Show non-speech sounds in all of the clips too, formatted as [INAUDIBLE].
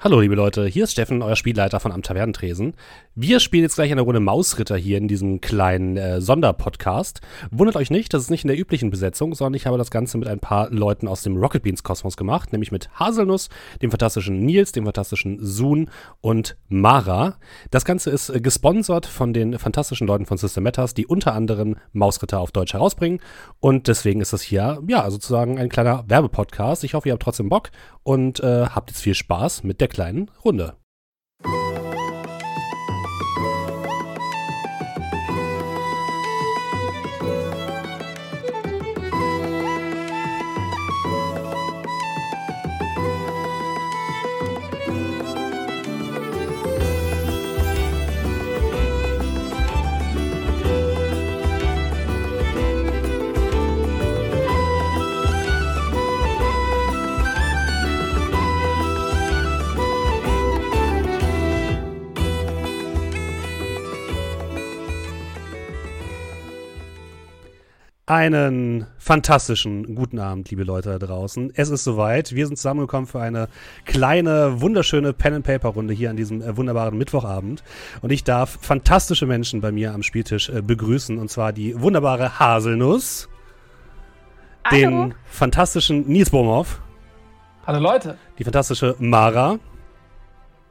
Hallo liebe Leute, hier ist Steffen, euer Spielleiter von Am Tavernentresen. Wir spielen jetzt gleich eine Runde Mausritter hier in diesem kleinen äh, Sonderpodcast. Wundert euch nicht, das ist nicht in der üblichen Besetzung, sondern ich habe das Ganze mit ein paar Leuten aus dem Rocket Beans Kosmos gemacht, nämlich mit Haselnuss, dem fantastischen Nils, dem fantastischen Sun und Mara. Das Ganze ist äh, gesponsert von den fantastischen Leuten von System Matters, die unter anderem Mausritter auf Deutsch herausbringen und deswegen ist das hier, ja, sozusagen ein kleiner Werbepodcast. Ich hoffe, ihr habt trotzdem Bock und äh, habt jetzt viel Spaß mit der kleinen Runde. Einen fantastischen guten Abend, liebe Leute da draußen. Es ist soweit. Wir sind zusammengekommen für eine kleine, wunderschöne Pen-and-Paper-Runde hier an diesem äh, wunderbaren Mittwochabend. Und ich darf fantastische Menschen bei mir am Spieltisch äh, begrüßen. Und zwar die wunderbare Haselnuss, Hallo. den fantastischen Nils Bohmhoff, Hallo Leute. die fantastische Mara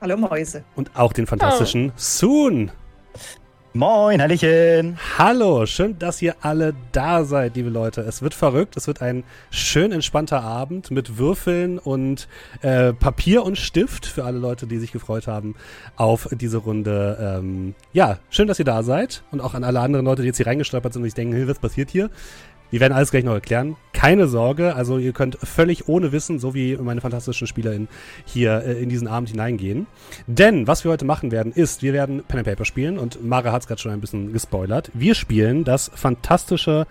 Hallo Mäuse. und auch den fantastischen Soon. Moin, Hallöchen. Hallo, schön, dass ihr alle da seid, liebe Leute. Es wird verrückt, es wird ein schön entspannter Abend mit Würfeln und äh, Papier und Stift für alle Leute, die sich gefreut haben auf diese Runde. Ähm, ja, schön, dass ihr da seid und auch an alle anderen Leute, die jetzt hier reingestolpert sind und sich denken, hey, was passiert hier? Wir werden alles gleich noch erklären. Keine Sorge, also ihr könnt völlig ohne Wissen, so wie meine fantastischen SpielerInnen, hier äh, in diesen Abend hineingehen. Denn was wir heute machen werden, ist, wir werden Pen and Paper spielen und Mara hat es gerade schon ein bisschen gespoilert. Wir spielen das fantastische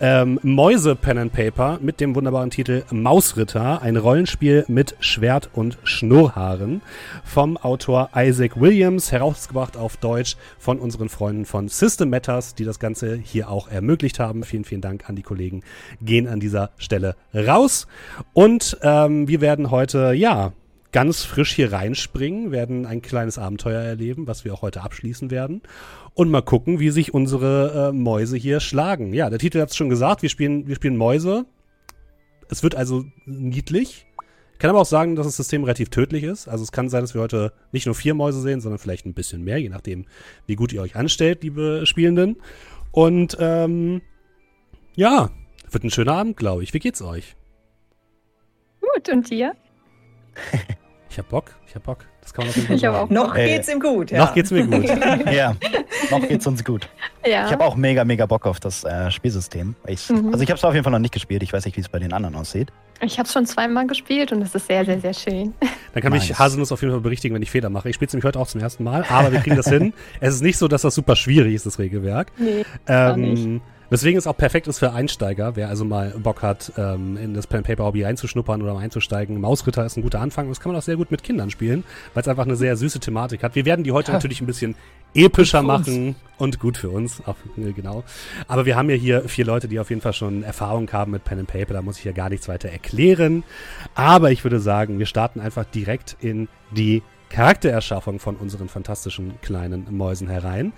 ähm, Mäuse Pen and Paper mit dem wunderbaren Titel Mausritter, ein Rollenspiel mit Schwert und Schnurrhaaren vom Autor Isaac Williams, herausgebracht auf Deutsch von unseren Freunden von System Matters, die das Ganze hier auch ermöglicht haben. Vielen, vielen Dank an die Kollegen. Gehen an dieser Stelle raus. Und ähm, wir werden heute, ja, ganz frisch hier reinspringen, werden ein kleines Abenteuer erleben, was wir auch heute abschließen werden. Und mal gucken, wie sich unsere äh, Mäuse hier schlagen. Ja, der Titel hat es schon gesagt, wir spielen, wir spielen Mäuse. Es wird also niedlich. Ich kann aber auch sagen, dass das System relativ tödlich ist. Also es kann sein, dass wir heute nicht nur vier Mäuse sehen, sondern vielleicht ein bisschen mehr, je nachdem, wie gut ihr euch anstellt, liebe Spielenden. Und ähm, ja, wird ein schöner Abend, glaube ich. Wie geht's euch? Gut, und dir? [LAUGHS] Ich hab Bock, ich hab Bock. Das kann man auf jeden Fall Ich hab sagen. auch. Noch Äh, geht's ihm gut, ja. Noch geht's mir gut. [LAUGHS] Ja, noch geht's uns gut. Ja. Ich habe auch mega, mega Bock auf das äh, Spielsystem. Ich, Mhm. Also ich habe es auf jeden Fall noch nicht gespielt. Ich weiß nicht, wie es bei den anderen aussieht. Ich habe schon zweimal gespielt und es ist sehr, sehr, sehr schön. [LAUGHS] Dann kann mich Nice. Haselnuss auf jeden Fall berichtigen, wenn ich Fehler mache. Ich spiele es nämlich heute auch zum ersten Mal, aber wir kriegen das hin. Es ist nicht so, dass das super schwierig ist, das Regelwerk. Nee. Gar Ähm, weswegen es auch perfekt ist für Einsteiger, wer also mal Bock hat, ähm, in das Pen-Paper-Hobby reinzuschnuppern oder mal einzusteigen. Mausritter ist ein guter Anfang und das kann man auch sehr gut mit Kindern spielen, weil es einfach eine sehr süße Thematik hat. Wir werden die heute Ja. natürlich ein bisschen epischer uns. machen und gut für uns, auch, äh, genau. Aber wir haben ja hier vier Leute, die auf jeden Fall schon Erfahrung haben mit Pen and Paper, da muss ich ja gar nichts weiter erklären. Aber ich würde sagen, wir starten einfach direkt in die Charaktererschaffung von unseren fantastischen kleinen Mäusen herein.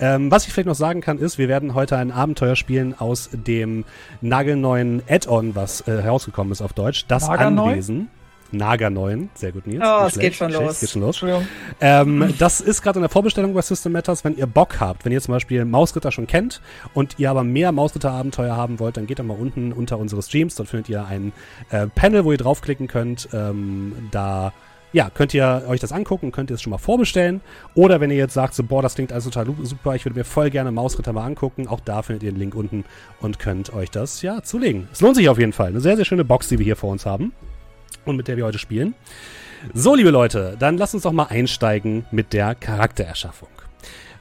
Ähm, was ich vielleicht noch sagen kann, ist, wir werden heute ein Abenteuer spielen aus dem nagelneuen Add-on, was äh, herausgekommen ist auf Deutsch. Das Nagelneu? Anwesen. Nagerneuen, sehr gut, Nils. Oh, es geht schon los. Geht schon los. Entschuldigung. Ähm, das ist gerade in der Vorbestellung bei System Matters. Wenn ihr Bock habt, wenn ihr zum Beispiel Mausritter schon kennt und ihr aber mehr Mausritter-Abenteuer haben wollt, dann geht doch mal unten unter unsere Streams. Dort findet ihr ein äh, Panel, wo ihr draufklicken könnt. Ähm, da ja, könnt ihr euch das angucken, könnt ihr es schon mal vorbestellen. Oder wenn ihr jetzt sagt, so, boah, das klingt alles total super, ich würde mir voll gerne Mausritter mal angucken, auch da findet ihr den Link unten und könnt euch das ja zulegen. Es lohnt sich auf jeden Fall. Eine sehr, sehr schöne Box, die wir hier vor uns haben und mit der wir heute spielen. So, liebe Leute, dann lasst uns doch mal einsteigen mit der Charaktererschaffung.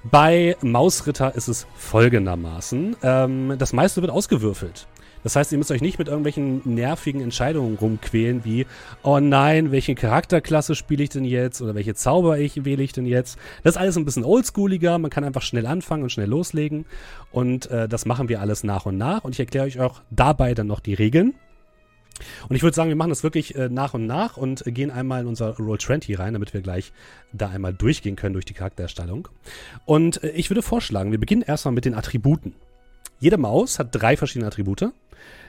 Bei Mausritter ist es folgendermaßen. Ähm, das meiste wird ausgewürfelt. Das heißt, ihr müsst euch nicht mit irgendwelchen nervigen Entscheidungen rumquälen, wie, oh nein, welche Charakterklasse spiele ich denn jetzt oder welche Zauber ich wähle ich denn jetzt. Das ist alles ein bisschen oldschooliger, man kann einfach schnell anfangen und schnell loslegen. Und äh, das machen wir alles nach und nach. Und ich erkläre euch auch dabei dann noch die Regeln. Und ich würde sagen, wir machen das wirklich äh, nach und nach und gehen einmal in unser Roll20 rein, damit wir gleich da einmal durchgehen können durch die Charaktererstellung. Und äh, ich würde vorschlagen, wir beginnen erstmal mit den Attributen. Jede Maus hat drei verschiedene Attribute,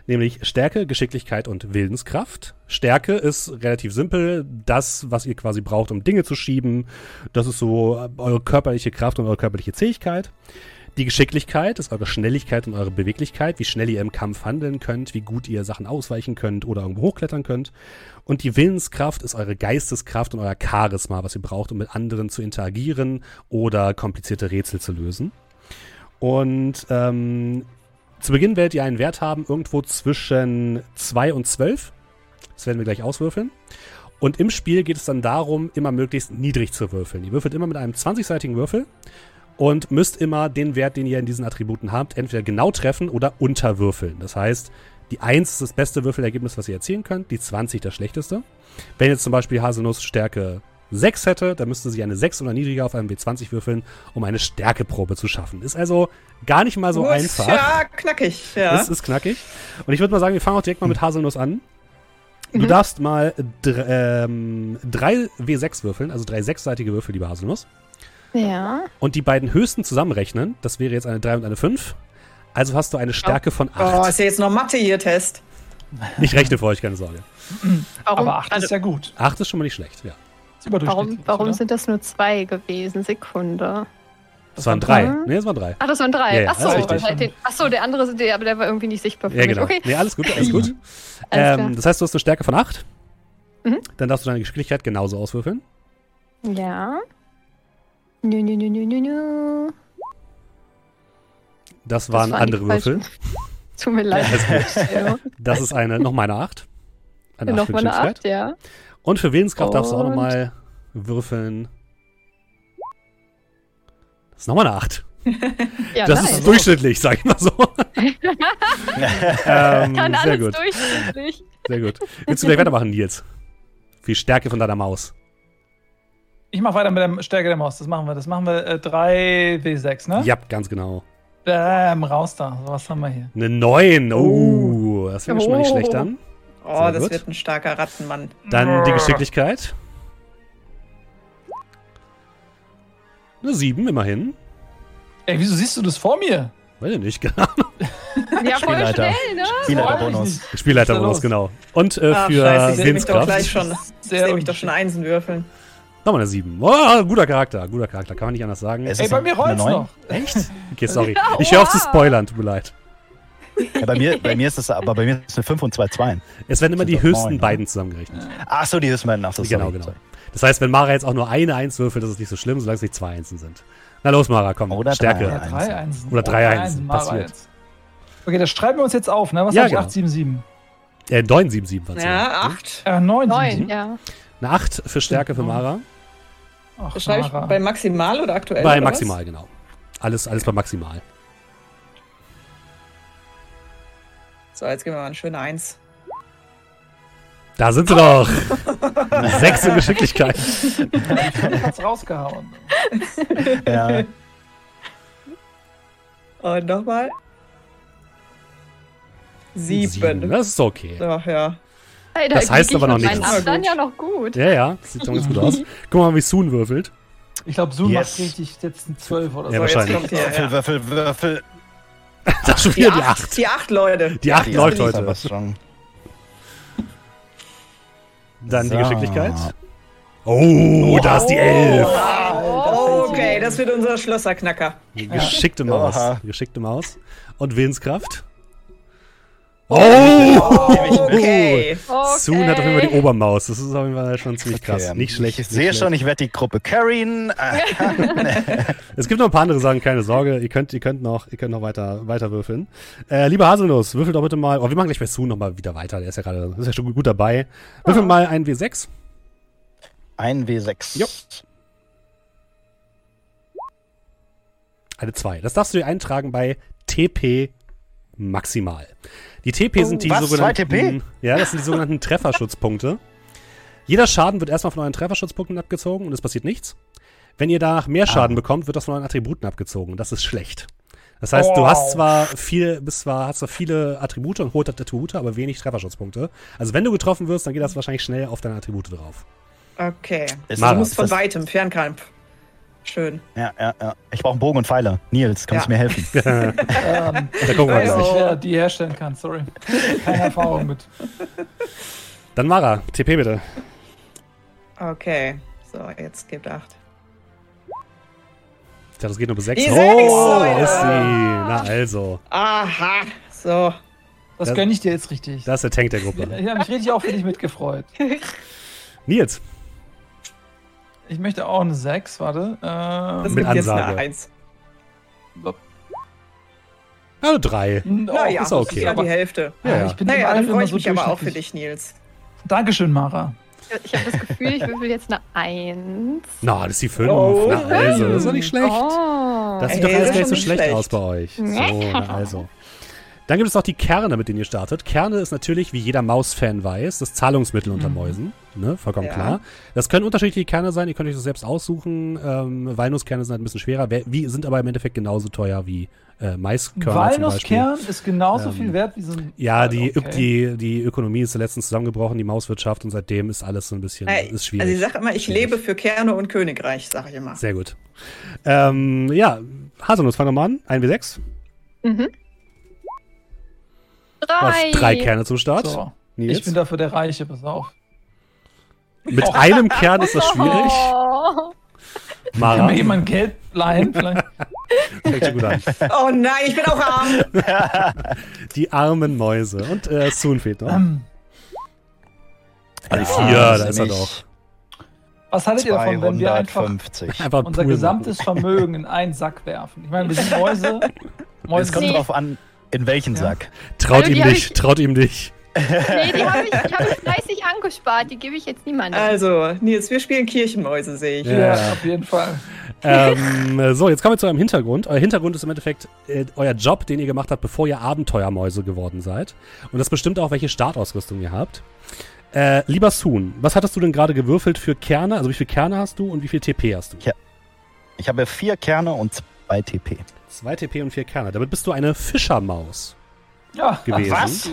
nämlich Stärke, Geschicklichkeit und Willenskraft. Stärke ist relativ simpel, das, was ihr quasi braucht, um Dinge zu schieben. Das ist so eure körperliche Kraft und eure körperliche Zähigkeit. Die Geschicklichkeit ist eure Schnelligkeit und eure Beweglichkeit, wie schnell ihr im Kampf handeln könnt, wie gut ihr Sachen ausweichen könnt oder irgendwo hochklettern könnt. Und die Willenskraft ist eure Geisteskraft und euer Charisma, was ihr braucht, um mit anderen zu interagieren oder komplizierte Rätsel zu lösen. Und ähm, zu Beginn werdet ihr einen Wert haben, irgendwo zwischen 2 und 12. Das werden wir gleich auswürfeln. Und im Spiel geht es dann darum, immer möglichst niedrig zu würfeln. Ihr würfelt immer mit einem 20-seitigen Würfel und müsst immer den Wert, den ihr in diesen Attributen habt, entweder genau treffen oder unterwürfeln. Das heißt, die 1 ist das beste Würfelergebnis, was ihr erzielen könnt, die 20 das schlechteste. Wenn jetzt zum Beispiel Haselnuss Stärke 6 hätte, dann müsste sie eine 6 oder niedriger auf einem W20 würfeln, um eine Stärkeprobe zu schaffen. Ist also gar nicht mal so Muss, einfach. Ja, knackig. Ja. Es ist knackig. Und ich würde mal sagen, wir fangen auch direkt mal mit Haselnuss an. Du Mhm. darfst mal ähm, drei W6 würfeln, also drei sechsseitige Würfel, liebe Haselnuss. Ja. Und die beiden höchsten zusammenrechnen. Das wäre jetzt eine 3 und eine 5. Also hast du eine Stärke von oh, 8. ist ja jetzt noch Mathe hier, Test. ich rechne für euch, keine Sorge. Warum, Aber 8 also, ist ja gut. 8 ist schon mal nicht schlecht, ja. Warum, warum oder? sind das nur zwei gewesen? Sekunde. Das waren drei. Mhm. Nee, das waren drei. Ach, das waren drei. Ja, ja, ach so, das ist richtig. halt den, ach so, der andere, der, aber der war irgendwie nicht sichtbar für Ja, mich. genau. Okay. Nee, alles gut, alles gut. Alles ähm, das heißt, du hast eine Stärke von 8. Mhm. Dann darfst du deine Geschicklichkeit genauso auswürfeln. Ja. Nö, nö, nö, nö, nö, nö. Das waren waren die andere Würfel. [LAUGHS] Tut mir leid. Ja. Das ist eine, nochmal eine 8. Eine 8 Nochmal eine Geschicklichkeit. Acht, ja. Und für Willenskraft darfst du auch nochmal würfeln. Das ist nochmal eine 8. [LAUGHS] Ja, das nice. ist durchschnittlich, sag ich mal so. [LAUGHS] ähm, Kann sehr alles gut, durchschnittlich. sehr gut. Willst du gleich weitermachen, Nils? Für die Stärke von deiner Maus. Ich mach weiter mit der Stärke der Maus. Das machen wir. Das machen wir äh, 3 W6, ne? Ja, ganz genau. Bam, raus da. Was haben wir hier? Eine 9. Oh, das fängt schon mal nicht Oh. schlecht an. Oh, Sehr das gut. wird ein starker Rattenmann. Dann die Geschicklichkeit. Eine 7 immerhin. Ey, wieso siehst du das vor mir? Weiß ich nicht, [LAUGHS] genau. Ja, voll Spielleiter. schnell, ne? Spielleiterbonus, los? genau. Und äh, Ach, für scheiße, ich sehe mich doch schon. Ich Sehr sehe mich doch schon Einsen würfeln. Nochmal eine 7. Oh, guter Charakter, guter Charakter, kann man nicht anders sagen. Ey, bei mir rollt's noch. Echt? [LAUGHS] Okay, sorry. Ja, Ich höre auf zu spoilern, tut mir leid. Ja, bei, mir, bei mir ist es aber bei mir ist es eine 5 und 2 Zweien. Es werden immer die höchsten neun, beiden zusammengerechnet. Ach so, die ist mein. Ach so, sorry. Genau, genau. Das heißt, wenn Mara jetzt auch nur eine Eins würfelt, das ist nicht so schlimm, solange es nicht zwei Einsen sind. Na los, Mara, komm. Oder Stärke. Ja, drei. drei Einsen. Oder drei Einsen, Mara passiert. jetzt. Okay, das schreiben wir uns jetzt auf, ne? Was Ja, hab ich? genau. 877. Äh, 977 war Ja, acht. Äh, 9. Neun, ja. Eine 8 für Stärke für Mara. Ach, Das schreibe ich bei maximal oder aktuell? Bei oder maximal, genau. Alles, alles bei maximal. So, jetzt geben wir mal eine schöne Eins. Da sind sie doch. [LAUGHS] Sechs in Geschicklichkeit. hat's rausgehauen. Ja. Und nochmal. Sieben. Sieben. Das ist okay. Ach ja. Hey, da Das heißt ich aber noch mit meinen nichts. Achtern ja noch gut. Ja, ja, das sieht schon ganz gut aus. Guck mal, wie Soon würfelt. Ich glaube, Zoom Yes. macht richtig jetzt ein 12 oder Ja, so. So, jetzt wahrscheinlich. kommt hier. Würfel. Würfel, Würfel. Das ist schon Die, wieder die acht, 8. die acht, Leute. Die 8 Die läuft heute. Dann die So. Geschicklichkeit. Oh, da ist die 11. Okay, das wird unser Schlösserknacker. Geschickte Maus. Geschickte Maus. Und Willenskraft. Oh, Oh! okay. Okay. Soon hat auf jeden Fall die Obermaus. Das ist auf jeden Fall schon ziemlich krass. Okay, nicht schlecht. Ich nicht sehe schlecht. schon, ich werde die Gruppe carryen. [LAUGHS] Es gibt noch ein paar andere Sachen, keine Sorge. Ihr könnt, ihr könnt noch, ihr könnt noch weiter, weiter würfeln. Äh, lieber Haselnuss, würfel doch bitte mal. Oh, wir machen gleich bei Soon nochmal wieder weiter. Der ist ja gerade, ist ja schon gut dabei. Würfel mal ein W6. Ein W6. Jo. Eine 2. Das darfst du dir eintragen bei TP maximal. Die TP sind die was? Zwei sogenannten. TP? Ja, das sind die sogenannten [LAUGHS] Trefferschutzpunkte. Jeder Schaden wird erstmal von euren Trefferschutzpunkten abgezogen und es passiert nichts. Wenn ihr danach mehr Schaden Ah. bekommt, wird das von euren Attributen abgezogen. Das ist schlecht. Das heißt, du hast Wow. zwar viel, bist zwar, hast zwar viele Attribute und hohe Attribute, aber wenig Trefferschutzpunkte. Also wenn du getroffen wirst, dann geht das wahrscheinlich schnell auf deine Attribute drauf. Okay. Mara, Du musst von weitem, Fernkampf. Schön. Ja, ja, ja. Ich brauche einen Bogen und Pfeile. Nils, kannst du Ja. mir helfen? [LAUGHS] Ähm, Da gucken wir ich weiß mal. nicht, wer die herstellen kann, sorry. Keine Erfahrung mit. [LAUGHS] Dann Mara, TP bitte. Okay. So, jetzt gibt acht. Ich dachte, das geht nur bis 6. Die Oh, Sechs, ist sie. Na also. Aha. So. Das Das- gönne ich dir jetzt richtig. Das ist der Tank der Ich Gruppe. habe mich richtig auch für dich mitgefreut. Nils, Ich möchte auch eine 6, warte. Das Ähm, Mit gibt jetzt eine Ansage. Eins. also 3. oh, Naja, ist das okay. ist ja die Hälfte. Ja, ja. Ich bin Naja, immer dann freue ich so mich aber auch für dich, Nils. Dankeschön, Mara. Ich habe das Gefühl, ich würfel jetzt eine Eins. Na, das ist die 5. Oh. Na also, das ist doch nicht schlecht. Oh. Das sieht Ey, doch alles das gar nicht so schlecht schlecht. aus bei euch. So, na also. Dann gibt es noch die Kerne, mit denen ihr startet. Kerne ist natürlich, wie jeder Maus-Fan weiß, das Zahlungsmittel unter Mhm. Mäusen. Ne? Vollkommen Ja. klar. Das können unterschiedliche Kerne sein, ihr könnt euch das selbst aussuchen. Ähm, Walnusskerne sind halt ein bisschen schwerer, wer- wie, sind aber im Endeffekt genauso teuer wie äh, Maiskörner zum Beispiel. Walnusskern ist genauso Ähm, viel wert wie so ein. Ja, die, Okay. die, die Ökonomie ist letztens zusammengebrochen, die Mauswirtschaft, und seitdem ist alles so ein bisschen Äh, ist schwierig. Also ich sage immer, ich Schwierig. lebe für Kerne und Königreich, sage ich immer. Sehr gut. Ähm, ja, Haselnuss, fang doch mal an. 1W6. Mhm. Du hast Drei. drei Kerne zum Start. So. Nils. Ich bin dafür der Reiche, pass auf. Mit einem Kern ist das schwierig. Oh. Kann Mara, mir jemand Geld leihen? Vielleicht? fängt schon gut an. Oh nein, ich bin auch arm. [LAUGHS] Die armen Mäuse. Und äh, Soon fehlt noch. Ähm, Ah, die Ja, vier, da ist er doch. Was haltet ihr davon, wenn wir einfach 250. Einfach ein unser gesamtes Vermögen in einen Sack werfen? Ich meine, wir sind Mäuse. [LAUGHS] Mäuse Es kommt drauf an, in welchen Ja. Sack. Traut Also, ihm nicht, ich- traut ihm nicht. Nee, die habe ich, hab ich fleißig angespart. Die gebe ich jetzt niemandem. Also, Nils, wir spielen Kirchenmäuse, sehe ich. Ja. Ja, auf jeden Fall. ähm, so, jetzt kommen wir zu eurem Hintergrund. Euer Hintergrund ist im Endeffekt äh, euer Job, den ihr gemacht habt, bevor ihr Abenteuermäuse geworden seid. Und das bestimmt auch, welche Startausrüstung ihr habt. Äh, lieber Soon, was hattest du denn gerade gewürfelt für Kerne? Also wie viele Kerne hast du und wie viel TP hast du? Ja. Ich habe vier Kerne und zwei TP. Zwei TP und vier Kerne. Damit bist du eine Fischermaus. Ja, Gewesen. Was?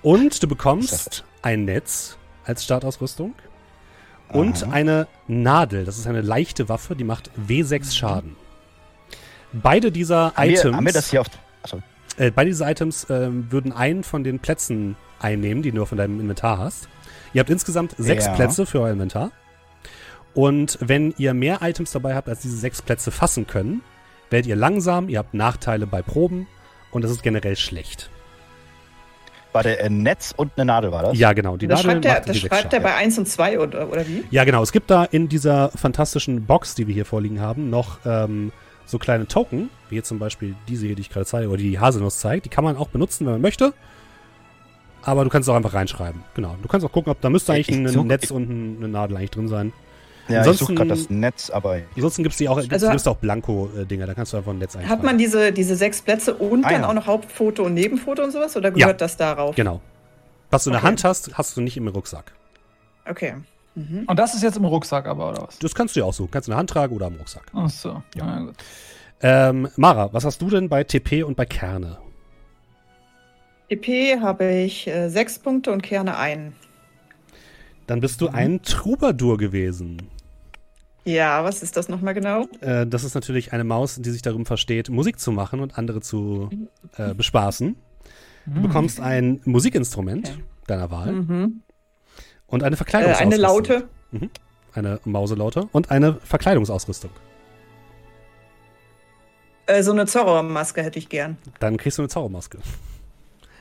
Und du bekommst ein Netz als Startausrüstung und Aha. eine Nadel. Das ist eine leichte Waffe, die macht W6 Schaden. Beide dieser Haben wir, Items, haben wir das hier auf. Achso. äh, beide dieser Items ähm, würden einen von den Plätzen einnehmen, die du von deinem Inventar hast. Ihr habt insgesamt sechs Ja. Plätze für euer Inventar. Und wenn ihr mehr Items dabei habt, als diese sechs Plätze fassen können, werdet ihr langsam, ihr habt Nachteile bei Proben und das ist generell schlecht. War der ein Netz und eine Nadel, war das? Ja, genau. Die Das Nadel schreibt er, das schreibt er bei 1 und 2 oder, oder wie? Ja, genau. Es gibt da in dieser fantastischen Box, die wir hier vorliegen haben, noch ähm, so kleine Token, wie jetzt zum Beispiel diese hier, die ich gerade zeige, oder die die Haselnuss zeigt. Die kann man auch benutzen, wenn man möchte. Aber du kannst es auch einfach reinschreiben. Genau. Du kannst auch gucken, ob da müsste eigentlich Ich ein such- Netz und ein, eine Nadel eigentlich drin sein. Ja, Ansonsten- ich suche gerade das Netz, aber. Ansonsten gibt es die auch, gibt's, Also- gibt's auch Blanko-Dinger, da kannst du einfach ein Netz einschreiben. Hat man diese, diese sechs Plätze und Ah, dann ja. auch noch Hauptfoto und Nebenfoto und sowas? Oder Ja. gehört das darauf? Genau. Was du in der Okay. Hand hast, hast du nicht im Rucksack. Okay. Mhm. Und das ist jetzt im Rucksack aber, oder was? Das kannst du ja auch so. Kannst du in der Hand tragen oder im Rucksack. Ach so. Ja. Gut. Ähm, Mara, was hast du denn bei TP und bei Kerne? EP habe ich äh, sechs Punkte und Kerne ein. Dann bist du ein Troubadour gewesen. Ja, was ist das nochmal genau? Äh, das ist natürlich eine Maus, die sich darum versteht, Musik zu machen und andere zu äh, bespaßen. Du bekommst ein Musikinstrument Okay. deiner Wahl Mhm. und eine Äh, Verkleidungsausrüstung. eine Laute. Eine Mauselaute und eine Verkleidungsausrüstung. Äh, so eine Zorro-Maske hätte ich gern. Dann kriegst du eine Zaubermaske. Du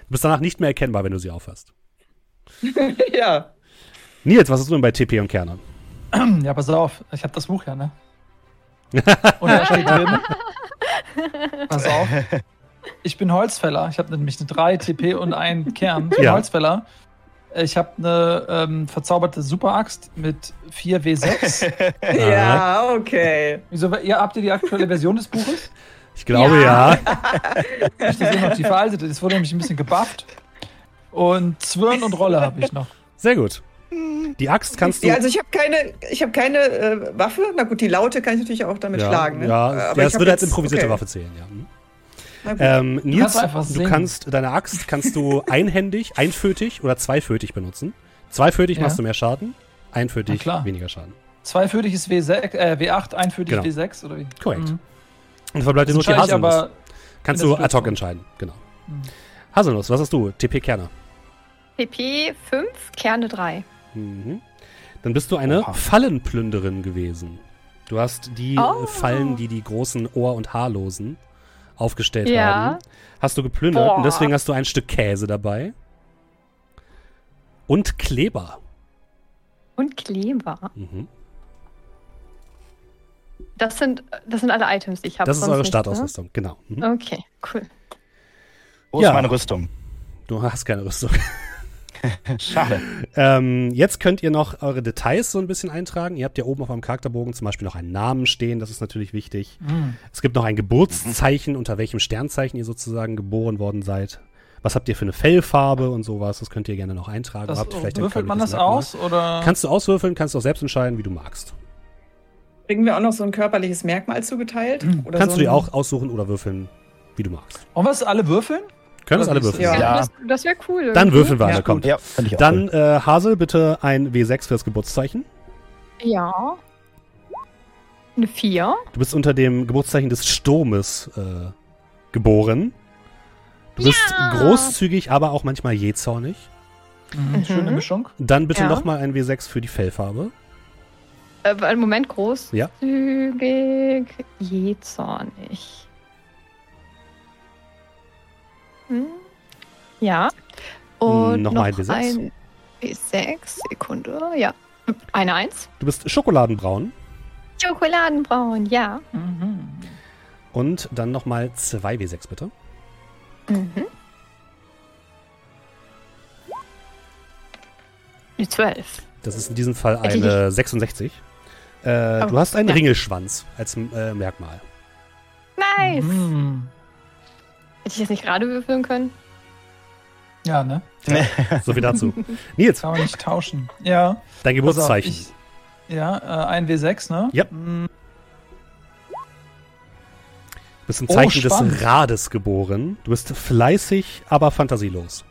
bist danach nicht mehr erkennbar, wenn du sie aufhast. [LAUGHS] ja. Nils, was hast du denn bei TP und Kerne? [CLEARS THROAT] Ja, pass auf. Ich habe das Buch ja, ne? Und da steht drin. [LAUGHS] Pass auf. Ich bin Holzfäller. Ich habe nämlich eine 3 TP und einen Kern. Ich bin Ja. Holzfäller. Ich habe eine ähm, verzauberte Superaxt mit 4 W6. [LAUGHS] Ja, okay. Wieso, ihr habt ihr die aktuelle Version des Buches? Ich glaube ja. Ja. Ich sehe noch die veraltete. Das wurde nämlich ein bisschen gebufft. Und Zwirn und Rolle habe ich noch. Sehr gut. Die Axt kannst du. Ja, also ich habe keine, ich habe keine äh, Waffe. Na gut, die Laute kann ich natürlich auch damit ja, schlagen. Ne? ja, ja, aber ich hab würde als jetzt- improvisierte okay. Waffe zählen, ja. Hm. Gut. Ähm, Nils, kannst du kannst deine Axt kannst du [LAUGHS] einhändig, einfötig oder zweifötig benutzen. Zweifötig Ja. machst du mehr Schaden, einfötig weniger Schaden. Zweifütig ist W6, äh, W8, einfütig Genau. W6 oder wie? Korrekt. Mhm. Und verbleibt dir nur die Haselnuss. Kannst du ad hoc entscheiden, genau. Mhm. Haselnuss, was hast du? TP Kerner. PP 5, Kerne 3. Mhm. Dann bist du eine Oha. Fallenplünderin gewesen. Du hast die Oh. äh, Fallen, die die großen Ohr- und Haarlosen aufgestellt Ja. haben, hast du geplündert Boah. und deswegen hast du ein Stück Käse dabei. Und Kleber. Und Kleber. Mhm. Das sind, das sind alle Items, die ich habe. Das ist eure nichts, Startausrüstung, genau. Mhm. Ne? Okay, cool. Wo Ja. ist meine Rüstung? Du hast keine Rüstung. [LAUGHS] [LAUGHS] Schade. Ähm, jetzt könnt ihr noch eure Details so ein bisschen eintragen. Ihr habt ja oben auf eurem Charakterbogen zum Beispiel noch einen Namen stehen, das ist natürlich wichtig. Mhm. Es gibt noch ein Geburtszeichen, unter welchem Sternzeichen ihr sozusagen geboren worden seid. Was habt ihr für eine Fellfarbe und sowas? Das könnt ihr gerne noch eintragen. Das, Habt vielleicht würfelt man das Merkmal. aus oder? Kannst du auswürfeln, kannst du auch selbst entscheiden, wie du magst. Kriegen wir auch noch so ein körperliches Merkmal zugeteilt? Oder kannst so du dir auch aussuchen oder würfeln, wie du magst. Und was alle würfeln? Könntest Oder alle würfeln. das? Ja. Das, das wäre cool. Dann irgendwie. würfeln wir alle, Ja, komm. Ja. Dann, cool. äh, Hasel, bitte ein W6 fürs Geburtszeichen. Ja. Eine 4. Du bist unter dem Geburtszeichen des Sturmes äh, geboren. Du bist Ja. großzügig, aber auch manchmal jähzornig. Mhm. Mhm. Schöne Mischung. Dann bitte Ja. nochmal ein W6 für die Fellfarbe. Äh, Moment, groß. Ja. Zügig, jähzornig. Hm. Ja. Und Noch noch, mal ein W6. ein W6. Sekunde. Ja. Eine Eins. Du bist schokoladenbraun. Schokoladenbraun, ja. Mhm. Und dann nochmal zwei W6 bitte. Mhm. Die 12. Das ist in diesem Fall eine 66. Äh, Oh, du hast einen ja. Ringelschwanz als äh, Merkmal. Nice. Mhm. Hätte ich das nicht gerade würfeln können? Ja, ne? [LAUGHS] So viel dazu. [LAUGHS] Nils, Kann man nicht tauschen. Ja. dein Geburtszeichen. ich- Ja, äh, ein W6, ne? Ja. Mhm. Du bist im Oh, Zeichen spannend. des Rades geboren. Du bist fleißig, aber fantasielos.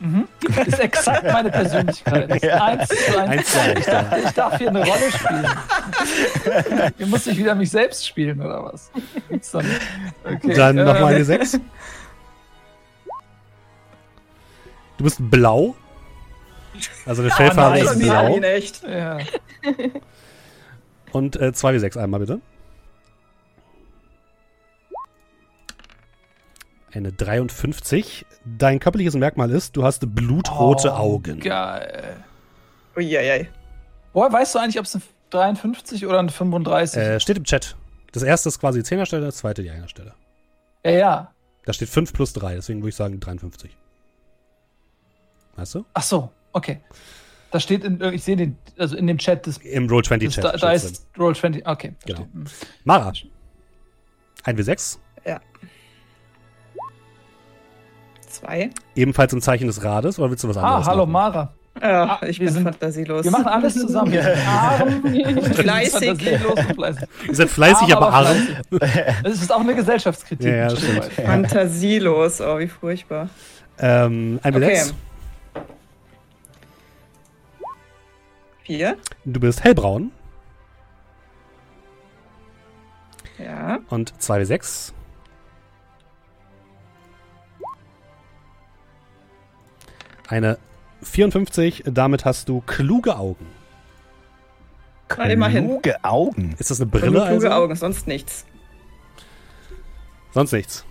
Mhm. Ist exakt meine Persönlichkeit. Ist [LAUGHS] Ja. Eins zu eins. Eins Ich dachte, ich darf hier eine Rolle spielen. [LAUGHS] Hier muss ich wieder mich selbst spielen, oder was? Nicht. Okay, Dann äh, nochmal eine 6. Du bist blau. Also eine Fellfarbe nice. ist Das blau. ihn echt. Ja. Und äh, 2W6 einmal bitte. Eine 53. Dein körperliches Merkmal ist, du hast blutrote Oh, Augen. Geil. Uiuiui. Woher weißt du eigentlich, ob es eine 53 oder eine 35 Äh, ist? steht im Chat. Das erste ist quasi die 10er Stelle, das zweite die 1er Stelle. Ja, ja. Da steht 5 plus 3, deswegen würde ich sagen 53. Weißt du? Ach so, okay. Da steht, in, ich sehe den, also in dem Chat, das, Im Roll20 das, Chat. da, da ist Roll 20, okay. Genau. verstehe. Hm. Mara. 1W6. Zwei. Ebenfalls im Zeichen des Rades. Oder willst du was anderes Ah, hallo machen? Mara. Ja, Ah, ich wir bin sind- fantasielos. Wir machen alles zusammen. [LAUGHS] [LAUGHS] Wir sind arm, Fleißig. fantasielos und fleißig. Ihr seid fleißig, aber, arm. fleißig. Das ist auch eine Gesellschaftskritik. Ja, ja. Fantasielos. Oh, wie furchtbar. Ähm, ein Okay. W6. Vier. Du bist hellbraun. Ja. Und 2W6. Eine 54. Damit hast du kluge Augen. Na, immerhin. Kluge Augen. Ist das eine Brille? kluge Also? Augen, sonst nichts. Sonst nichts.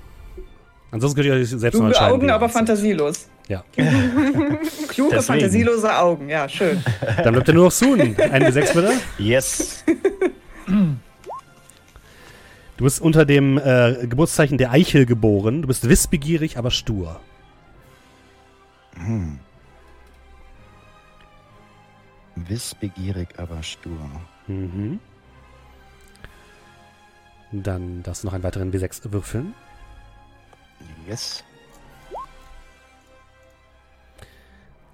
Ansonsten könnt ihr euch selbst noch Kluge entscheiden. wie Augen, aber fantasielos. Ja. [LAUGHS] Kluge, Deswegen. fantasielose Augen. Ja, schön. [LAUGHS] Dann bleibt ja nur noch Sun. Ein W6 bitte. Yes. Du bist unter dem äh, Geburtszeichen der Eichel geboren. Du bist wissbegierig, aber stur. Hm. Wissbegierig, aber stur. Mhm. Dann darfst du noch einen weiteren W6 würfeln. Yes.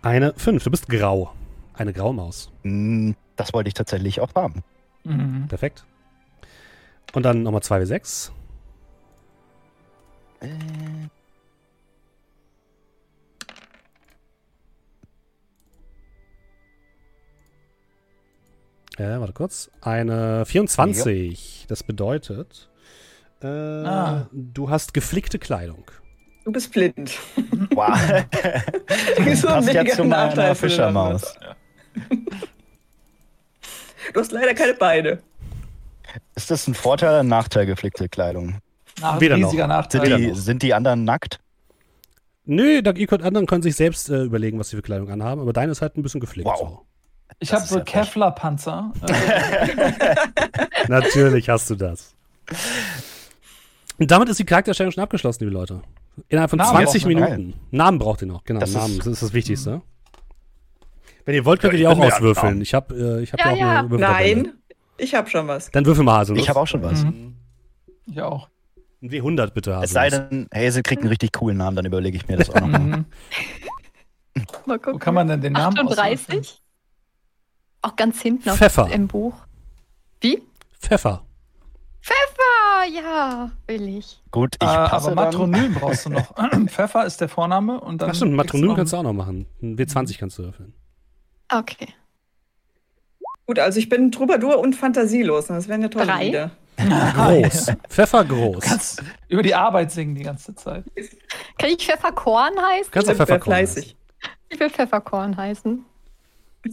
Eine 5. Du bist grau. Eine Graumaus. Hm, Das wollte ich tatsächlich auch haben. Mhm. Perfekt. Und dann nochmal 2 W6. Äh, Äh, warte kurz. Eine 24. Das bedeutet, äh, Ah. du hast geflickte Kleidung. Du bist blind. [LAUGHS] wow. [LAUGHS] So ein Passt ja mega zu meiner Fischermaus. Du hast leider keine Beine. Ist das ein Vorteil oder ein Nachteil, geflickte Kleidung? Nach, Weder noch. riesiger Sind Nachteil. die, sind die anderen nackt? Nö, da, ihr könnt, anderen können sich selbst äh, überlegen, was sie für Kleidung anhaben, aber deine ist halt ein bisschen gepflegt. Wow. So. Ich habe ist so ja. Kevlar-Panzer. [LAUGHS] Natürlich hast du das. Und damit ist die Charakterstellung schon abgeschlossen, liebe Leute. Innerhalb von Namen 20 braucht man Minuten. Namen braucht ihr noch, genau. Das ist- Namen, das ist das Wichtigste. Wenn ihr wollt, könnt ihr die auch auswürfeln. Ich habe äh, ich hab Ja, ja, auch ja. eine Würfeltabelle. Nein, ich habe schon was. Dann würfel mal Haselnuss. Ich habe auch schon was. Mhm. ich auch. Ein W100 bitte, Es sei Haselnuss. denn, Hazel kriegt einen richtig coolen Namen, dann überlege ich mir das auch nochmal. Mhm. [LAUGHS] Mal gucken. Wo kann man denn den Namen auswürfeln? 38? Auch ganz hinten auf, Pfeffer. im Buch. Wie? Pfeffer. Ah, ja, will ich. Gut, ich Äh, passe aber dann. Matronym brauchst du noch. [LAUGHS] [CLEARS THROAT] Pfeffer ist der Vorname und dann. Ach stimmt, Matronym noch- kannst du auch noch machen. Ein W20 kannst du würfeln. Okay. Gut, also ich bin Troubadour und fantasielos. Das wären ja tolle Drei? Lieder. [LAUGHS] Groß. Pfeffer groß. Kannst über die Arbeit singen die ganze Zeit. Kann ich Pfefferkorn heißen? Kannst Wer Pfefferkorn fleißig. Ich will Pfefferkorn heißen.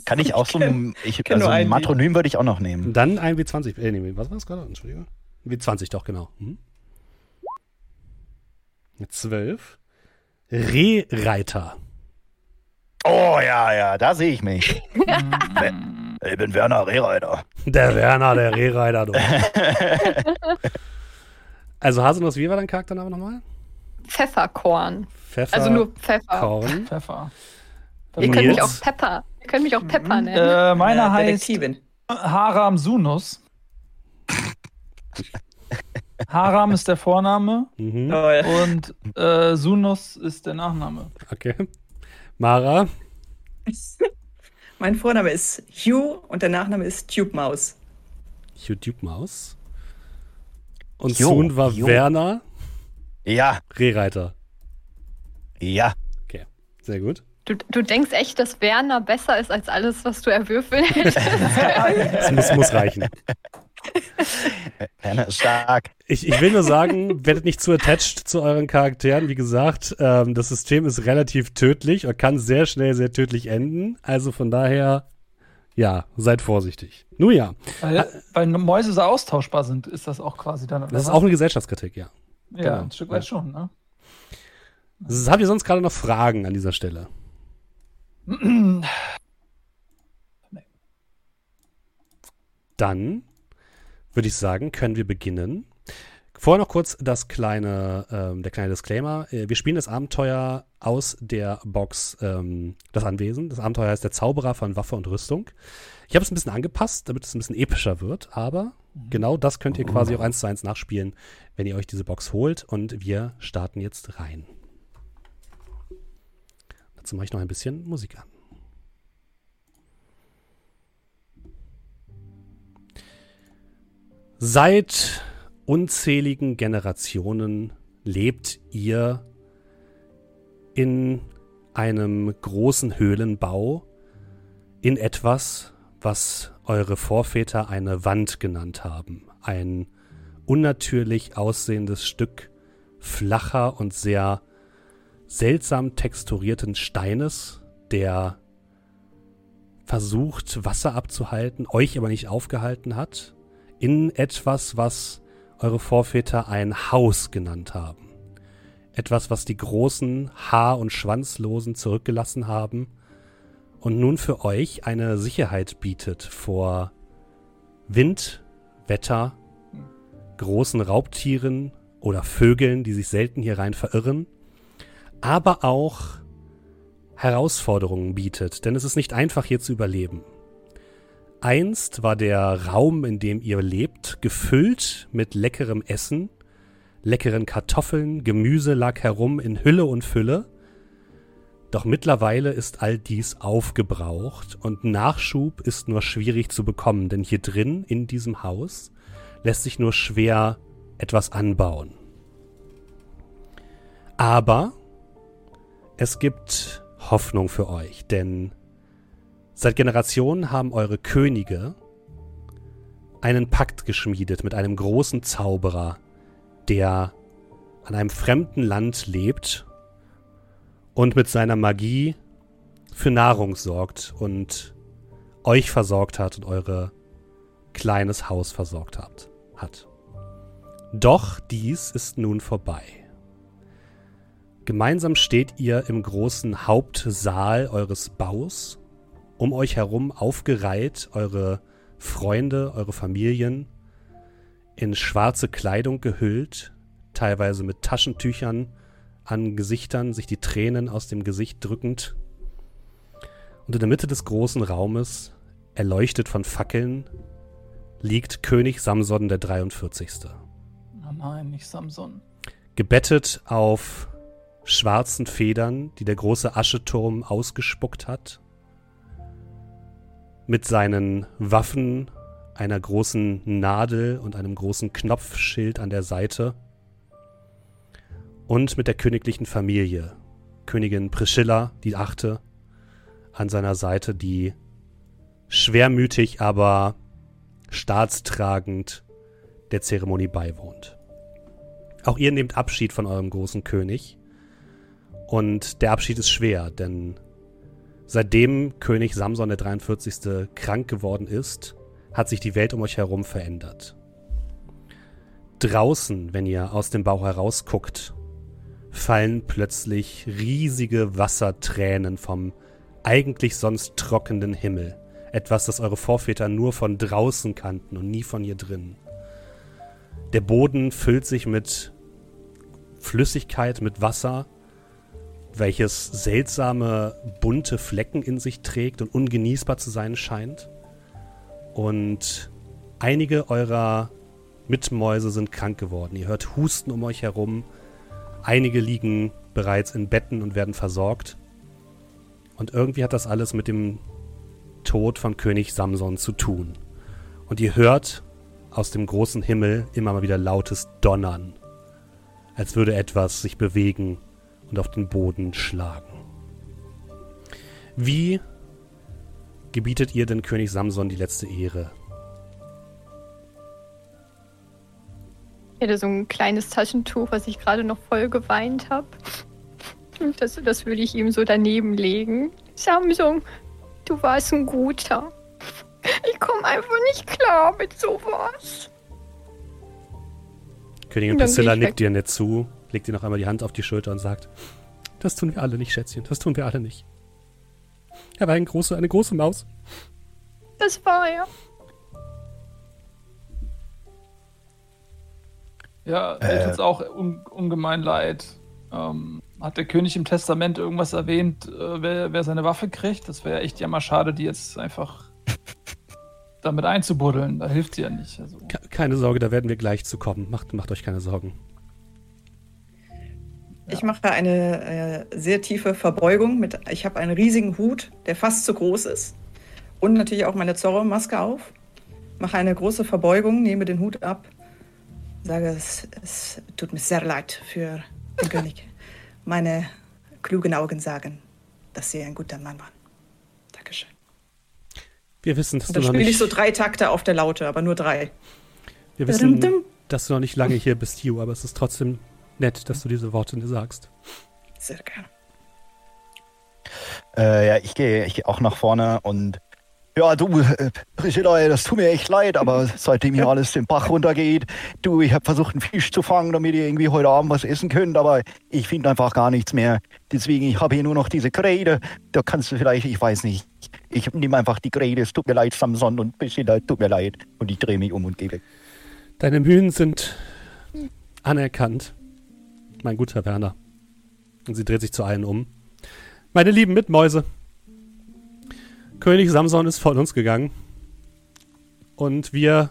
Kann ich auch so ein, ich, also ein. Matronym würde ich auch noch nehmen. Dann ein W20. Äh, nee, was war das gerade? Entschuldigung. W20 doch, genau. Hm. Mit 12. Rehreiter. Oh ja, ja, da sehe ich mich. [LAUGHS] Ich bin Werner Rehreiter. Der Werner, der Rehreiter. Du. [LAUGHS] also Haselnuss, wie war dein Charaktername nochmal? Pfefferkorn. Pfeffer. Also nur Pfeffer. Korn. Pfeffer. Ihr könnt mich auch Pepper. Ihr könnt mich auch Pepper nennen. Äh, meiner Ja, heißt Detektivin. Haram Sunus. Haram ist der Vorname Mhm. Toll. und äh, Sunus ist der Nachname. Okay. Mara. Mein Vorname ist Hugh und der Nachname ist Tube Maus. YouTube Maus. Und Jo, Soon war jo. Werner Ja, Rehreiter. ja. Okay. Sehr gut. Du, du denkst echt, dass Werner besser ist als alles, was du erwürfeln hättest? [LAUGHS] Das muss, muss reichen. Werner ist stark. Ich, ich will nur sagen, werdet nicht zu attached zu euren Charakteren. Wie gesagt, ähm, das System ist relativ tödlich und kann sehr schnell sehr tödlich enden. Also von daher, ja, seid vorsichtig. Nun ja, Weil, weil Mäuse so austauschbar sind, ist das auch quasi dann. das ist was? auch eine Gesellschaftskritik, ja. Ja, genau. ein Stück weit Ja. schon, ne? Habt ihr sonst gerade noch Fragen an dieser Stelle? Dann würde ich sagen, können wir beginnen. Vorher noch kurz das kleine, ähm, der kleine Disclaimer. Äh, wir spielen das Abenteuer aus der Box ähm, Das Anwesen. Das Abenteuer heißt der Zauberer von Waffe und Rüstung. Ich habe es ein bisschen angepasst, damit es ein bisschen epischer wird, aber genau das könnt ihr quasi auch eins zu eins nachspielen, wenn ihr euch diese Box holt. Und wir starten jetzt rein. Dazu mache ich noch ein bisschen Musik an. Seit unzähligen Generationen lebt ihr in einem großen Höhlenbau in etwas, was eure Vorväter eine Wand genannt haben. Ein unnatürlich aussehendes Stück flacher und sehr seltsam texturierten Steines, der versucht, Wasser abzuhalten, euch aber nicht aufgehalten hat, in etwas, was eure Vorväter ein Haus genannt haben. Etwas, was die großen Haar- und Schwanzlosen zurückgelassen haben und nun für euch eine Sicherheit bietet vor Wind, Wetter, großen Raubtieren oder Vögeln, die sich selten hier rein verirren, aber auch Herausforderungen bietet, denn es ist nicht einfach hier zu überleben. Einst war der Raum, in dem ihr lebt, gefüllt mit leckerem Essen, leckeren Kartoffeln, Gemüse lag herum in Hülle und Fülle. Doch mittlerweile ist all dies aufgebraucht und Nachschub ist nur schwierig zu bekommen, denn hier drin in diesem Haus lässt sich nur schwer etwas anbauen. Aber es gibt Hoffnung für euch, denn seit Generationen haben eure Könige einen Pakt geschmiedet mit einem großen Zauberer, der an einem fremden Land lebt und mit seiner Magie für Nahrung sorgt und euch versorgt hat und eure kleines Haus versorgt hat. Doch dies ist nun vorbei. Gemeinsam steht ihr im großen Hauptsaal eures Baus, um euch herum aufgereiht eure Freunde, eure Familien, in schwarze Kleidung gehüllt, teilweise mit Taschentüchern an Gesichtern, sich die Tränen aus dem Gesicht drückend. Und in der Mitte des großen Raumes, erleuchtet von Fackeln, liegt König Samson der 43. Oh nein, nicht Samson. Gebettet auf schwarzen Federn, die der große Ascheturm ausgespuckt hat. Mit seinen Waffen, einer großen Nadel und einem großen Knopfschild an der Seite. Und mit der königlichen Familie. Königin Priscilla, die Achte, an seiner Seite, die schwermütig, aber staatstragend der Zeremonie beiwohnt. Auch ihr nehmt Abschied von eurem großen König. Und der Abschied ist schwer, denn seitdem König Samson der 43. krank geworden ist, hat sich die Welt um euch herum verändert. Draußen, wenn ihr aus dem Bauch herausguckt, fallen plötzlich riesige Wassertränen vom eigentlich sonst trockenen Himmel. Etwas, das eure Vorväter nur von draußen kannten und nie von hier drin. Der Boden füllt sich mit Flüssigkeit, mit Wasser, welches seltsame bunte Flecken in sich trägt und ungenießbar zu sein scheint. Und einige eurer Mitmäuse sind krank geworden. Ihr hört Husten um euch herum. Einige liegen bereits in Betten und werden versorgt. Und irgendwie hat das alles mit dem Tod von König Samson zu tun. Und ihr hört aus dem großen Himmel immer mal wieder lautes Donnern, als würde etwas sich bewegen und auf den Boden schlagen. Wie gebietet ihr denn König Samson die letzte Ehre? Ich hätte so ein kleines Taschentuch, was ich gerade noch voll geweint habe. Das, das würde ich ihm so daneben legen. Samsung, du warst ein guter. Ich komme einfach nicht klar mit sowas. Königin Priscilla nickt dir nicht zu, legt dir noch einmal die Hand auf die Schulter und sagt, das tun wir alle nicht, Schätzchen, das tun wir alle nicht. Er war ein große, eine große Maus. Das war er. Ja, mir Äh. tut's auch un ungemein leid. Ähm, hat der König im Testament irgendwas erwähnt, äh, wer, wer seine Waffe kriegt? Das wäre echt jammer schade, die jetzt einfach damit einzubuddeln. Da hilft sie ja nicht. Also, Ke- Keine Sorge, da werden wir gleich zu kommen. Macht, macht euch keine Sorgen. Ich mache eine äh, sehr tiefe Verbeugung. Mit, ich habe einen riesigen Hut, der fast zu groß ist. Und natürlich auch meine Zorro-Maske auf. Mache eine große Verbeugung, nehme den Hut ab. Sage, es, es tut mir sehr leid für den [LAUGHS] König. Meine klugen Augen sagen, dass Sie ein guter Mann waren. Dankeschön. Wir wissen, dass Und du dann noch spiele nicht, ich so drei Takte auf der Laute, aber nur drei. wir wissen, dass du noch nicht lange hier bist, Hugh, aber es ist trotzdem nett, dass du diese Worte sagst. Sehr gerne. Äh, ja, ich gehe ich geh auch nach vorne und ja, du, äh, Priscilla, das tut mir echt leid, aber seitdem hier alles den Bach runtergeht, du, ich habe versucht, einen Fisch zu fangen, damit ihr irgendwie heute Abend was essen könnt, aber ich finde einfach gar nichts mehr. Deswegen, ich habe hier nur noch diese Krähe. Da kannst du vielleicht, ich weiß nicht, ich nehme einfach die Krähe. Es tut mir leid, Samson und Priscilla, tut mir leid. Und ich drehe mich um und gehe weg. Deine Mühen sind anerkannt, mein guter Werner. Und sie dreht sich zu allen um. Meine lieben Mitmäuse, König Samson ist von uns gegangen. Und wir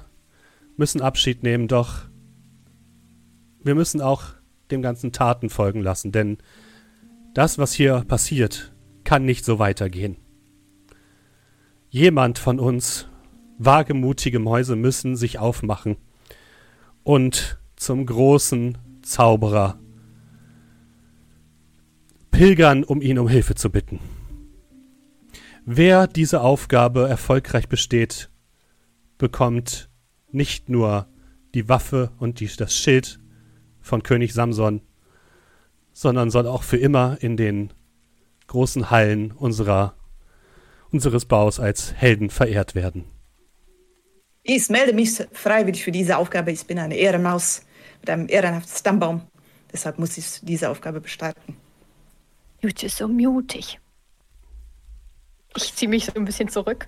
müssen Abschied nehmen, doch wir müssen auch dem ganzen Taten folgen lassen, denn das, was hier passiert, kann nicht so weitergehen. Jemand von uns, wagemutige Mäuse, müssen sich aufmachen und zum großen Zauberer pilgern, um ihn um Hilfe zu bitten. Wer diese Aufgabe erfolgreich besteht, bekommt nicht nur die Waffe und die, das Schild von König Samson, sondern soll auch für immer in den großen Hallen unserer, unseres Baus als Helden verehrt werden. Ich melde mich freiwillig für diese Aufgabe. Ich bin eine Ehrenmaus mit einem ehrenhaften Stammbaum. Deshalb muss ich diese Aufgabe bestreiten. Jute ist so mutig. Ich ziehe mich so ein bisschen zurück.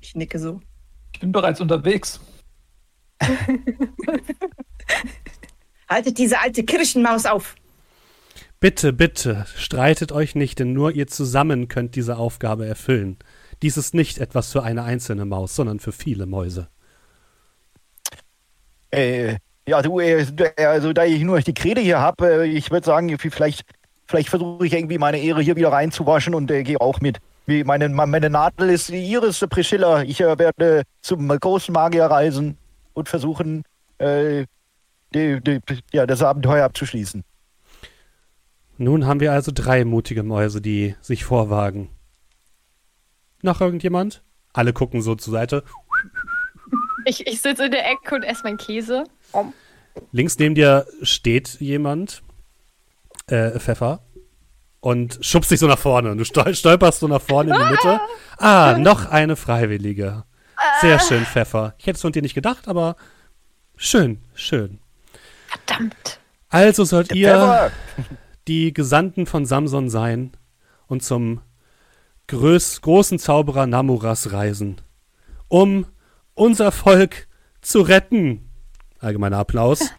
Ich nicke so. Ich bin bereits unterwegs. [LAUGHS] Haltet diese alte Kirchenmaus auf. Bitte, bitte, streitet euch nicht, denn nur ihr zusammen könnt diese Aufgabe erfüllen. Dies ist nicht etwas für eine einzelne Maus, sondern für viele Mäuse. Äh, ja, du, äh, also da ich nur die Krede hier habe, äh, ich würde sagen, vielleicht, vielleicht versuche ich irgendwie meine Ehre hier wieder reinzuwaschen und äh, gehe auch mit. Wie meine, meine Nadel ist die Iris Priscilla. Ich äh, werde zum großen Magier reisen und versuchen, äh, die, die, ja, das Abenteuer abzuschließen. Nun haben wir also drei mutige Mäuse, die sich vorwagen. Noch irgendjemand? Alle gucken so zur Seite. Ich, ich sitze in der Ecke und esse meinen Käse. Links neben dir steht jemand, äh, Pfeffer, und schubst dich so nach vorne. Und du stol stolperst so nach vorne in die Mitte. Ah, noch eine Freiwillige. Sehr schön, Pfeffer. Ich hätte es von dir nicht gedacht, aber schön, schön. Verdammt. Also sollt ihr Pfeffer! [LAUGHS] die Gesandten von Samson sein und zum größ großen Zauberer Namuras reisen, um unser Volk zu retten. Allgemeiner Applaus. [LAUGHS]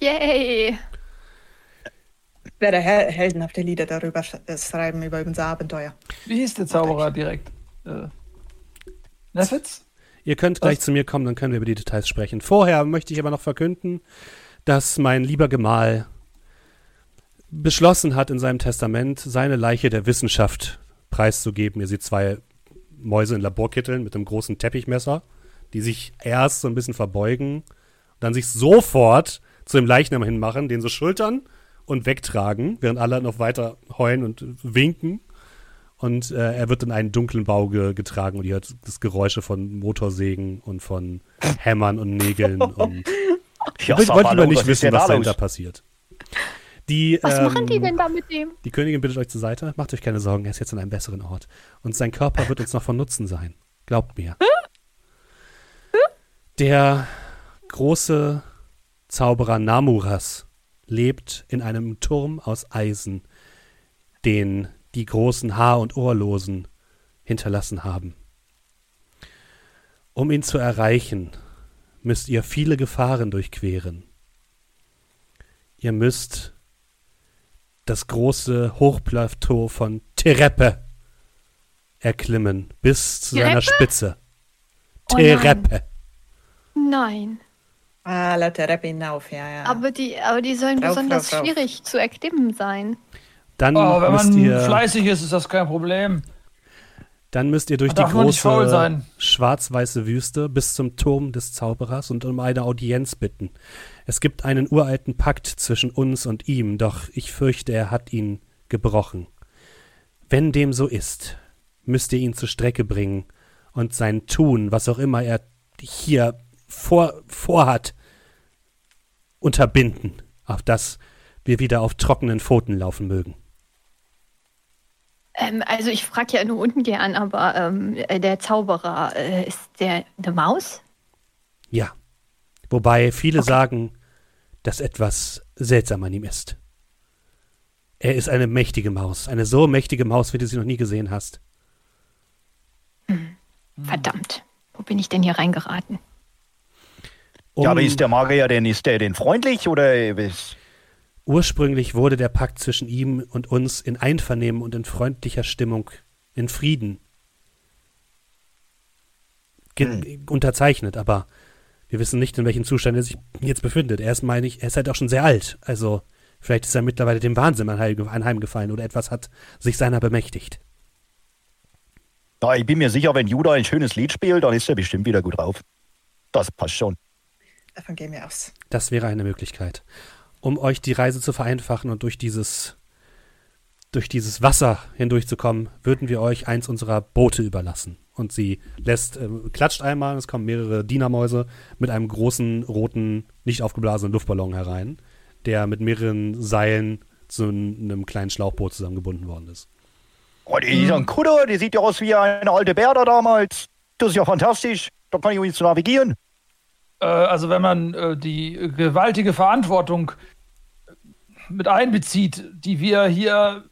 Yay. Werde hel heldenhafte Lieder darüber sch äh, schreiben, über unser Abenteuer. Wie hieß der Zauberer direkt? Äh, Nefitz? Ihr könnt gleich Was? zu mir kommen, dann können wir über die Details sprechen. Vorher möchte ich aber noch verkünden, dass mein lieber Gemahl beschlossen hat, in seinem Testament seine Leiche der Wissenschaft preiszugeben. Ihr seht zwei Mäuse in Laborkitteln mit einem großen Teppichmesser, die sich erst so ein bisschen verbeugen und dann sich sofort zu dem Leichnam hinmachen, den so schultern und wegtragen, während alle noch weiter heulen und winken. Und äh, er wird in einen dunklen Bau ge getragen und ihr hört das Geräusche von Motorsägen und von Hämmern und Nägeln. [LAUGHS] und Ja, ich wollte lieber nicht wissen, denn was da dahinter passiert. Die, Was ähm, machen die denn da mit dem? Die Königin bittet euch zur Seite. Macht euch keine Sorgen, er ist jetzt an einem besseren Ort. Und sein Körper wird uns noch von Nutzen sein. Glaubt mir. Der große Zauberer Namuras lebt in einem Turm aus Eisen, den die großen Haar- und Ohrlosen hinterlassen haben. Um ihn zu erreichen, müsst ihr viele Gefahren durchqueren. Ihr müsst das große Hochplateau von Tereppe erklimmen bis zu seiner Tereppe? Spitze. Oh nein. Tereppe. Nein. Ah, laut der Treppe hinauf, ja, ja. Aber die, aber die sollen Rauf, besonders rauf, rauf. schwierig zu erklimmen sein. Dann, Oh, wenn müsst man ihr, fleißig ist, ist das kein Problem. dann müsst ihr durch die große schwarz-weiße Wüste bis zum Turm des Zauberers und um eine Audienz bitten. Es gibt einen uralten Pakt zwischen uns und ihm, doch ich fürchte, er hat ihn gebrochen. Wenn dem so ist, müsst ihr ihn zur Strecke bringen und sein Tun, was auch immer er hier vor, vorhat, unterbinden, auf dass wir wieder auf trockenen Pfoten laufen mögen. Ähm, also ich frage ja nur unten gern, aber ähm, äh, der Zauberer, äh, ist der eine Maus? Ja. Wobei viele Okay. sagen, dass etwas seltsam an ihm ist. Er ist eine mächtige Maus. Eine so mächtige Maus, wie du sie noch nie gesehen hast. Verdammt. Wo bin ich denn hier reingeraten? Ja, aber Um- ist der Magier denn, ist der denn freundlich oder ist, Ursprünglich wurde der Pakt zwischen ihm und uns in Einvernehmen und in freundlicher Stimmung, in Frieden ge- unterzeichnet, aber wir wissen nicht, in welchem Zustand er sich jetzt befindet. Er ist, meine ich, er ist halt auch schon sehr alt. Also vielleicht ist er mittlerweile dem Wahnsinn anheim- anheimgefallen oder etwas hat sich seiner bemächtigt. Ja, ich bin mir sicher, wenn Judah ein schönes Lied spielt, dann ist er bestimmt wieder gut drauf. Das passt schon. Davon gehen wir aus. Das wäre eine Möglichkeit. um euch die Reise zu vereinfachen und durch dieses, durch dieses Wasser hindurchzukommen, würden wir euch eins unserer Boote überlassen. Und sie lässt, äh, klatscht einmal, es kommen mehrere Dienermäuse mit einem großen, roten, nicht aufgeblasenen Luftballon herein, der mit mehreren Seilen zu einem kleinen Schlauchboot zusammengebunden worden ist. Oh, die ist ein Kutter, die sieht ja aus wie eine alte Berda damals. Das ist ja fantastisch. Da kann ich übrigens navigieren. Äh, also wenn man äh, die gewaltige Verantwortung mit einbezieht, die wir hier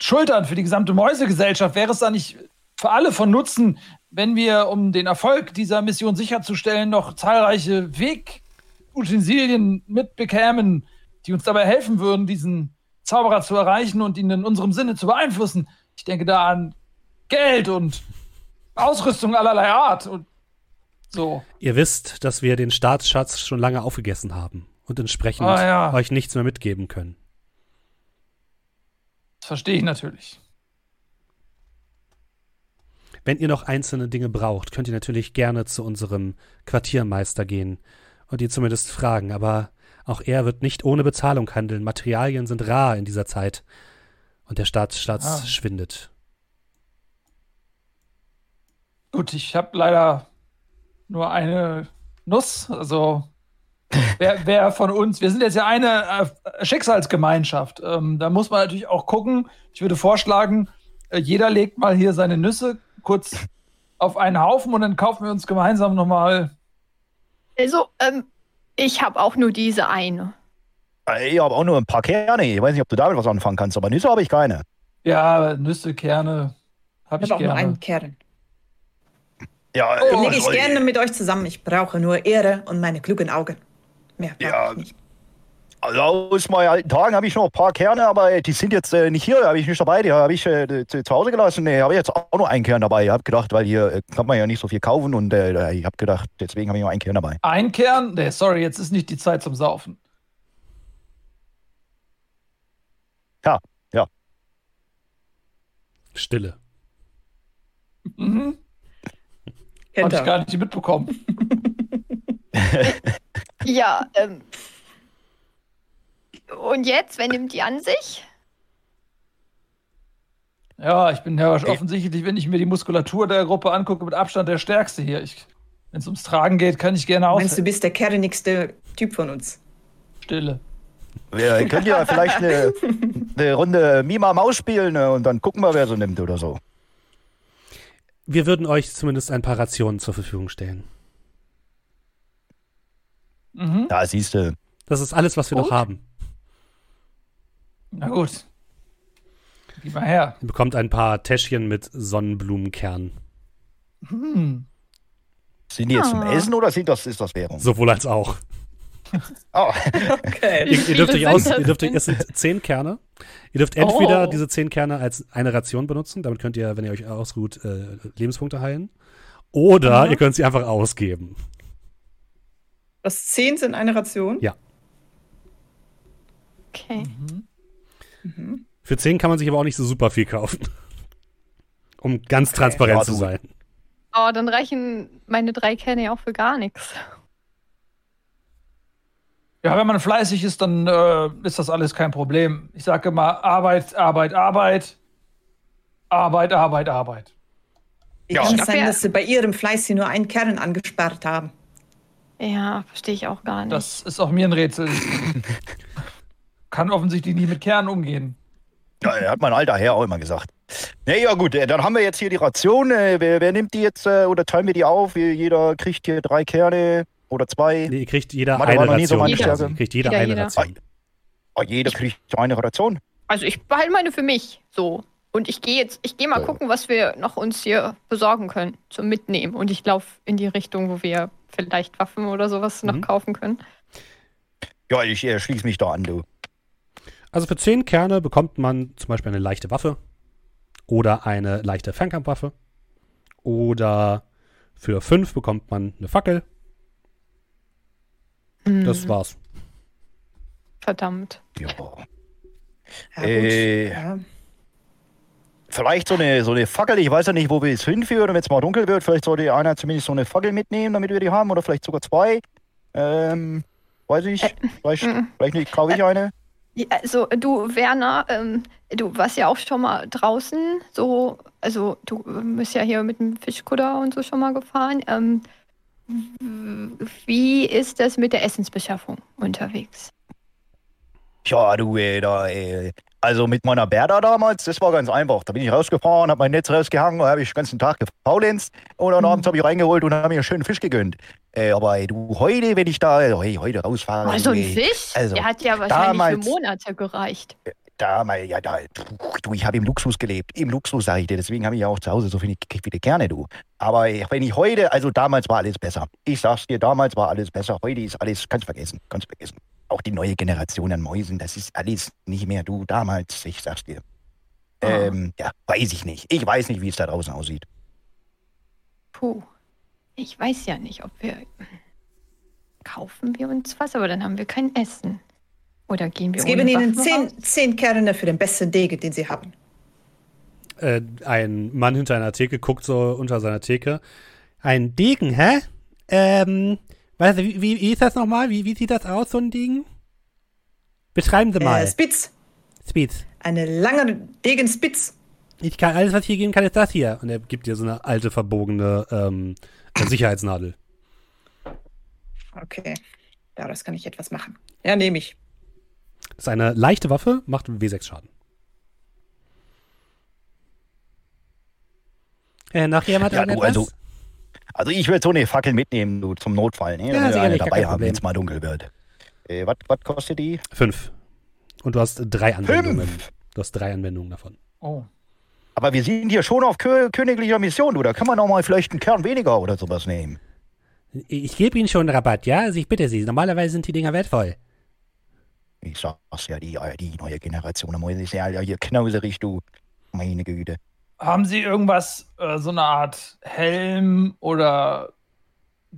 schultern für die gesamte Mäusegesellschaft, wäre es da nicht für alle von Nutzen, wenn wir, um den Erfolg dieser Mission sicherzustellen, noch zahlreiche Wegutensilien mitbekämen, die uns dabei helfen würden, diesen Zauberer zu erreichen und ihn in unserem Sinne zu beeinflussen. Ich denke da an Geld und Ausrüstung allerlei Art und so. Ihr wisst, dass wir den Staatsschatz schon lange aufgegessen haben und entsprechend Ah, ja. euch nichts mehr mitgeben können. Das verstehe ich natürlich. Wenn ihr noch einzelne Dinge braucht, könnt ihr natürlich gerne zu unserem Quartiermeister gehen und ihn zumindest fragen, aber auch er wird nicht ohne Bezahlung handeln. Materialien sind rar in dieser Zeit und der Staatsschatz Ah. schwindet. Gut, ich habe leider nur eine Nuss. Also, wer, wer von uns, wir sind jetzt ja eine äh, Schicksalsgemeinschaft. Ähm, da muss man natürlich auch gucken. Ich würde vorschlagen, äh, jeder legt mal hier seine Nüsse kurz auf einen Haufen und dann kaufen wir uns gemeinsam nochmal. Also, ähm, ich habe auch nur diese eine. Äh, Ich habe auch nur ein paar Kerne. Ich weiß nicht, ob du damit was anfangen kannst, aber Nüsse habe ich keine. Ja, Nüsse, Kerne. Habe Ich ich habe auch nur gerne. einen Kern. Ja, Oh, äh, lege ich gerne mit euch zusammen. Ich brauche nur Ehre und meine klugen Augen. Mehr brauche Ja. ich nicht. Also aus meinen alten Tagen habe ich noch ein paar Kerne, aber die sind jetzt äh, nicht hier, habe ich nicht dabei. Die habe ich äh, zu zu Hause gelassen. Nee, habe jetzt auch nur einen Kern dabei. Ich habe gedacht, weil hier äh, kann man ja nicht so viel kaufen und äh, ich habe gedacht, deswegen habe ich nur einen Kern dabei. Ein Kern? Nee, sorry, jetzt ist nicht die Zeit zum Saufen. Stille. Mhm. Habe ich gar nicht mitbekommen. [LAUGHS] Ja, ähm. Und jetzt, wer nimmt die an sich? Ja, ich bin ja offensichtlich, wenn ich mir die Muskulatur der Gruppe angucke, mit Abstand der Stärkste hier. Wenn es ums Tragen geht, kann ich gerne Meinst du, bist der kernigste Typ von uns? Wir können ja vielleicht eine, eine Runde Mima Maus spielen äh, und dann gucken wir, wer so nimmt oder so. Wir würden euch zumindest ein paar Rationen zur Verfügung stellen. Mhm. Da siehst du. Das ist alles, was wir noch Gut. haben. Na gut. Gib mal her. Ihr bekommt ein paar Täschchen mit Sonnenblumenkernen. Hm. Sind die jetzt zum Ah. Essen oder sind das, ist das Währung? Sowohl als auch. Ah, [LAUGHS] Okay. Ihr, ihr dürft euch aus, ihr dürft euch, es sind zehn Kerne. Ihr dürft entweder Oh. diese zehn Kerne als eine Ration benutzen, damit könnt ihr, wenn ihr euch ausruht, äh, Lebenspunkte heilen. Oder ihr könnt sie einfach ausgeben. Das 10 sind eine Ration. Ja. Okay. Mhm. Für zehn kann man sich aber auch nicht so super viel kaufen. Um ganz transparent Ja, zu sein. Oh, dann reichen meine drei Kerne ja auch für gar nichts. Ja, wenn man fleißig ist, dann äh, ist das alles kein Problem. Ich sage immer Arbeit, Arbeit, Arbeit. Arbeit, Arbeit, Arbeit. Wie Ja. kann es sein, dass sie bei ihrem Fleiß sie nur einen Kern angespart haben? Ja, verstehe ich auch gar nicht. Das ist auch mir ein Rätsel. [LAUGHS] Kann offensichtlich nie mit Kernen umgehen. ja, hat mein alter Herr auch immer gesagt. Nee, ja gut, äh, dann haben wir jetzt hier die Ration. Äh, wer, wer nimmt die jetzt äh, oder teilen wir die auf? Wie- Jeder kriegt hier drei Kerne oder zwei. Nee, ihr kriegt jeder Warte, eine noch so Ration. meine quasi. Stärke. Kriegt jeder, Jeder, eine jeder. Ration. Oh, jeder kriegt eine Ration. Also ich behalte meine für mich so. Und ich gehe jetzt, ich gehe mal Ja. gucken, was wir noch uns hier besorgen können zum Mitnehmen. Und ich laufe in die Richtung, wo wir vielleicht Waffen oder sowas noch Mhm. kaufen können. Ja, ich äh, schließe mich da an, du. Also für 10 Kerne bekommt man zum Beispiel eine leichte Waffe oder eine leichte Fernkampfwaffe. Oder für 5 bekommt man eine Fackel. Das war's. Verdammt. Ja. Ja, Äh. Ja. Vielleicht so eine, so eine Fackel, ich weiß ja nicht, wo wir es hinführen, wenn es mal dunkel wird. Vielleicht sollte einer zumindest so eine Fackel mitnehmen, damit wir die haben, oder vielleicht sogar zwei. Ähm, Weiß ich. Äh, Vielleicht, mm. vielleicht nicht. Kaufe ich eine? Ja, Also, du, Werner, ähm, du warst ja auch schon mal draußen, so, also du bist ja hier mit dem Fischkutter und so schon mal gefahren. Ähm, wie ist das mit der Essensbeschaffung unterwegs? Ja, du, ey, da, ey. Also mit meiner Berda damals, das war ganz einfach. Da bin ich rausgefahren, hab mein Netz rausgehangen, da habe ich den ganzen Tag gefaulenzt und dann Mhm. abends habe ich reingeholt und habe mir einen schönen Fisch gegönnt. Äh, aber ey, du, heute, wenn ich da, hey, heute rausfahre, Oh, so ein Fisch? also, der hat ja wahrscheinlich damals- für Monate gereicht. Da mal, ja, da, du, ich habe im Luxus gelebt. Im Luxus, sage ich dir. Deswegen habe ich ja auch zu Hause so viel ich wieder gerne, du. Aber wenn ich heute, also damals war alles besser. Ich sag's dir, damals war alles besser. Heute ist alles, kannst vergessen, kannst vergessen. Auch die neue Generation an Mäusen, das ist alles nicht mehr du damals, ich sag's dir. Ah. Ähm, ja, weiß ich nicht. Ich weiß nicht, wie es da draußen aussieht. Puh, ich weiß ja nicht, ob wir. Kaufen wir uns was, aber dann haben wir kein Essen. Oder gehen wir Es geben Ihnen zehn, zehn Kerne für den besten Degen, den Sie haben. Äh, ein Mann hinter einer Theke guckt so unter seiner Theke. Ein Degen, hä? Ähm, weißt du, wie, wie, ist das nochmal? Wie, wie sieht das aus, so ein Degen? Beschreiben Sie mal. Äh, Spitz. Speed. Eine lange Degenspitz. Ich kann, alles, was ich hier geben kann, ist das hier. Und er gibt dir so eine alte, verbogene ähm, Sicherheitsnadel. Okay. Daraus kann ich etwas machen. Ja, nehme ich. Das ist eine leichte Waffe, macht W6 Schaden. Äh, noch jemand Ja, du, irgendetwas? also- Also ich würde so eine Fackel mitnehmen, du, zum Notfall. Ne? Ja, Wenn wir eine sicherlich, dabei haben, wenn es mal dunkel wird. Äh, was kostet die? Fünf. Und du hast drei Anwendungen. Fünf? Du hast drei Anwendungen davon. Oh. Aber wir sind hier schon auf kö königlicher Mission, du. Da kann man noch mal vielleicht einen Kern weniger oder sowas nehmen. Ich gebe Ihnen schon Rabatt, ja? Also ich bitte Sie. Normalerweise sind die Dinger wertvoll. Ich sag's ja, die, äh, die neue Generation, da muss ich ja hier knauserig, du. Meine Güte. Haben Sie irgendwas, äh, so eine Art Helm oder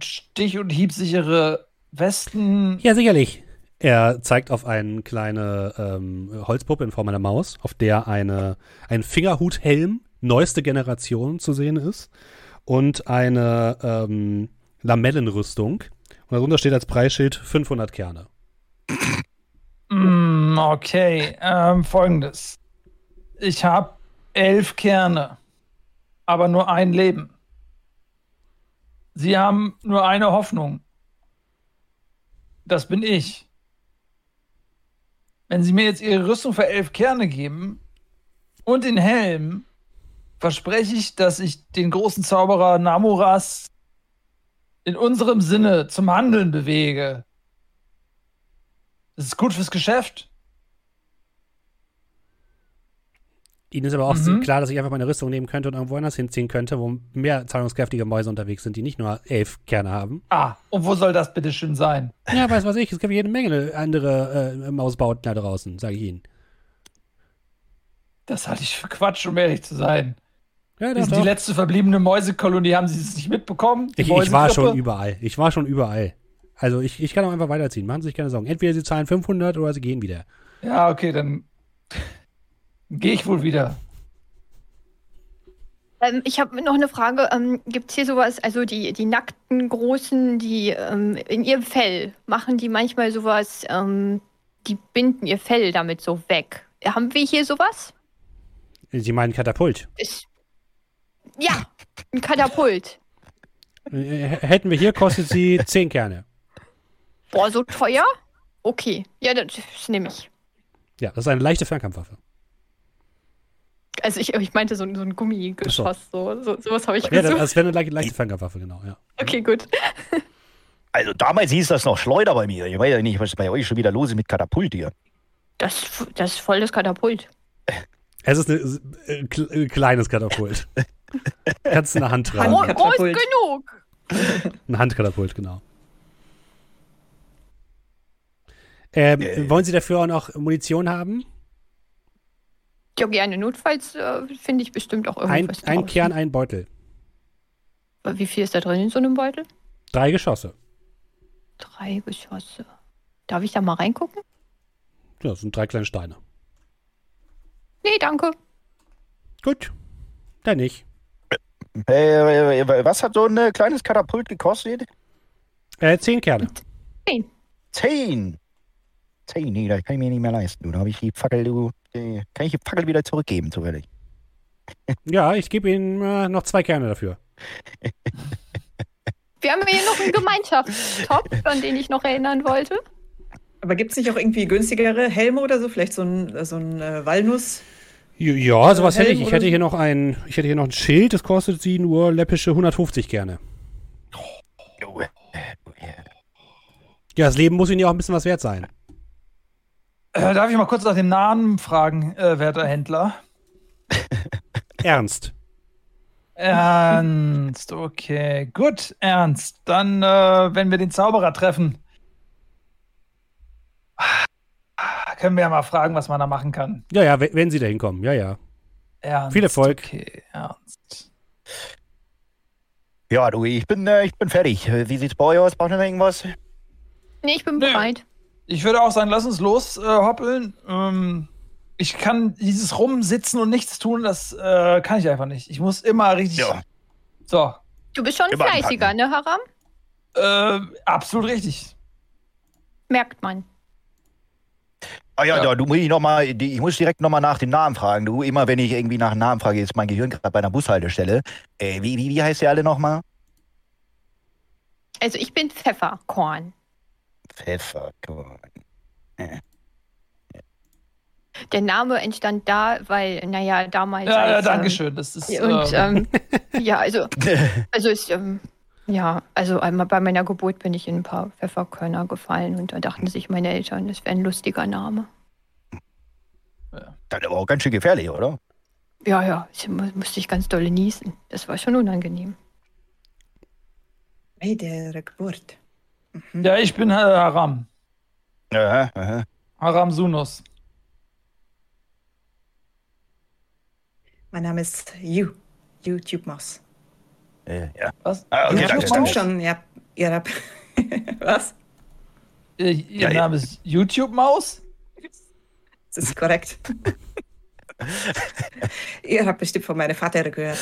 stich- und hiebsichere Westen? Ja, sicherlich. Er zeigt auf eine kleine ähm, Holzpuppe in Form einer Maus, auf der eine, ein Fingerhuthelm neueste Generation zu sehen ist und eine ähm, Lamellenrüstung. Und darunter steht als Preisschild 500 Kerne. Mm, okay, ähm, folgendes. Ich habe elf Kerne, aber nur ein Leben. Sie haben nur eine Hoffnung. Das bin ich. Wenn Sie mir jetzt Ihre Rüstung für elf Kerne geben und den Helm, verspreche ich, dass ich den großen Zauberer Namuras in unserem Sinne zum Handeln bewege. Das ist gut fürs Geschäft. Ihnen ist aber auch Mhm. klar, dass ich einfach meine Rüstung nehmen könnte und irgendwo anders hinziehen könnte, wo mehr zahlungskräftige Mäuse unterwegs sind, die nicht nur elf Kerne haben. Ah, und wo soll das bitte schön sein? Ja, weiß was ich, es gibt jede Menge andere äh, Mausbauten da draußen, sage ich Ihnen. Das halte ich für Quatsch, um ehrlich zu sein. Ja, doch, sind die letzte verbliebene Mäusekolonie, haben Sie es nicht mitbekommen? Ich, ich war schon überall. Ich war schon überall. Also ich, ich kann auch einfach weiterziehen. Machen Sie sich keine Sorgen. Entweder Sie zahlen 500 oder Sie gehen wieder. Ja, okay, dann [LAUGHS] gehe ich wohl wieder. Ähm, ich habe noch eine Frage. Ähm, Gibt es hier sowas, also die, die nackten Großen, die ähm, in ihrem Fell, machen die manchmal sowas, ähm, die binden ihr Fell damit so weg. Haben wir hier sowas? Sie meinen Katapult. Ist, ja, ein Katapult. Äh, hätten wir hier, kostet sie 10 Kerne. Boah, so teuer? Okay, ja, das, das nehme ich. Ja, das ist eine leichte Fernkampfwaffe. Also ich, ich meinte so, ein- so ein Gummigeschoss, so, so sowas habe ich Ja, das, gesucht. das wäre eine le leichte Fernkampfwaffe, genau. Ja. Okay, gut. Also damals hieß das noch Schleuder bei mir. Ich weiß ja nicht, was bei euch schon wieder los ist mit Katapult hier. Das, das ist voll das Katapult. Es ist ein äh, äh, kleines Katapult. [LAUGHS] Kannst du eine Hand tragen. Groß genug. Ein Handkatapult, genau. Ähm, Äh. Wollen Sie dafür auch noch Munition haben? Ja, gerne. Notfalls äh, finde ich bestimmt auch Ein, irgendwas ein draußen. Kern, ein Beutel. Wie viel ist da drin in so einem Beutel? Drei Geschosse. Drei Geschosse. Darf ich da mal reingucken? Ja, das sind drei kleine Steine. Nee, danke. Gut. Dann nicht. Äh, was hat so ein äh, kleines Katapult gekostet? Äh, zehn Kerne. Zehn. Zehn. Zehn, nee, das kann ich mir nicht mehr leisten. Da habe ich die Fackel, du, die, kann ich die Fackel wieder zurückgeben, zufällig. Ja, ich gebe Ihnen äh, noch zwei Kerne dafür. Wir haben hier noch einen Gemeinschaftstopf, an den ich noch erinnern wollte. Aber gibt es nicht auch irgendwie günstigere Helme oder so? Vielleicht so ein, so ein äh, Walnuss? Ja, sowas hätte ich. Helm Ich hätte hier noch ein, ich hätte hier noch ein Schild, das kostet Sie nur läppische 150 gerne. Äh, äh, Ja, das Leben muss Ihnen ja auch ein bisschen was wert sein. Äh, darf ich mal kurz nach dem Namen fragen, äh, werter Händler? [LAUGHS] Ernst. Ernst, okay. Gut, Ernst. Dann, äh, wenn wir den Zauberer treffen, können wir ja mal fragen, was man da machen kann. Ja, ja, we- wenn Sie da hinkommen. Ja, ja. Ernst. Viel Erfolg. Okay, Ernst. ja, du, ich bin, äh, ich bin fertig. Wie sieht's bei euch aus? Braucht ihr noch irgendwas? Nee, ich bin Nö. bereit. Ich würde auch sagen, lass uns los äh, hoppeln. Ähm, ich kann dieses Rumsitzen und nichts tun, das äh, kann ich einfach nicht. Ich muss immer richtig. Ja. So, Du bist schon Immer fleißiger, anpacken. ne, Haram? äh, absolut richtig. Merkt man. Ah ja, Ja. Da, du muss ich noch mal, die- ich muss direkt nochmal nach dem Namen fragen. Du, immer wenn ich irgendwie nach dem Namen frage, ist mein Gehirn gerade bei einer Bushaltestelle. Äh, wie, wie, wie heißt ihr alle nochmal? Also ich bin Pfefferkorn. Pfefferkorn. Der Name entstand da, weil, naja, damals. Ja, ja, als, danke ähm, schön. Das ist. Und ähm, ähm, [LAUGHS] ja, also, [LAUGHS] also ist, ähm, ja, also einmal bei meiner Geburt bin ich in ein paar Pfefferkörner gefallen und da dachten sich meine Eltern, das wäre ein lustiger Name. Das ist aber auch ganz schön gefährlich, oder? Ja, ja, ich mu- musste ich ganz dolle niesen. Das war schon unangenehm. Bei der Geburt. Ja, ich bin äh, Haram. Aha, aha. Haram Sunus. Mein Name ist You. YouTube Maus. Äh, ja. Was? Ah, okay, ja, danke, schon. Ja, ihr [LAUGHS] habt. Was? Ihr, ihr Ja, ja. Name ist YouTube-Maus? Das ist korrekt. [LAUGHS] ihr habt bestimmt von meinem Vater gehört.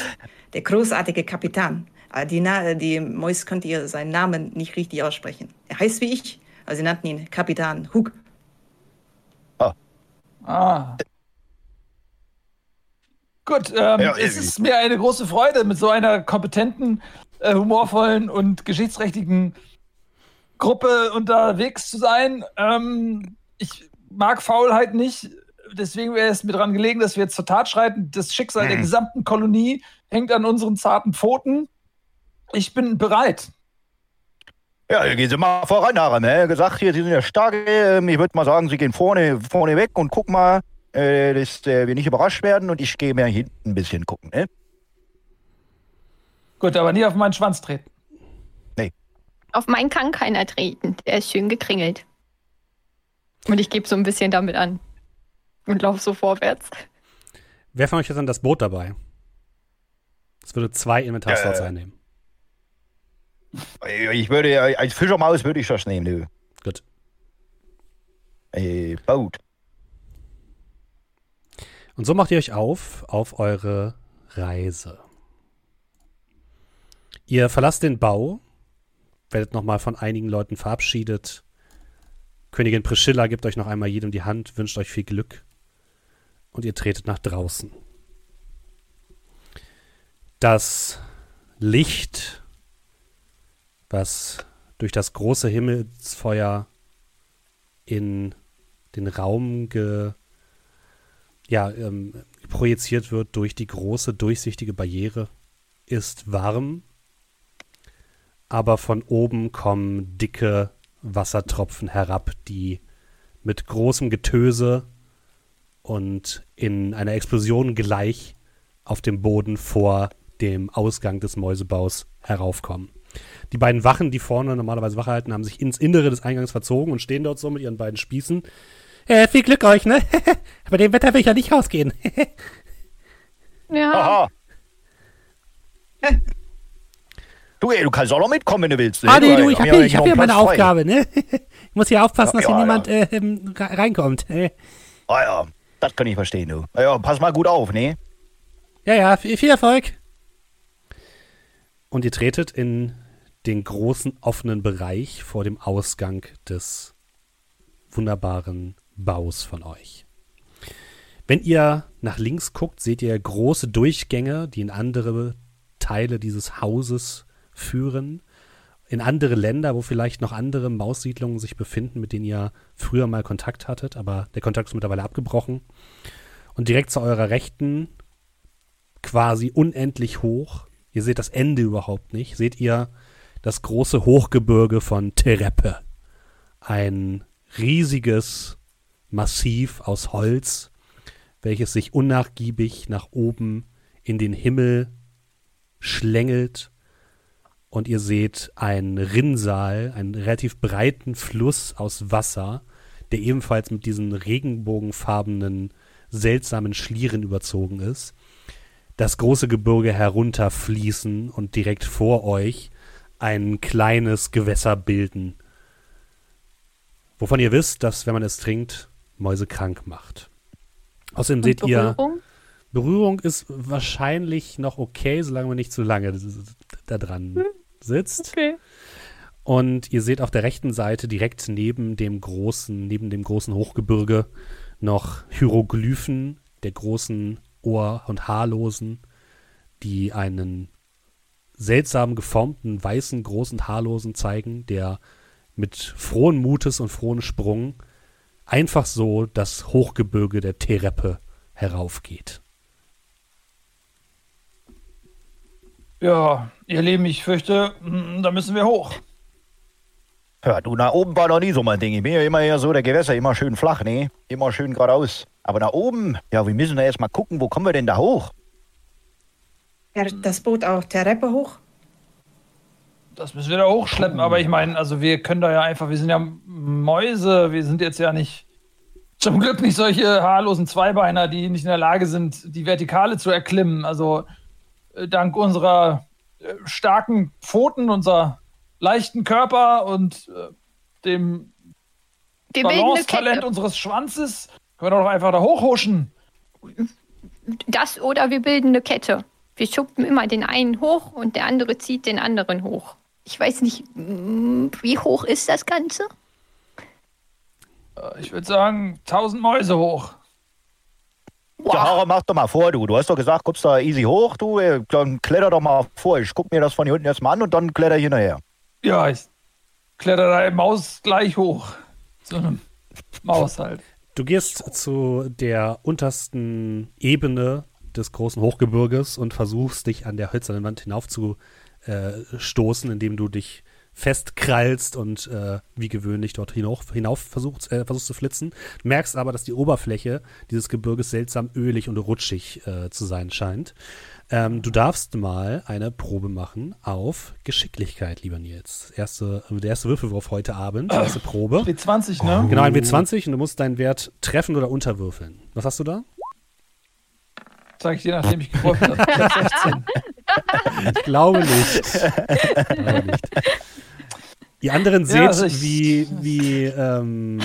Der großartige Kapitän. Ah, Die, Na die Mäus könnt ihr seinen Namen nicht richtig aussprechen. Er heißt wie ich. Also sie nannten ihn Kapitän Hug. Ah. Gut, ähm, Ja, es ist mir eine große Freude, mit so einer kompetenten, äh, humorvollen und geschichtsträchtigen Gruppe unterwegs zu sein. Ähm, ich mag Faulheit nicht, deswegen wäre es mir daran gelegen, dass wir jetzt zur Tat schreiten. Das Schicksal der Hm. gesamten Kolonie hängt an unseren zarten Pfoten. Ich bin bereit. Ja, gehen Sie mal voran, Aram. Ne? Gesagt, hier, Sie sind ja stark. Ähm, ich würde mal sagen, Sie gehen vorne, vorne weg und gucken mal, äh, dass äh, wir nicht überrascht werden. Und ich gehe mir hinten ein bisschen gucken. Ne? Gut, aber nie auf meinen Schwanz treten. Auf meinen kann keiner treten. Der ist schön gekringelt. Und ich gebe so ein bisschen damit an. Und laufe so vorwärts. Wer von euch hat dann das Boot dabei? Das würde zwei Inventarslots Äh. einnehmen. Ich würde, als Fischermaus würde ich das nehmen, du. Gut. Äh, Boot. Und so macht ihr euch auf auf eure Reise. Ihr verlasst den Bau, werdet nochmal von einigen Leuten verabschiedet. Königin Priscilla gibt euch noch einmal jedem die Hand, wünscht euch viel Glück und ihr tretet nach draußen. Das Licht, was durch das große Himmelsfeuer in den Raum ge, ja, ähm, projiziert wird durch die große durchsichtige Barriere, ist warm, aber von oben kommen dicke Wassertropfen herab, die mit großem Getöse und in einer Explosion gleich auf dem Boden vor dem Ausgang des Mäusebaus heraufkommen. Die beiden Wachen, die vorne normalerweise Wache halten, haben sich ins Innere des Eingangs verzogen und stehen dort so mit ihren beiden Spießen. Äh, viel Glück euch, ne? [LAUGHS] Bei dem Wetter will ich ja nicht rausgehen. [LAUGHS] Ja, Aha. Du, ey, du kannst auch noch mitkommen, wenn du willst. Ah, nee, du, ich hab hab hier, ich hab hier meine frei. Aufgabe, ne? [LAUGHS] Ich muss hier aufpassen, dass Ja, hier ja, niemand äh, ähm, re- reinkommt. Äh, Ah ja, das kann ich verstehen, du. Ja, Ja, pass mal gut auf, ne? Ja, ja, viel, viel Erfolg. Und ihr tretet in den großen offenen Bereich vor dem Ausgang des wunderbaren Baus von euch. Wenn ihr nach links guckt, seht ihr große Durchgänge, die in andere Teile dieses Hauses führen, in andere Länder, wo vielleicht noch andere Maussiedlungen sich befinden, mit denen ihr früher mal Kontakt hattet, aber der Kontakt ist mittlerweile abgebrochen. Und direkt zu eurer Rechten, quasi unendlich hoch, ihr seht das Ende überhaupt nicht, seht ihr das große Hochgebirge von Tereppe. Ein riesiges Massiv aus Holz, welches sich unnachgiebig nach oben in den Himmel schlängelt und ihr seht einen Rinnsal, einen relativ breiten Fluss aus Wasser, der ebenfalls mit diesen regenbogenfarbenen, seltsamen Schlieren überzogen ist. Das große Gebirge herunterfließen und direkt vor euch ein kleines Gewässer bilden, wovon ihr wisst, dass, wenn man es trinkt, Mäuse krank macht. Außerdem Und seht ihr, Berührung? Berührung ist wahrscheinlich noch okay, solange man nicht zu lange da dran sitzt. Okay. Und ihr seht auf der rechten Seite direkt neben dem großen, neben dem großen Hochgebirge noch Hieroglyphen der großen Ohr- und Haarlosen, die einen seltsam geformten, weißen, großen Haarlosen zeigen, der mit frohen Mutes und frohen Sprung einfach so das Hochgebirge der Tereppe heraufgeht. Ja, ihr Lieben, ich fürchte, mm, da müssen wir hoch. Ja, du, nach oben war noch nie so mein Ding. Ich bin ja immer eher so der Gewässer, immer schön flach, ne? Immer schön geradeaus. Aber nach oben, ja, wir müssen da erst mal gucken, wo kommen wir denn da hoch? Ja, das Boot auch der Reppe hoch. Das müssen wir da hochschleppen, aber ich meine, also wir können da ja einfach, wir sind ja Mäuse, wir sind jetzt ja nicht, zum Glück nicht solche haarlosen Zweibeiner, die nicht in der Lage sind, die Vertikale zu erklimmen. Also äh, dank unserer äh, starken Pfoten, unserer leichten Körper und äh, dem Balance-Talent unseres Schwanzes können wir doch einfach da hochhuschen. Das oder wir bilden eine Kette. Wir schuppen immer den einen hoch und der andere zieht den anderen hoch. Ich weiß nicht, mm, wie hoch ist das Ganze? Äh, Ich würde sagen, 1000 Mäuse hoch. Ja, Harald, mach doch mal vor, du. Du hast doch gesagt, kommst da easy hoch, du. äh, Dann kletter doch mal vor. Ich guck mir das von hier unten erstmal an und dann kletter ich hinterher. Ja, ich kletter da im Maus gleich hoch. So eine Maus halt. Du gehst zu der untersten Ebene des großen Hochgebirges und versuchst, dich an der hölzernen Wand hinauf zu äh, stoßen, indem du dich festkrallst und äh, wie gewöhnlich dort hinauf, hinauf versuchst, äh, versuchst zu flitzen. Merkst aber, dass die Oberfläche dieses Gebirges seltsam ölig und rutschig äh, zu sein scheint. Ähm, du darfst mal eine Probe machen auf Geschicklichkeit, lieber Nils. Erste, der erste Würfelwurf heute Abend, erste Probe. B20, ne? Genau, ein W20 und du musst deinen Wert treffen oder unterwürfeln. Was hast du da? Sag ich dir, nachdem ich geworfen habe. Ich hab 16. [LAUGHS] Ich glaube nicht. Ich [LAUGHS] glaube nicht. Die anderen seht, Ja, also ich- wie, wie, ähm,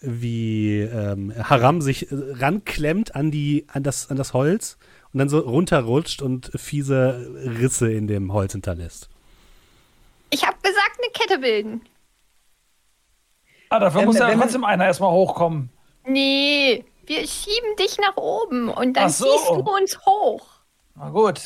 wie ähm, Haram sich äh, ranklemmt an, die, an, das, an das Holz und dann so runterrutscht und fiese Risse in dem Holz hinterlässt. Ich habe gesagt, eine Kette bilden. Ah, dafür Wenn- muss ja trotzdem einer erstmal hochkommen. Nee, wir schieben dich nach oben und dann Ach so. ziehst du uns hoch. Na gut.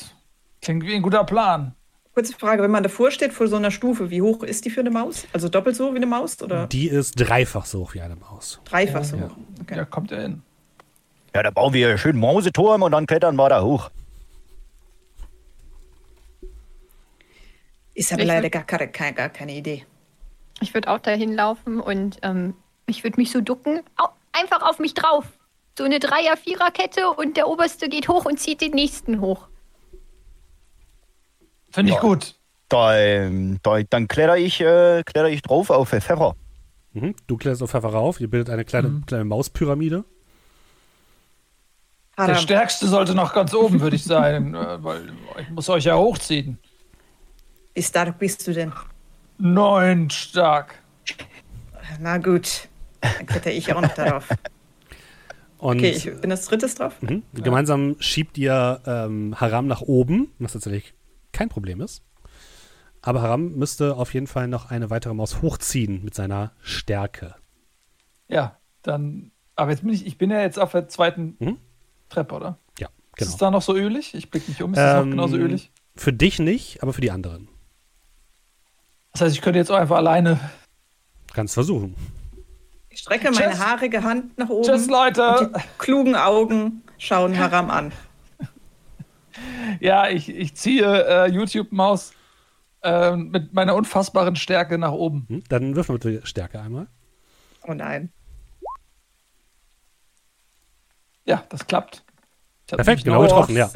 Klingt wie ein guter Plan. Kurze Frage, wenn man davor steht vor so einer Stufe, wie hoch ist die für eine Maus? Also doppelt so wie eine Maus oder Die ist dreifach so hoch wie eine Maus. dreifach so hoch? Okay. Ja, kommt er hin. Ja, dann bauen wir schön Mauseturm und dann klettern wir da hoch. Ist aber Ich leider gar keine, keine, gar keine Idee. Ich würde auch dahin laufen und ähm, ich würde mich so ducken. Au, einfach auf mich drauf. So eine Dreier-Vierer-Kette und der Oberste geht hoch und zieht den nächsten hoch. Finde ich Ja. gut. Da, ähm, da, dann kletter ich, äh, kletter ich drauf auf Pfeffer. Mhm. Du kletterst auf Pfeffer rauf, ihr bildet eine kleine, Mhm. kleine Mauspyramide. Der Stärkste sollte noch ganz oben, würde ich sagen. [LAUGHS] äh, weil ich muss euch ja hochziehen. wie stark bist du denn? Neun stark. Na gut, dann kletter ich auch noch darauf. [LAUGHS] Und Okay, ich bin das drittes drauf. Mhm. Gemeinsam schiebt ihr ähm, Haram nach oben, was tatsächlich kein Problem ist. Aber Haram müsste auf jeden Fall noch eine weitere Maus hochziehen mit seiner Stärke. Ja, dann. Aber jetzt bin ich, ich bin ja jetzt auf der zweiten Mhm. Treppe, oder? Ja, Ist genau. es da noch so ölig? Ich blick nicht um. Ist es noch Ähm, genauso ölig? Für dich nicht, aber für die anderen. Das heißt, ich könnte jetzt auch einfach alleine. Kannst versuchen. Ich strecke meine Tschüss. haarige Hand nach oben. Tschüss, und Leute! die klugen Augen schauen [LAUGHS] Haram an. Ja, ich, ich ziehe äh, YouTube-Maus äh, mit meiner unfassbaren Stärke nach oben. Hm? Dann wirf mal bitte Stärke einmal. Oh nein. Ja, das klappt. Perfekt, genau getroffen, ja.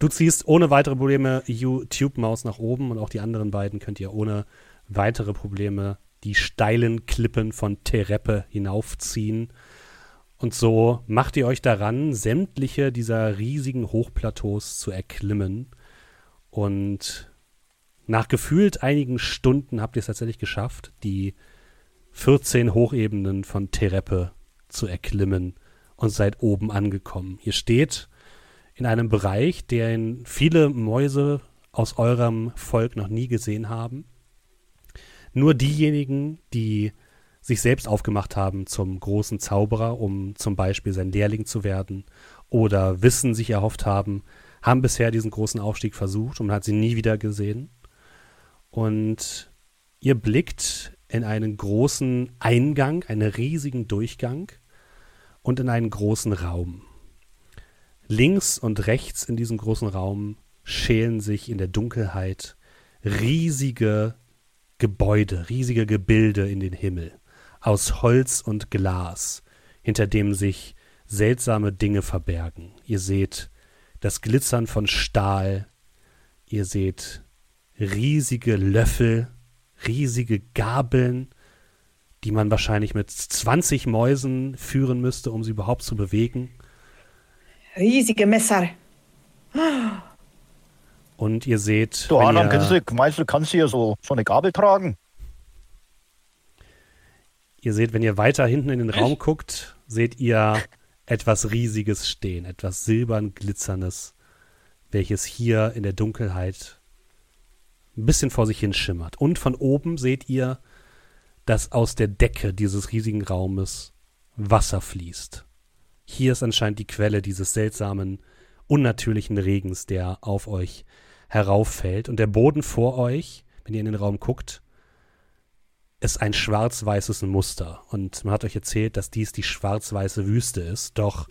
Du ziehst ohne weitere Probleme YouTube-Maus nach oben und auch die anderen beiden könnt ihr ohne weitere Probleme die steilen Klippen von Tereppe hinaufziehen. Und so macht ihr euch daran, sämtliche dieser riesigen Hochplateaus zu erklimmen. Und nach gefühlt einigen Stunden habt ihr es tatsächlich geschafft, die 14 Hochebenen von Tereppe zu erklimmen und seid oben angekommen. Ihr steht in einem Bereich, den viele Mäuse aus eurem Volk noch nie gesehen haben. Nur diejenigen, die sich selbst aufgemacht haben zum großen Zauberer, um zum Beispiel sein Lehrling zu werden oder Wissen sich erhofft haben, haben bisher diesen großen Aufstieg versucht und man hat sie nie wieder gesehen. Und ihr blickt in einen großen Eingang, einen riesigen Durchgang und in einen großen Raum. Links und rechts in diesem großen Raum schälen sich in der Dunkelheit riesige Gebäude, riesige Gebilde in den Himmel, aus Holz und Glas, hinter dem sich seltsame Dinge verbergen. Ihr seht das Glitzern von Stahl, ihr seht riesige Löffel, riesige Gabeln, die man wahrscheinlich mit 20 Mäusen führen müsste, um sie überhaupt zu bewegen. Riesige Messer. Und ihr seht, Du, wenn Adam, ihr, kannst du, meinst du, kannst du hier so, so eine Gabel tragen? ihr seht, wenn ihr weiter hinten in den Ich? Raum guckt, seht ihr etwas Riesiges stehen, etwas silbern glitzerndes, welches hier in der Dunkelheit ein bisschen vor sich hin schimmert. Und von oben seht ihr, dass aus der Decke dieses riesigen Raumes Wasser fließt. Hier ist anscheinend die Quelle dieses seltsamen, unnatürlichen Regens, der auf euch herauffällt. Und der Boden vor euch, wenn ihr in den Raum guckt, ist ein schwarz-weißes Muster. Und man hat euch erzählt, dass dies die schwarz-weiße Wüste ist. Doch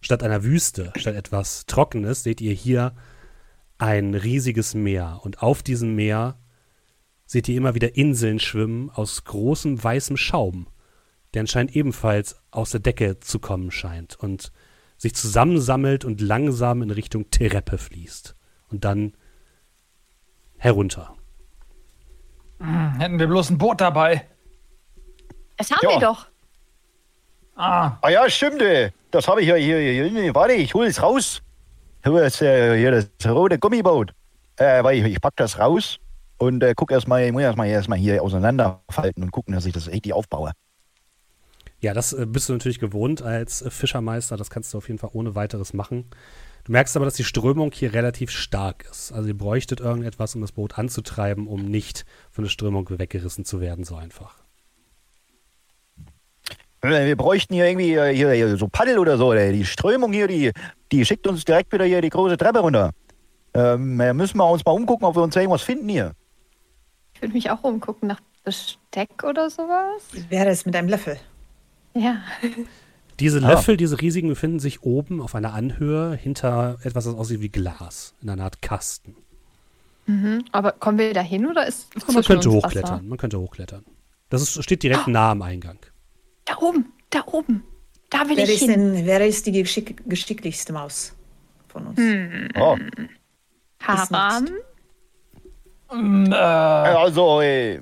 statt einer Wüste, statt etwas Trockenes, seht ihr hier ein riesiges Meer. Und auf diesem Meer seht ihr immer wieder Inseln schwimmen aus großem weißem Schaum, der anscheinend ebenfalls aus der Decke zu kommen scheint und sich zusammensammelt und langsam in Richtung Tereppe fließt. Und dann herunter. Hm, hätten wir bloß ein Boot dabei. Das haben Ja. wir doch. Ah, Ah ja, stimmt, ey. Das habe ich ja hier, hier, hier. Warte, ich hole es raus. Hier ist äh, hier das rote Gummiboot. Äh, weil ich, ich pack das raus und äh, guck erstmal, ich muss erstmal erstmal hier auseinanderfalten und gucken, dass ich das richtig aufbaue. Ja, das äh, bist du natürlich gewohnt als äh, Fischermeister. Das kannst du auf jeden Fall ohne weiteres machen. Du merkst aber, dass die Strömung hier relativ stark ist. Also ihr bräuchtet irgendetwas, um das Boot anzutreiben, um nicht von der Strömung weggerissen zu werden, so einfach. Äh, Wir bräuchten hier irgendwie äh, hier, hier so Paddel oder so. Ey. Die Strömung hier, die, die schickt uns direkt wieder hier die große Treppe runter. Ähm, äh, müssen wir uns mal umgucken, ob wir uns irgendwas finden hier. Ich würde mich auch umgucken nach Besteck oder sowas. Wie wäre es mit einem Löffel? Ja. Diese Ah. Löffel, diese riesigen, befinden sich oben auf einer Anhöhe hinter etwas, das aussieht wie Glas, in einer Art Kasten. Mhm. Aber kommen wir da hin oder ist Man könnte uns hochklettern, Wasser? man könnte hochklettern. Das ist, steht direkt nah am Eingang. Da oben, da oben. Da will Wer ich ist, hin. denn, wer ist die geschick geschicklichste Maus von uns? Hm. Oh. Haram. mm, äh, Also, ey.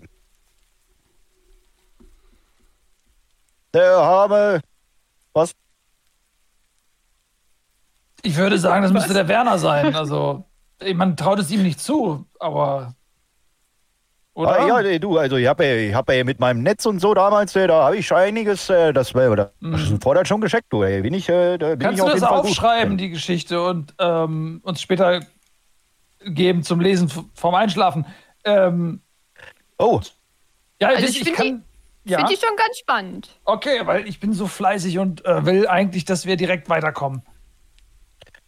Der Hame. Was? ich würde sagen, das müsste der Werner sein. Also, man traut es ihm nicht zu, aber. Oder? Ah, ja, nee, du, also ich habe ich hab, mit meinem Netz und so damals, äh, da habe ich schon einiges, äh, das, äh, das Mhm. fordert schon gescheckt, du, ey. Bin ich, äh, da bin Kannst ich du auf das jeden Fall gut. aufschreiben, die Geschichte, und ähm, uns später geben zum Lesen vorm Einschlafen? Ähm, Oh, ja, Also ich, ich kann. Ja. Finde ich schon ganz spannend. Okay, weil ich bin so fleißig und äh, will eigentlich, dass wir direkt weiterkommen.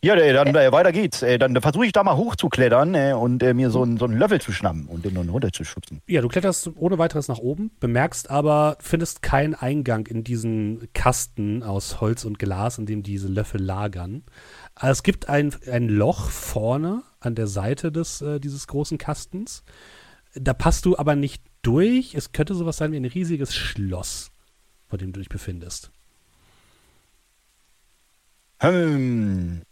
Ja, dann äh, weiter geht's. Äh, dann versuche ich da mal hochzuklettern äh, und äh, mir so, einen- so einen Löffel zu schnappen und den dann runterzuschubsen. Ja, du kletterst ohne weiteres nach oben, bemerkst aber, findest keinen Eingang in diesen Kasten aus Holz und Glas, in dem diese Löffel lagern. Es gibt ein, ein Loch vorne an der Seite des, äh, dieses großen Kastens. Da passt du aber nicht durch. Es könnte sowas sein wie ein riesiges Schloss, vor dem du dich befindest. Hm.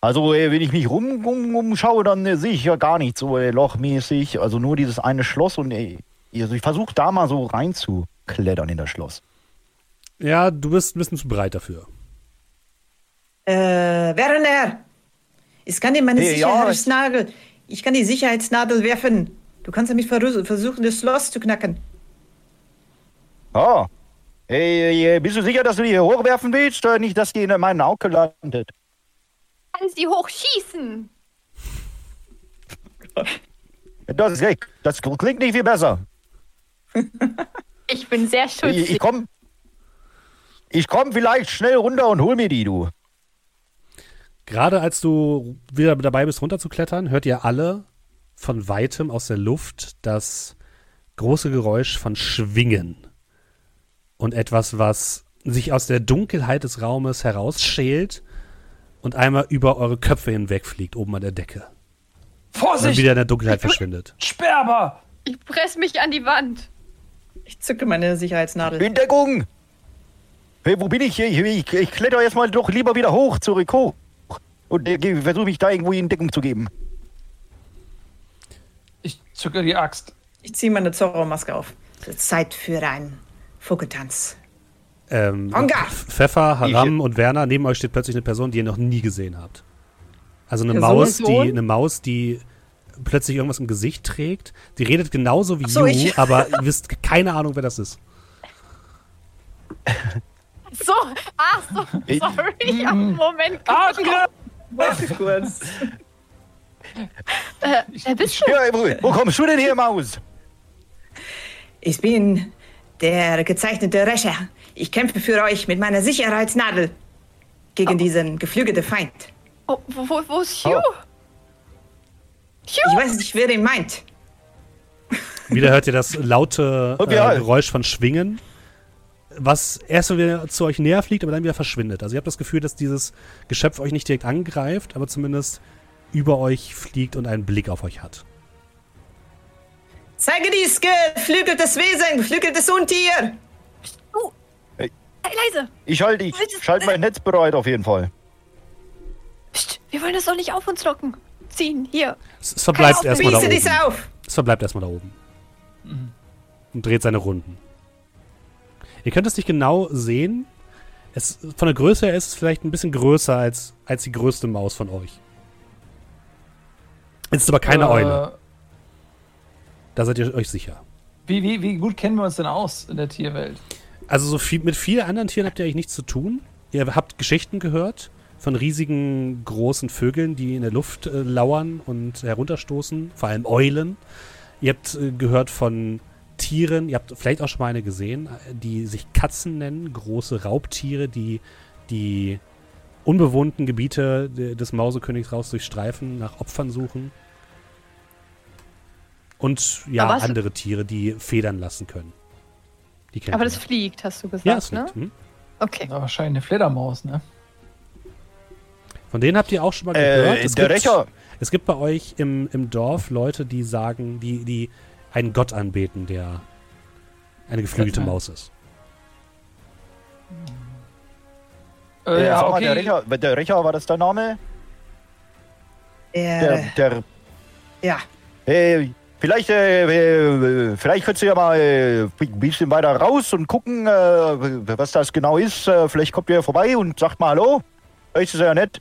Also, äh, wenn ich mich rum, um, umschaue, dann äh, sehe ich ja gar nicht so äh, lochmäßig. Also nur dieses eine Schloss und äh, also ich versuche da mal so reinzuklettern in das Schloss. Ja, du bist ein bisschen zu breit dafür. Äh, Werner! Ich kann dir meine Hey, ja, Sicherheitsnadel. Ich kann die Sicherheitsnadel werfen. Du kannst verru- versuchen, das Schloss zu knacken. Ah. Hey, bist du sicher, dass du die hier hochwerfen willst? Nicht, dass die in meinen Auge landet. Kann sie hochschießen? [LAUGHS] Das, das klingt nicht viel besser. [LAUGHS] Ich bin sehr Ich, schutzig. ich komm. Ich komm vielleicht schnell runter und hol mir die, du. Gerade als du wieder dabei bist, runterzuklettern, hört ihr alle von weitem aus der Luft das große Geräusch von Schwingen. Und etwas, was sich aus der Dunkelheit des Raumes herausschält und einmal über eure Köpfe hinwegfliegt, oben an der Decke. Und dann Vorsicht! wieder in der Dunkelheit verschwindet. Sperber! Ich presse mich an die Wand. Ich zücke meine Sicherheitsnadel. In Deckung! Hey, wo bin ich hier? Ich, ich, ich kletter jetzt mal doch lieber wieder hoch, zurück hoch. Und äh, versuche mich da irgendwo in Deckung zu geben. Ich zücke die Axt. Ich ziehe meine Zorro-Maske auf. Es ist Zeit für einen Vogeltanz. Ähm! Pfeffer, Haram und Werner, neben euch steht plötzlich eine Person, die ihr noch nie gesehen habt. Also eine Person? Maus, die eine Maus, die plötzlich irgendwas im Gesicht trägt. Die redet genauso wie so, you, aber ihr wisst keine Ahnung, wer das ist. [LAUGHS] So, ach so, sorry, ich hab einen Moment. Angriff! Warte kurz. Äh, wer bist du? Ja, wo, kommst du denn her, Maus? Ich bin der gezeichnete Rächer. Ich kämpfe für euch mit meiner Sicherheitsnadel gegen diesen geflügelten Feind. Oh, wo, wo, wo ist Hugh? Oh. Ich weiß nicht, wer den meint. Wieder hört ihr das laute äh, Geräusch von Schwingen, was erst wieder zu euch näher fliegt, aber dann wieder verschwindet. Also ihr habt das Gefühl, dass dieses Geschöpf euch nicht direkt angreift, aber zumindest über euch fliegt und einen Blick auf euch hat. Zeige dies geflügeltes Wesen, geflügeltes Untier. Hey, leise. Ich halte ich schalte mein Netz bereit auf jeden Fall. Psst, wir wollen das doch nicht auf uns locken. Ziehen, hier. Es, es verbleibt erstmal da oben. auf. Es verbleibt erstmal da oben. Und dreht seine Runden. Ihr könnt es nicht genau sehen. Es, von der Größe her ist es vielleicht ein bisschen größer als, als die größte Maus von euch. Es ist aber keine äh, Eule. Da seid ihr euch sicher. Wie, wie, wie gut kennen wir uns denn aus in der Tierwelt? Also so viel, mit vielen anderen Tieren habt ihr eigentlich nichts zu tun. Ihr habt Geschichten gehört von riesigen großen Vögeln, die in der Luft äh, lauern und herunterstoßen, vor allem Eulen. Ihr habt äh, gehört von Tieren, ihr habt vielleicht auch schon mal eine gesehen, die sich Katzen nennen, große Raubtiere, die die unbewohnten Gebiete de- des Mausekönigs raus durchstreifen, nach Opfern suchen. Und ja, andere Tiere, die federn lassen können. Aber das fliegt, hast du gesagt, Ja, es ne? liegt. Hm? Okay. Ja, wahrscheinlich eine Fledermaus, ne? Von denen habt ihr auch schon mal gehört. Äh, es, der gibt, Rächer. es gibt bei euch im, im Dorf Leute, die sagen, die, die einen Gott anbeten, der eine geflügelte Ja. Maus ist. Äh, Äh, ja, sag mal, der okay. Rächer, der Rächer, war das der Name? Der, Der, der, ja, äh, vielleicht, äh, äh, vielleicht könntest du ja mal äh, ein bisschen weiter raus und gucken, äh, was das genau ist. Äh, vielleicht kommt ihr vorbei und sagt mal Hallo. Vielleicht ist ja nett.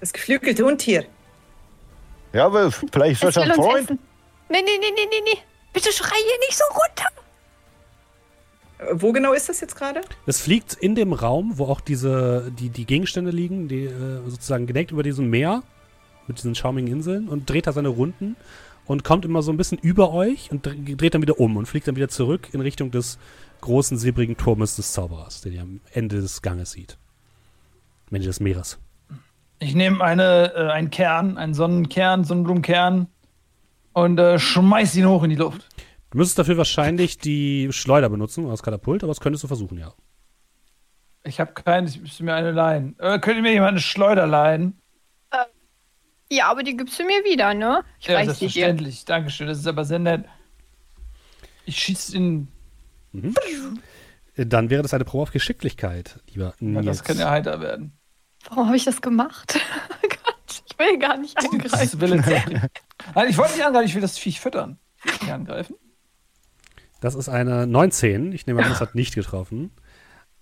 das geflügelte Untier. Ja, aber vielleicht ist das ein Freund. essen. Nee, nee, nee, nee, nee, nee. Bitte schrei hier nicht so runter. Äh, Wo genau ist das jetzt gerade? Es fliegt in dem Raum, wo auch diese, die, die Gegenstände liegen, die sozusagen gedeckt über diesem Meer mit diesen schaumigen Inseln und dreht da seine Runden und kommt immer so ein bisschen über euch und dr- dreht dann wieder um und fliegt dann wieder zurück in Richtung des großen silbrigen Turmes des Zauberers, den ihr am Ende des Ganges sieht. Am Ende des Meeres. Ich nehme eine, äh, einen Kern, einen Sonnenkern, Sonnenblumenkern und äh, schmeiß ihn hoch in die Luft. Du müsstest dafür wahrscheinlich die Schleuder benutzen, oder das Katapult, aber das könntest du versuchen, ja. Ich habe keinen, ich müsste mir eine leihen. Äh, könnt ihr mir jemand eine Schleuder leihen? Ja, aber die gibst du mir wieder, ne? Ich Ja, weiß die dir. selbstverständlich. Dankeschön, das ist aber sehr nett. Ich schieße in. Äh, Dann wäre das eine Probe auf Geschicklichkeit, lieber Ja, das kann ja heiter werden. Warum habe ich das gemacht? [LAUGHS] Gott, ich will gar nicht angreifen. Will Nein, ich wollte nicht angreifen, ich will das Viech füttern. Ich will nicht angreifen. Das ist eine 19. Ich nehme an, das hat nicht getroffen.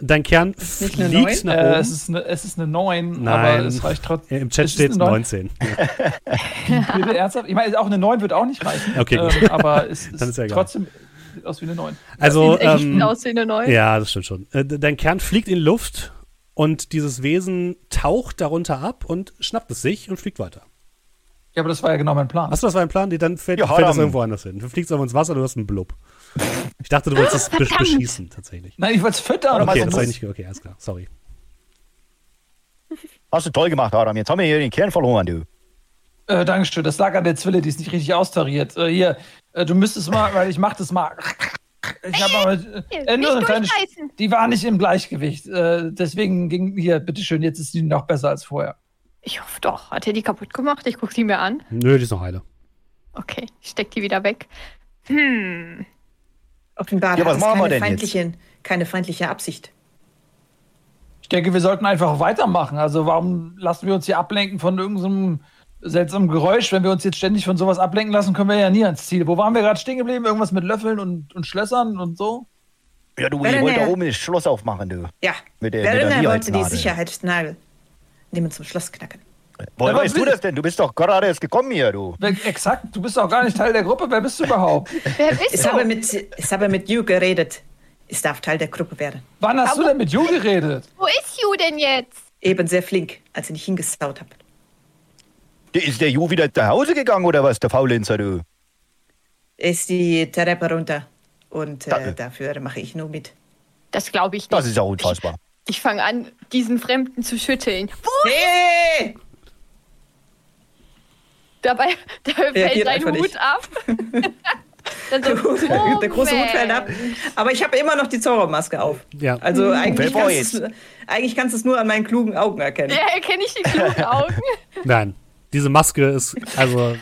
Dein Kern nicht eine fliegt nach Äh, oben. es, ist eine, es ist eine 9, Nein. aber es reicht trotzdem. Äh, Im Chat Es steht 9. 19. Ja. Bitte ernsthaft? Ich meine, auch eine 9 wird auch nicht reichen. Okay, gut. Ähm, aber es ist, [LAUGHS] Dann ist ja trotzdem sieht aus wie eine 9. Also, ähm, aus wie eine neue. ja, das stimmt schon. Äh, de- dein Kern fliegt in Luft und dieses Wesen taucht darunter ab und schnappt es sich und fliegt weiter. Ja, aber das war ja genau mein Plan. Achso, das war ein Plan? Nee, dann fällt, Ja, fällt das irgendwo anders hin. Du fliegst aber ins Wasser, du hast einen Blub. Ich dachte, du wolltest es be beschießen, tatsächlich. Nein, ich wollte es füttern. Oder Okay, das nicht Okay, alles klar. Sorry. Hast du toll gemacht, Adam. Jetzt haben wir hier den Kern verloren, du. Äh, Dankeschön, das lag an der Zwille, die ist nicht richtig austariert. Äh, hier, äh, du müsstest mal, weil ich mach das mal. Ich habe aber Hier, äh, nur so ein nicht kleines. durchreißen. Die war nicht im Gleichgewicht. Äh, deswegen ging hier, bitteschön, jetzt ist die noch besser als vorher. Ich hoffe doch. Hat er die kaputt gemacht? Ich gucke sie mir an. Nö, die ist noch heile. Okay, ich steck die wieder weg. Hm. Offenbar Ja, was es machen wir keine denn feindliche, keine feindliche Absicht. Ich denke, wir sollten einfach weitermachen. Also, warum lassen wir uns hier ablenken von irgendeinem seltsamen Geräusch? Wenn wir uns jetzt ständig von sowas ablenken lassen, können wir ja nie ans Ziel. Wo waren wir gerade stehen geblieben? Irgendwas mit Löffeln und, und Schlössern und so? Ja, du, ich wollte da der? oben das Schloss aufmachen, du. Ja, Mit der- mit der Werner wollte die. Sicherheitsnadel nehmen zum Schloss knacken. Woher weißt du das denn? Du bist doch gerade erst gekommen hier, du. Exakt, du bist doch gar nicht Teil der Gruppe. Wer bist du überhaupt? [LAUGHS] Wer bist Ich du? habe mit, ich habe mit Yu geredet. Ich darf Teil der Gruppe werden. Wann hast du Aber- denn mit Ju geredet? Wo ist Ju denn jetzt? Eben sehr flink, als ich nicht hingesaut habe. Ist der Ju wieder nach Hause gegangen oder was, der Faulenzer, du? Ist die Treppe runter. Und äh, Danke. dafür mache ich nur mit. Das glaube ich nicht. Das ist ja unfassbar. Ich, ich fange an, diesen Fremden zu schütteln. Wo? Hey! Dabei [LAUGHS] da fällt einfach Hut nicht. ab. [LAUGHS] Der, der große Hut fällt ab. Aber ich habe immer noch die Zorro-Maske auf. Ja. Also eigentlich Wer war kannst, du es, eigentlich kannst du es nur an meinen klugen Augen erkennen. Ja, erkenne ich die klugen [LAUGHS] Augen. Nein. Diese Maske ist, also,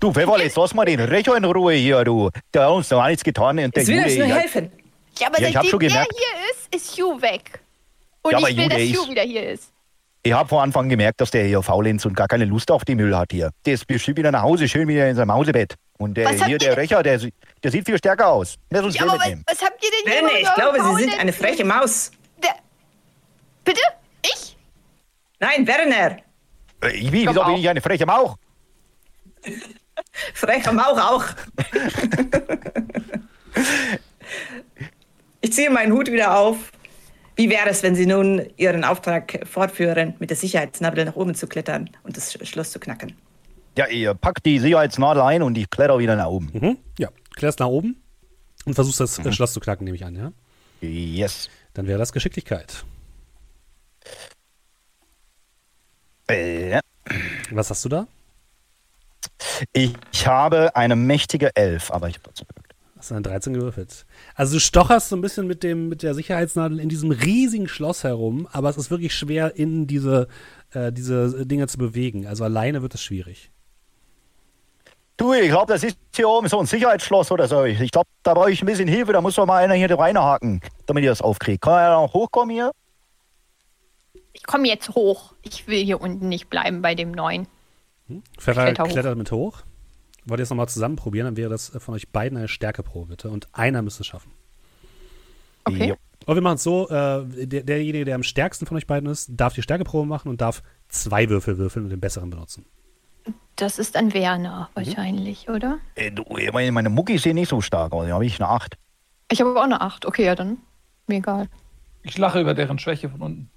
Du, jetzt lass mal den Recher in Ruhe hier, du. Der hat uns doch nichts getan. Und der Es will Jude, uns nur ja, helfen. Ja, aber Ja, ich seitdem gemerkt. hier ist, ist Ju weg. Und Ja, ich will, Ju, dass ist- wieder hier ist. Ich habe vor Anfang gemerkt, dass der hier faulenzt und gar keine Lust auf die Müll hat hier. Der ist bestimmt wieder nach Hause, schön wieder in seinem Hausebett. Und der, Was habt hier, der Recher, der, der sieht viel stärker aus. Lass uns Ja, aber was, mitnehmen. was habt ihr denn hier? Benne, ich glaube, Sie sind eine freche Maus. Der, bitte? Ich? Nein, Werner. Äh, Wie, wieso bin ich eine freche Mauch? [LAUGHS] Frecher Mauch auch. [LAUGHS] ich ziehe meinen Hut wieder auf. Wie wäre es, wenn Sie nun Ihren Auftrag fortführen, mit der Sicherheitsnadel nach oben zu klettern und das Sch- Schloss zu knacken? Ja, ihr packt die Sicherheitsnadel ein und ich kletter wieder nach oben. mhm, ja. Klärst nach oben und versuchst das Mhm. äh, Schloss zu knacken, nehme ich an, ja? Yes. Dann wäre das Geschicklichkeit. Äh, Was hast du da? ich habe eine mächtige Elf, aber ich habe trotzdem gewirkt. Hast du eine 13 gewürfelt. Also du stocherst so ein bisschen mit, dem, mit der Sicherheitsnadel in diesem riesigen Schloss herum, aber es ist wirklich schwer, in diese, äh, diese Dinge zu bewegen. Also alleine wird es schwierig. Du, ich glaube, das ist hier oben so ein Sicherheitsschloss oder so. Ich glaube, da brauche ich ein bisschen Hilfe. Da muss doch mal einer hier reinhaken, damit ihr das aufkriegt. Kann er noch hochkommen hier? Ich komme jetzt hoch. Ich will hier unten nicht bleiben bei dem Neuen. Kletter hoch. klettert mit hoch. Wollt ihr es nochmal zusammen probieren, dann wäre das äh, von euch beiden eine Stärkeprobe, bitte. Und einer müsste es schaffen. Okay. Jo. Aber wir machen es so, äh, der, derjenige, der am stärksten von euch beiden ist, darf die Stärkeprobe machen und darf zwei Würfel würfeln und den besseren benutzen. Das ist dann Werner wahrscheinlich, oder? Äh, du, ich meine, meine Mucki ist hier nicht so stark aus. Da habe ich eine 8. Ich habe auch eine 8. Okay, ja dann. Mir egal. Ich lache über deren Schwäche von unten.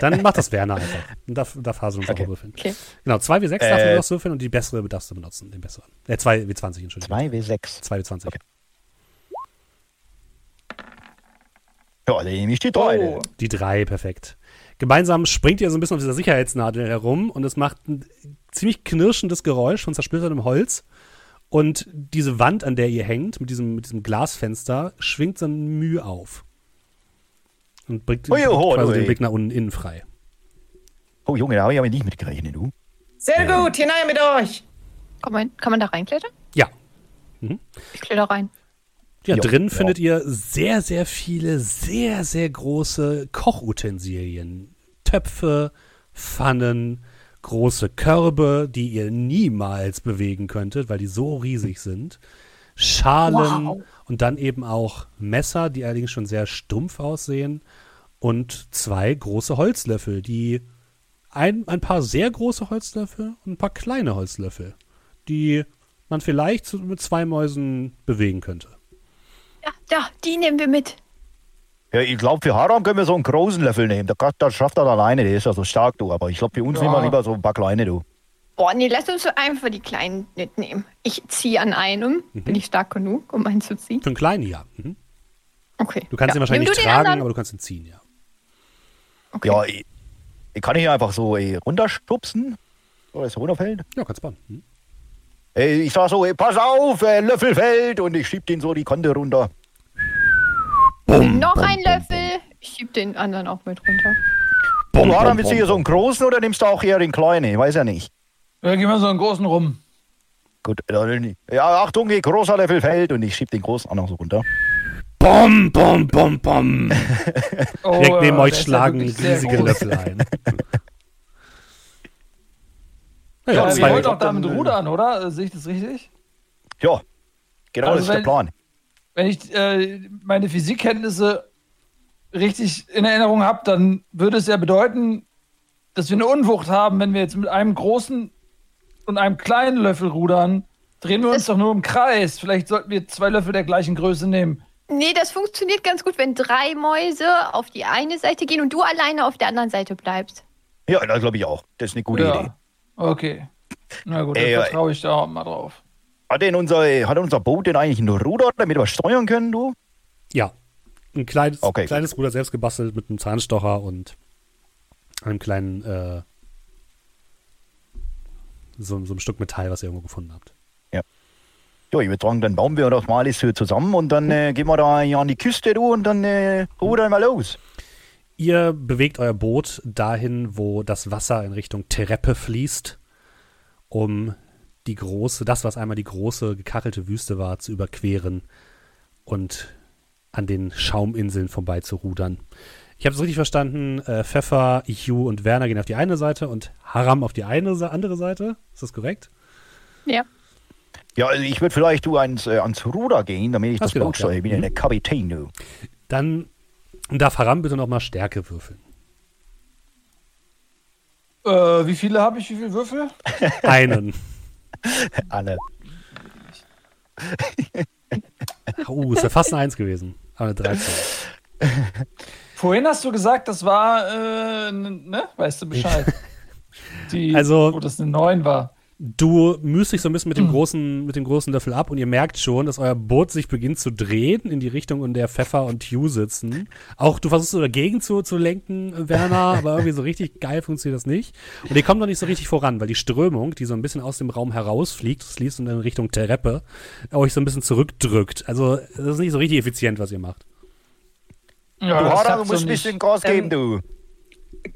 Dann macht das Werner einfach. Und darf, darf Hase uns Okay. auch würfeln. Okay. Genau, 2W6 darfst Äh. du noch würfeln und die bessere darfst du benutzen, den besseren. Äh, 2W20, Entschuldigung. 2W6. 2W20. Okay. Ja, dann nehme ich die drei. Oh, Die drei, perfekt. Gemeinsam springt ihr so ein bisschen auf dieser Sicherheitsnadel herum und es macht ein ziemlich knirschendes Geräusch von zersplittertem Holz. Und diese Wand, an der ihr hängt, mit diesem, mit diesem Glasfenster, schwingt so ein Mühe auf. Und bringt Ui, oh, quasi ui. den Blick nach unten innen frei. Oh Junge, da habe ich aber nicht mitgerechnet, du. sehr gut, hinein mit euch. Kann man, kann man da reinklettern? Ja. Ich kletter rein. Ja, Ja, drin ja. findet ihr sehr, sehr viele, sehr, sehr große Kochutensilien. Töpfe, Pfannen, große Körbe, die ihr niemals bewegen könntet, weil die so riesig sind. Schalen Wow. Und dann eben auch Messer, die allerdings schon sehr stumpf aussehen. Und zwei große Holzlöffel, die ein, ein paar sehr große Holzlöffel und ein paar kleine Holzlöffel, die man vielleicht mit zwei Mäusen bewegen könnte. Ja, da, die nehmen wir mit. Ja, ich glaube, für Haram können wir so einen großen Löffel nehmen. Der, kann- der schafft das alleine, der ist ja so stark, du. Aber ich glaube, für uns Ja. nehmen wir lieber so ein paar kleine, du. Boah, nee, lass uns so einfach die kleinen mitnehmen. Ich ziehe an einem. Mhm. Bin ich stark genug, um einen zu ziehen? Für einen kleinen, ja. Mhm. Okay. Du kannst ja. ihn wahrscheinlich nicht du tragen, anderen? aber du kannst ihn ziehen, ja. Okay. Ja, ich, ich kann hier einfach so ey, runterstupsen, so dass er runterfällt. Ja, kannst bauen. Mhm. Ey, ich sag so, ey, pass auf, Löffel fällt und ich schieb den so die Konte runter. Noch ein Löffel. Ich schieb den anderen auch mit runter. du, Haram, willst du hier so einen großen oder nimmst du auch eher den kleinen? Ich weiß ja nicht. Ja, gehen wir so einen großen rum. Gut, dann, ja, Achtung, ey, großer Löffel fällt und ich schieb den großen auch noch so runter. Bom, bom, bom, bom. [LAUGHS] Oh, Direkt neben ja, euch der schlagen riesige. Löffel ein. [LAUGHS] Ja, ja, wir auch dann, damit äh, rudern, oder? Äh, Sehe ich das richtig? Ja, genau Also das ist der wenn- Plan. Wenn ich äh, meine Physikkenntnisse richtig in Erinnerung habe, dann würde es ja bedeuten, dass wir eine Unwucht haben, wenn wir jetzt mit einem großen und einem kleinen Löffel rudern. Drehen wir uns Das- doch nur im Kreis. Vielleicht sollten wir zwei Löffel der gleichen Größe nehmen. Nee, das funktioniert ganz gut, wenn drei Mäuse auf die eine Seite gehen und du alleine auf der anderen Seite bleibst. Ja, das glaube ich auch. Das ist eine gute ja. Idee. Okay. Na gut, dann Ey, vertraue ich da mal drauf. Hat denn unser, hat unser Boot denn eigentlich ein Ruder, damit wir steuern können, du? Ja. Ein kleines, Okay, gut. kleines Ruder selbst gebastelt mit einem Zahnstocher und einem kleinen, äh, so, so einem Stück Metall, was ihr irgendwo gefunden habt. Ja, ich würde sagen, dann bauen wir das mal alles hier zusammen und dann äh, gehen wir da an die Küste, du, und dann äh, rudern wir los. Ihr bewegt euer Boot dahin, wo das Wasser in Richtung Tereppe fließt, um die große, das, was einmal die große gekachelte Wüste war, zu überqueren und an den Schauminseln vorbei zu rudern. Ich habe es richtig verstanden, äh, Pfeffer, Ichu und Werner gehen auf die eine Seite und Haram auf die eine andere Seite. Ist das korrekt? Ja. Ja, also ich würde vielleicht du ans, äh, ans Ruder gehen, damit ich Das das, Boot steuere. Ich bin ja Mhm. der Kapitän, du. Dann darf Haram bitte nochmal Stärke würfeln. Äh, wie viele habe ich? Wie viele Würfel? [LAUGHS] Einen. [LAUGHS] Alle. Oh, ist ja fast eine Eins gewesen. Aber eine 13. Vorhin hast du gesagt, das war, äh, ne? Weißt du Bescheid? [LAUGHS] Die, Also- wo das eine 9 war. Du mühst dich so ein bisschen mit dem, großen, mit dem großen Löffel ab und ihr merkt schon, dass euer Boot sich beginnt zu drehen in die Richtung, in der Pfeffer und Hugh sitzen. Auch du versuchst so dagegen zu, zu lenken, Werner, aber irgendwie so richtig geil funktioniert das nicht. Und ihr kommt noch nicht so richtig voran, weil die Strömung, die so ein bisschen aus dem Raum herausfliegt, das fließt in Richtung Tereppe, euch so ein bisschen zurückdrückt. Also das ist nicht so richtig effizient, was ihr macht. Ja, du, klappt du so musst ein nicht. bisschen Gas Ähm, geben, du.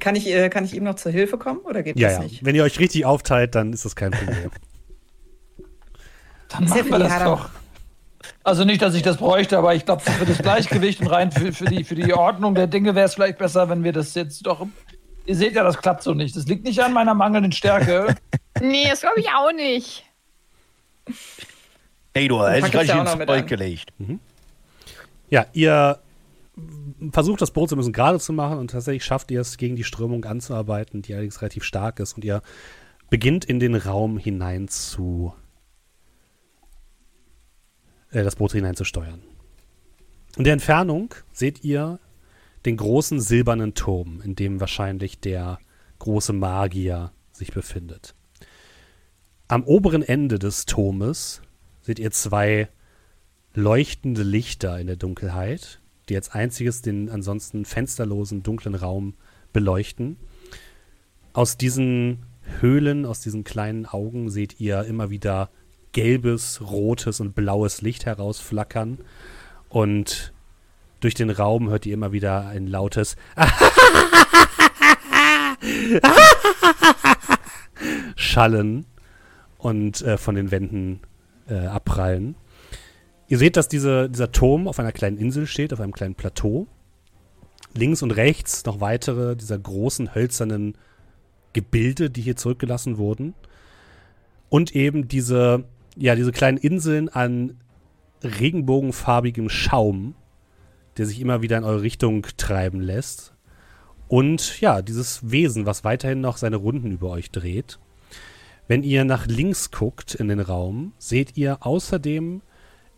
Kann ich, äh, kann ich ihm noch zur Hilfe kommen oder geht Ja, das ja. nicht? Wenn ihr euch richtig aufteilt, dann ist das kein Problem. [LAUGHS] Dann machen wir das doch. Also nicht, dass ich das bräuchte, aber ich glaube, für das Gleichgewicht und rein für, für, die, für die Ordnung der Dinge wäre es vielleicht besser, wenn wir das jetzt doch. Ihr seht ja, das klappt so nicht. Das liegt nicht an meiner mangelnden Stärke. [LAUGHS] Nee, das glaube ich auch nicht. Nee, du, hast auch ins an. gelegt. Ja, ihr versucht das Boot so ein bisschen gerade zu machen und tatsächlich schafft ihr es, gegen die Strömung anzuarbeiten, die allerdings relativ stark ist und ihr beginnt in den Raum hinein zu äh, das Boot hinein zu steuern. In der Entfernung seht ihr den großen silbernen Turm, in dem wahrscheinlich der große Magier sich befindet. Am oberen Ende des Turmes seht ihr zwei leuchtende Lichter in der Dunkelheit, die als einziges den ansonsten fensterlosen dunklen Raum beleuchten. Aus diesen Höhlen, aus diesen kleinen Augen seht ihr immer wieder gelbes, rotes und blaues Licht herausflackern. Und durch den Raum hört ihr immer wieder ein lautes [LAUGHS] Schallen und äh, von den Wänden äh, abprallen. Ihr seht, dass diese, dieser Turm auf einer kleinen Insel steht, auf einem kleinen Plateau. Links und rechts noch weitere dieser großen hölzernen Gebilde, die hier zurückgelassen wurden. Und eben diese, ja, diese kleinen Inseln an regenbogenfarbigem Schaum, der sich immer wieder in eure Richtung treiben lässt. Und ja, dieses Wesen, was weiterhin noch seine Runden über euch dreht. Wenn ihr nach links guckt in den Raum, seht ihr außerdem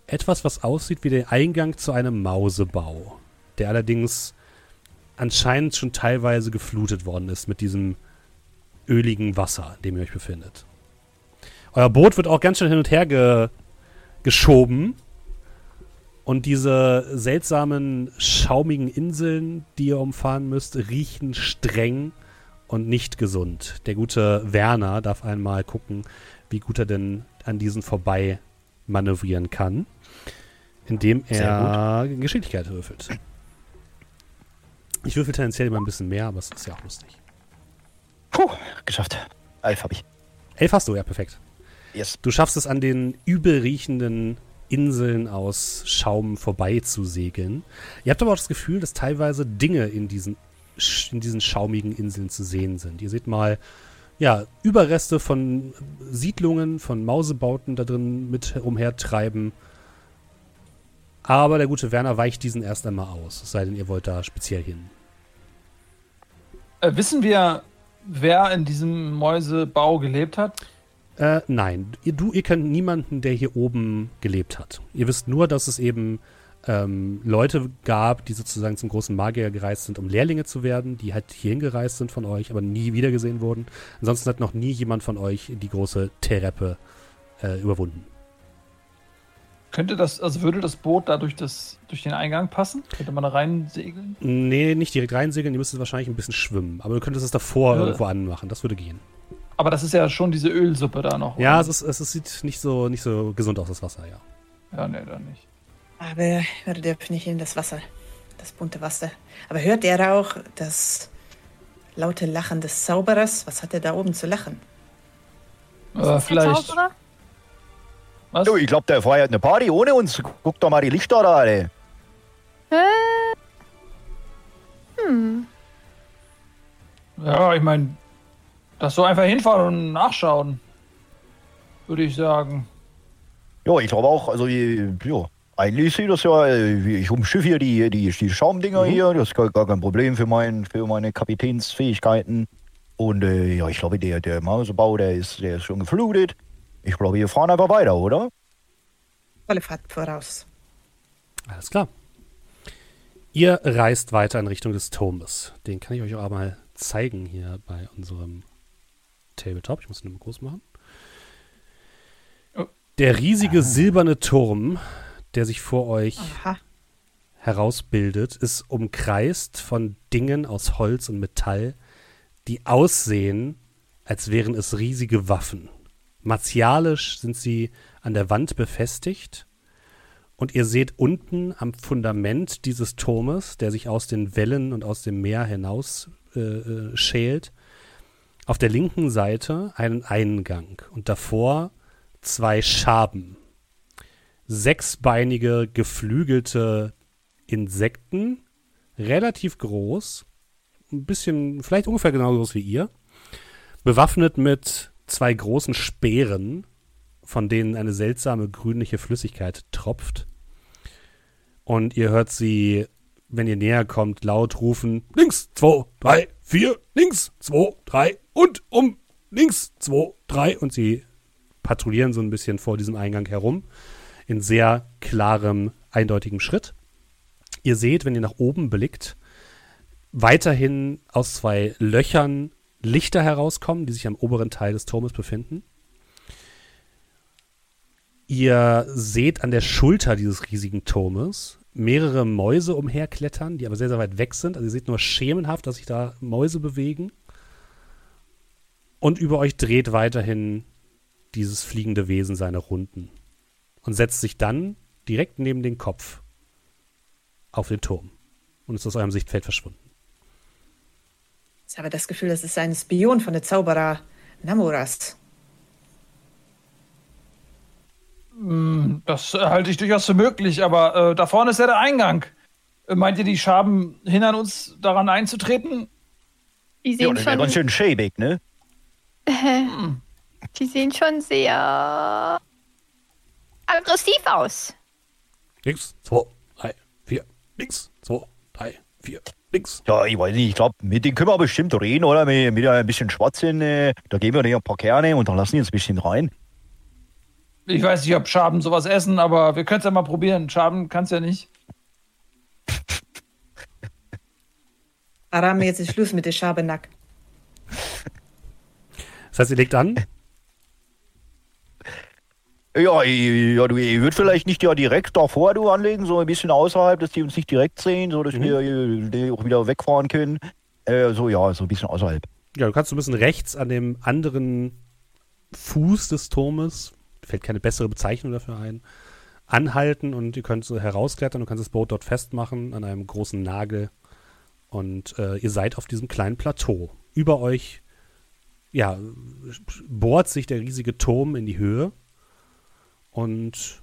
etwas, was aussieht wie der Eingang zu einem Mausebau, der allerdings anscheinend schon teilweise geflutet worden ist mit diesem öligen Wasser, in dem ihr euch befindet. Euer Boot wird auch ganz schön hin und her ge geschoben. Und diese seltsamen, schaumigen Inseln, die ihr umfahren müsst, riechen streng und nicht gesund. Der gute Werner darf einmal gucken, wie gut er denn an diesen vorbei manövrieren kann, indem er Geschicklichkeit würfelt. Ich würfel tendenziell immer ein bisschen mehr, aber es ist ja auch lustig. Puh, geschafft. Elf habe ich. Elf hast du, ja, perfekt. Yes. Du schaffst es an den übel riechenden Inseln aus Schaum vorbei zu segeln. Ihr habt aber auch das Gefühl, dass teilweise Dinge in diesen, in diesen schaumigen Inseln zu sehen sind. Ihr seht mal, ja, Überreste von Siedlungen, von Mausebauten da drin mit umhertreiben. Aber der gute Werner weicht diesen erst einmal aus, es sei denn, ihr wollt da speziell hin. Äh, wissen wir, wer in diesem Mäusebau gelebt hat? Äh, nein, ihr, du, ihr kennt niemanden, der hier oben gelebt hat. Ihr wisst nur, dass es eben ähm, Leute gab, die sozusagen zum großen Magier gereist sind, um Lehrlinge zu werden, die halt hierhin gereist sind von euch, aber nie wiedergesehen wurden. Ansonsten hat noch nie jemand von euch die große Tereppe äh, überwunden. Könnte das, also würde das Boot da durch, das, durch den Eingang passen? Könnte man da rein segeln? Nee, nicht direkt reinsegeln, ihr müsstet wahrscheinlich ein bisschen schwimmen. Aber du könntest es davor Ja. irgendwo anmachen, das würde gehen. Aber das ist ja schon diese Ölsuppe da noch. Ja, oder? es, ist, es, es sieht nicht so, nicht so gesund aus, das Wasser, ja. Ja, nee, dann nicht. Aber wir dürfen nicht in das Wasser, das bunte Wasser. Aber hört der auch das laute Lachen des Zauberers? Was hat er da oben zu lachen? Äh, Ist das der vielleicht. Zauberer? Was? Du, ich glaube, der feiert eine Party ohne uns. Guck doch mal die Lichter da, ey. Äh, hm. Ja, ich meine, das so einfach hinfahren und nachschauen. Würde ich sagen. Ja, ich glaube auch, also, ja, eigentlich sieht das ja, äh, wie ich umschiff hier die, die, die Schaumdinger Mhm. hier, das ist gar, gar kein Problem für, mein, für meine Kapitänsfähigkeiten. Und äh, ja, ich glaube, der, der Mausebau, der ist, der ist schon geflutet. Ich glaube, wir fahren einfach weiter, oder? Volle Fahrt voraus. Alles klar. Ihr reist weiter in Richtung des Turmes. Den kann ich euch auch mal zeigen hier bei unserem Tabletop. Ich muss ihn mal groß machen. Der riesige silberne Turm, der sich vor euch Aha. herausbildet, ist umkreist von Dingen aus Holz und Metall, die aussehen, als wären es riesige Waffen. Martialisch sind sie an der Wand befestigt und ihr seht unten am Fundament dieses Turmes, der sich aus den Wellen und aus dem Meer hinaus äh, äh, schält, auf der linken Seite einen Eingang und davor zwei Schaben. Sechsbeinige, geflügelte Insekten, relativ groß, ein bisschen, vielleicht ungefähr genauso groß wie ihr, bewaffnet mit zwei großen Speeren, von denen eine seltsame grünliche Flüssigkeit tropft. Und ihr hört sie, wenn ihr näher kommt, laut rufen: Links, zwei, drei, vier, links, zwei, drei und um, links, zwei, drei. Und sie patrouillieren so ein bisschen vor diesem Eingang herum, in sehr klarem, eindeutigem Schritt. Ihr seht, wenn ihr nach oben blickt, weiterhin aus zwei Löchern Lichter herauskommen, die sich am oberen Teil des Turmes befinden. Ihr seht an der Schulter dieses riesigen Turmes mehrere Mäuse umherklettern, die aber sehr, sehr weit weg sind. Also ihr seht nur schemenhaft, dass sich da Mäuse bewegen. Und über euch dreht weiterhin dieses fliegende Wesen seine Runden und setzt sich dann direkt neben den Kopf auf den Turm und ist aus eurem Sichtfeld verschwunden. Ich habe das Gefühl, das ist ein Spion von der Zauberer Namuras. Hm, Das halte ich durchaus für möglich, aber äh, da vorne ist ja der Eingang. Äh, meint ihr, die Schaben hindern uns daran einzutreten? Die Ja, sehen das wäre schon, ganz schön schäbig, ne? äh, die sehen schon sehr aggressiv aus. Links, zwei, drei, vier. Links, zwei, drei, vier. Links. Ja, ich weiß nicht, ich glaube, mit denen können wir bestimmt reden, oder? Mit, mit ein bisschen Schwachsinn, äh, da geben wir denen ein paar Kerne und dann lassen die uns ein bisschen rein. Ich weiß nicht, ob Schaben sowas essen, aber wir können es ja mal probieren. Schaben kann es ja nicht. Aram, jetzt ist Schluss mit der Schabernack. Das heißt, ihr legt an. [LAUGHS] Ja, ich, ja, du, ich würde vielleicht nicht ja direkt davor du anlegen, so ein bisschen außerhalb, dass die uns nicht direkt sehen, so dass Mhm. wir die auch wieder wegfahren können. Äh, so, ja, so ein bisschen außerhalb. Ja, du kannst so ein bisschen rechts an dem anderen Fuß des Turmes, fällt keine bessere Bezeichnung dafür ein, anhalten und ihr könnt so herausklettern. Du kannst das Boot dort festmachen an einem großen Nagel. Und äh, ihr seid auf diesem kleinen Plateau. Über euch, ja, bohrt sich der riesige Turm in die Höhe. Und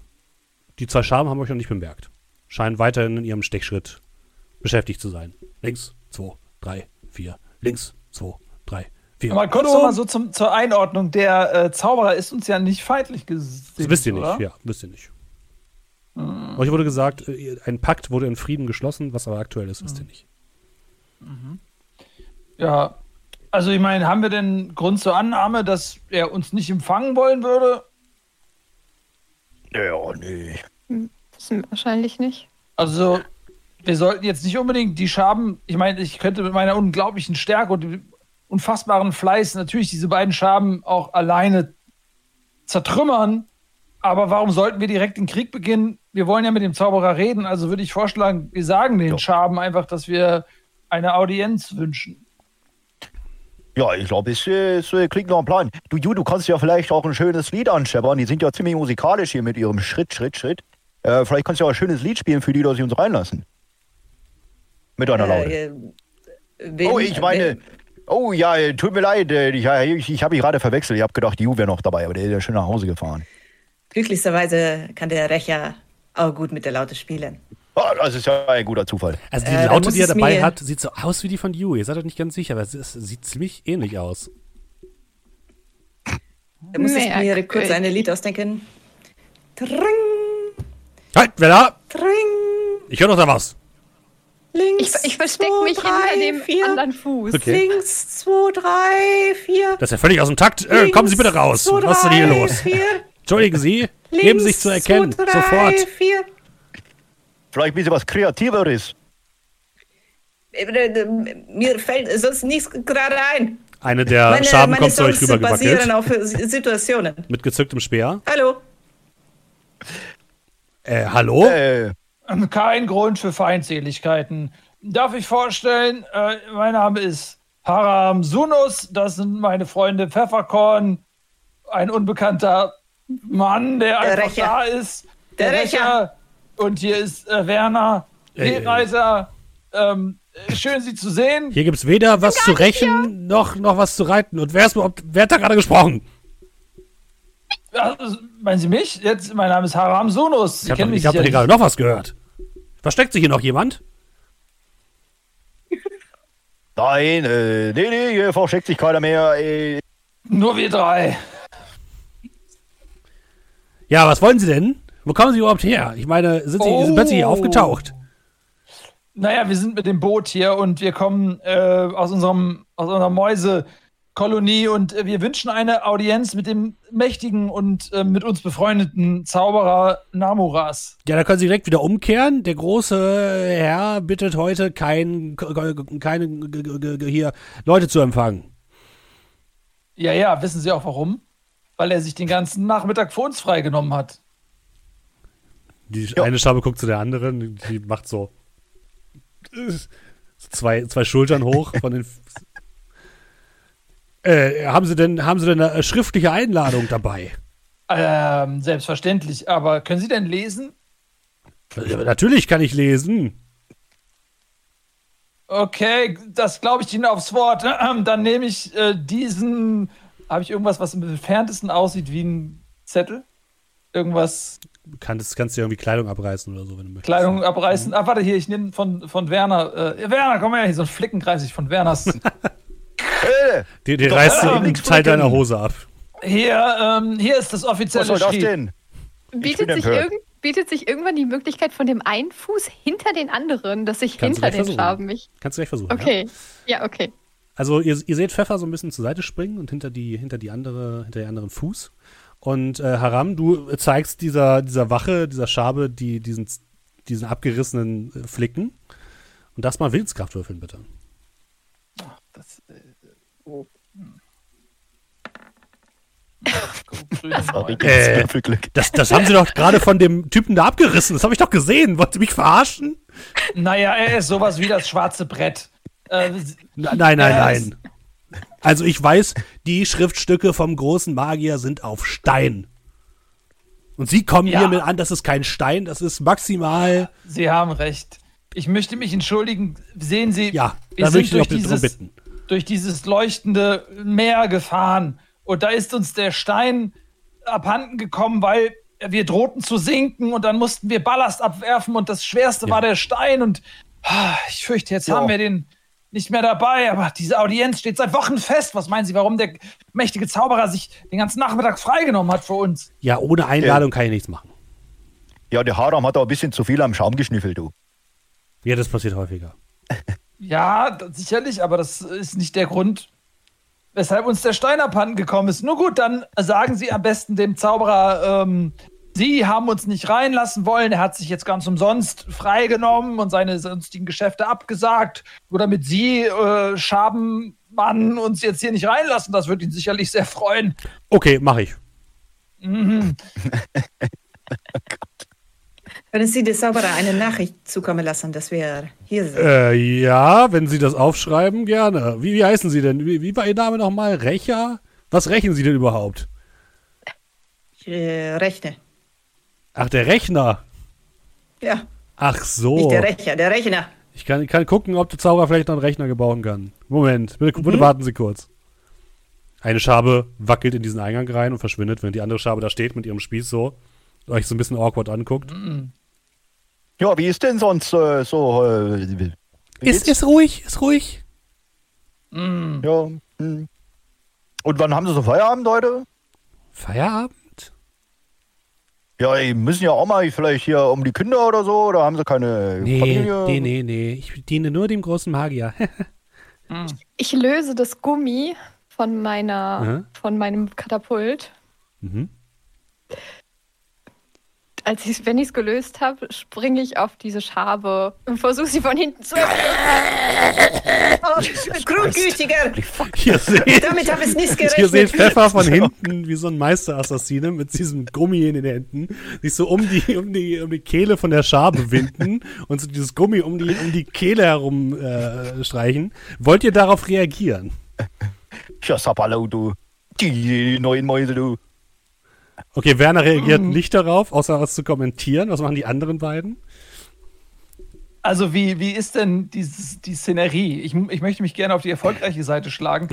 die zwei Schaben haben euch noch nicht bemerkt. Scheinen weiterhin in ihrem Stechschritt beschäftigt zu sein. Links, zwei, drei, vier. Links, zwei, drei, vier. Aber kurz mal so zum, zur Einordnung. Der äh, Zauberer ist uns ja nicht feindlich gesehen. Das wisst ihr nicht, oder? ja, wisst ihr nicht. Euch wurde gesagt, äh, ein Pakt wurde in Frieden geschlossen, was aber aktuell ist, wisst ihr nicht. Ja. Also, ich meine, haben wir denn Grund zur Annahme, dass er uns nicht empfangen wollen würde? Ja, nee. Wissen wir wahrscheinlich nicht. Also, wir sollten jetzt nicht unbedingt die Schaben. Ich meine, ich könnte mit meiner unglaublichen Stärke und dem unfassbaren Fleiß natürlich diese beiden Schaben auch alleine zertrümmern. Aber warum sollten wir direkt den Krieg beginnen? Wir wollen ja mit dem Zauberer reden, also würde ich vorschlagen, wir sagen den Ja. Schaben einfach, dass wir eine Audienz wünschen. Ja, ich glaube, es, äh, es äh, klingt nach einem Plan. Du, Ju, du kannst ja vielleicht auch ein schönes Lied anscheppern. Die sind ja ziemlich musikalisch hier mit ihrem Schritt, Schritt, Schritt. Äh, vielleicht kannst du ja auch ein schönes Lied spielen für die, dass sie uns reinlassen. Mit einer Laute. Äh, wen- oh, ich meine. wen- Oh ja, äh, tut mir leid. Ich, ich, ich habe mich gerade verwechselt. Ich habe gedacht, Ju wäre noch dabei, aber der ist ja schon nach Hause gefahren. Glücklicherweise kann der Recher auch gut mit der Laute spielen. Ah, das ist ja ein guter Zufall. Also die Äh, Laute, die er dabei mir- hat, sieht so aus wie die von You. Ihr seid euch nicht ganz sicher, aber es, ist, sieht ziemlich ähnlich aus. Da muss ich mir kurz ein Lied ausdenken. Tring, Halt, wer da? tring, Ich höre doch da was. Ich, links. ich verstecke zwei, mich drei, hinter dem vier, anderen Fuß. Okay. Links, zwei, drei, vier. Das ist ja völlig aus dem Takt. Äh, kommen Sie bitte raus. Links, zwei, Was ist denn hier drei, los? Vier. Entschuldigen Sie. Links, Geben Sie sich zu erkennen. Zwei, drei, Sofort. Vier. Vielleicht ein bisschen was Kreativeres. Äh, Mir fällt sonst nichts gerade ein. Eine der Schaben meine kommt zu euch rübergewackelt. auf äh, Situationen. Mit gezücktem Speer. Hallo. Äh, hallo? Äh, Kein Grund für Feindseligkeiten. Darf ich vorstellen, äh, mein Name ist Haram Sunus, das sind meine Freunde Pfefferkorn, ein unbekannter Mann, der, Der einfach Rächer. da ist. Der Rächer. Und hier ist äh, Werner, Äh, Seereiser. Ähm, äh, schön, Sie zu sehen. Hier gibt's weder was zu rächen, noch, noch was zu reiten. Und wer, ist, überhaupt- wer hat da gerade gesprochen? Ja, meinen Sie mich? Jetzt, mein Name ist Haram Sunus. Sie Ich habe hab doch hier gerade noch was gehört. Versteckt sich hier noch jemand? [LAUGHS] nein, äh, nee, nee, hier versteckt sich keiner mehr. Äh, nicht. Nur wir drei. Ja, was wollen Sie denn? Wo kommen Sie überhaupt her? Ich meine, sind Sie sind plötzlich hier Oh. aufgetaucht? Naja, wir sind mit dem Boot hier und wir kommen äh, aus, unserem, aus unserer Mäuse, Kolonie und äh, wir wünschen eine Audienz mit dem mächtigen und äh, mit uns befreundeten Zauberer Namuras. Ja, da können Sie direkt wieder umkehren. Der große Herr bittet heute kein, keine hier Leute zu empfangen. Ja, ja, wissen Sie auch warum? Weil er sich den ganzen Nachmittag für uns freigenommen hat. Die Ja. eine Schabe guckt zu der anderen, die macht so zwei, zwei Schultern hoch von den. Äh, haben Sie denn, haben Sie denn eine schriftliche Einladung dabei? Ähm, selbstverständlich. Aber können Sie denn lesen? Ja, natürlich kann ich lesen. Okay, das glaube ich Ihnen aufs Wort. Dann nehme ich äh, diesen. Habe ich irgendwas, was im entferntesten aussieht wie ein Zettel? Irgendwas, kannst, kannst dir irgendwie Kleidung abreißen oder so, wenn du möchtest. Kleidung abreißen. Ah, warte, hier, ich nehme von, von Werner. Äh, Werner, komm her, hier so ein Flickenkreis ich von Werners. [LAUGHS] Die, die reißt ja, dir einen Teil deiner Hose ab. hier, ähm, hier ist das offizielle was soll das denn? Bietet sich, bietet sich irgendwann die Möglichkeit von dem einen Fuß hinter den anderen, dass ich Kannst du hinter den versuchen. Schaben mich. Kannst du gleich versuchen. Ja? Okay. Ja, okay. Also ihr, ihr seht Pfeffer so ein bisschen zur Seite springen und hinter die, hinter die andere, hinter den anderen Fuß. Und äh, Haram, du zeigst dieser, dieser Wache, dieser Schabe, die, diesen, diesen abgerissenen äh, Flicken. Und das mal Willenskraft würfeln, bitte. Das, äh, oh. hm. [LAUGHS] Sorry, Neun. Äh. Das, das haben sie doch gerade von dem Typen da abgerissen. Das habe ich doch gesehen. Wollt ihr mich verarschen? Naja, er ist sowas wie das schwarze Brett. Äh, Nein, nein, nein, nein. Also ich weiß, die Schriftstücke vom großen Magier sind auf Stein. Und sie kommen Ja. hier mit an, das ist kein Stein, das ist maximal. Sie haben recht. Ich möchte mich entschuldigen. Sehen Sie, Ja, wir da ich sind durch dieses, bitten. durch dieses leuchtende Meer gefahren. Und da ist uns der Stein abhanden gekommen, weil wir drohten zu sinken und dann mussten wir Ballast abwerfen und das Schwerste Ja. war der Stein. Und ah, ich fürchte, jetzt Ja. haben wir den nicht mehr dabei. Aber diese Audienz steht seit Wochen fest. Was meinen Sie, warum der mächtige Zauberer sich den ganzen Nachmittag freigenommen hat für uns? Ja, ohne Einladung kann ich nichts machen. Ja, der Haram hat da ein bisschen zu viel am Schaum geschnüffelt, du. Ja, das passiert häufiger. [LAUGHS] Ja, sicherlich, aber das ist nicht der Grund, weshalb uns der Stein abhanden gekommen ist. Nur gut, dann sagen Sie am besten dem Zauberer, ähm, Sie haben uns nicht reinlassen wollen. Er hat sich jetzt ganz umsonst freigenommen und seine sonstigen Geschäfte abgesagt. Nur damit Sie, äh, Schabenmann, uns jetzt hier nicht reinlassen. Das wird ihn sicherlich sehr freuen. Okay, mache ich. Mhm. [LAUGHS] Können Sie der Zauberer eine Nachricht zukommen lassen, dass wir hier sind? Äh, ja, wenn Sie das aufschreiben, gerne. Wie, wie heißen Sie denn? Wie, wie war Ihr Name nochmal? Recher? Was rechnen Sie denn überhaupt? Ich äh, rechne. Ach, der Rechner. Ja, Ach so. nicht der Rechner, der Rechner. Ich kann, ich kann gucken, ob der Zauberer vielleicht noch einen Rechner gebauen kann. Moment, bitte, bitte warten Sie kurz. Eine Schabe wackelt in diesen Eingang rein und verschwindet, wenn die andere Schabe da steht mit ihrem Spieß so, euch so ein bisschen awkward anguckt. Ja, wie ist denn sonst äh, so? Äh, Ist, ist ruhig, ist ruhig. Mm. Ja. hm. Und wann haben Sie so Feierabend heute? Feierabend? Ja, die müssen ja auch mal vielleicht hier um die Kinder oder so, oder haben Sie keine Nee, Familie? nee, nee, nee. Ich diene nur dem großen Magier. [LAUGHS] Ich löse das Gummi von meiner, Mhm. von meinem Katapult. mhm. Als ich, wenn ich es gelöst habe, springe ich auf diese Schabe und versuche sie von hinten zu. [LAUGHS] Oh, Grundgütiger! Hier seht, [LAUGHS] Damit habe ich nicht hier seht gerechnet. Pfeffer von hinten wie so ein Meisterassassine mit diesem Gummi in den Händen sich so um die, um die, um die Kehle von der Schabe winden [LAUGHS] und so dieses Gummi um die, um die Kehle herum äh, streichen. Wollt ihr darauf reagieren? Ja, Sapperlau, du. Die neuen Mäuse, du. Okay, Werner reagiert nicht darauf, außer was zu kommentieren. Was machen die anderen beiden? Also wie, wie ist denn dieses, die Szenerie? Ich, ich möchte mich gerne auf die erfolgreiche Seite schlagen.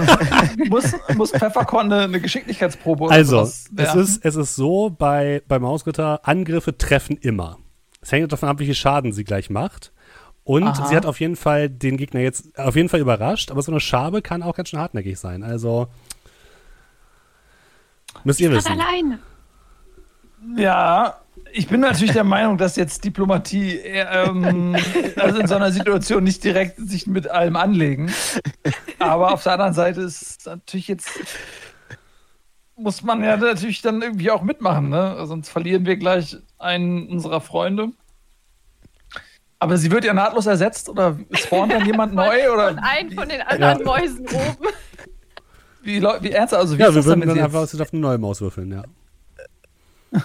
[LAUGHS] muss, muss Pfefferkorn eine, eine Geschicklichkeitsprobe oder Also, es ist, es ist so bei, bei Mausritter, Angriffe treffen immer. Es hängt davon ab, wie viel Schaden sie gleich macht. Und Aha. sie hat auf jeden Fall den Gegner jetzt auf jeden Fall überrascht, aber so eine Schabe kann auch ganz schön hartnäckig sein. Also müsst ihr wissen. alleine. Ja, Ich bin natürlich der Meinung, dass jetzt Diplomatie eher, ähm, also in so einer Situation nicht direkt sich mit allem anlegen. Aber auf der anderen Seite ist natürlich jetzt muss man ja natürlich dann irgendwie auch mitmachen, ne? Sonst verlieren wir gleich einen unserer Freunde. Aber sie wird ja nahtlos ersetzt oder spawnt dann jemand neu oder Und einen von den anderen Ja. Mäusen oben. Wie, wie ernst? Also wie Ja, ist wir das würden denn dann jetzt? einfach aus auf eine neue Maus würfeln, ja. [LAUGHS]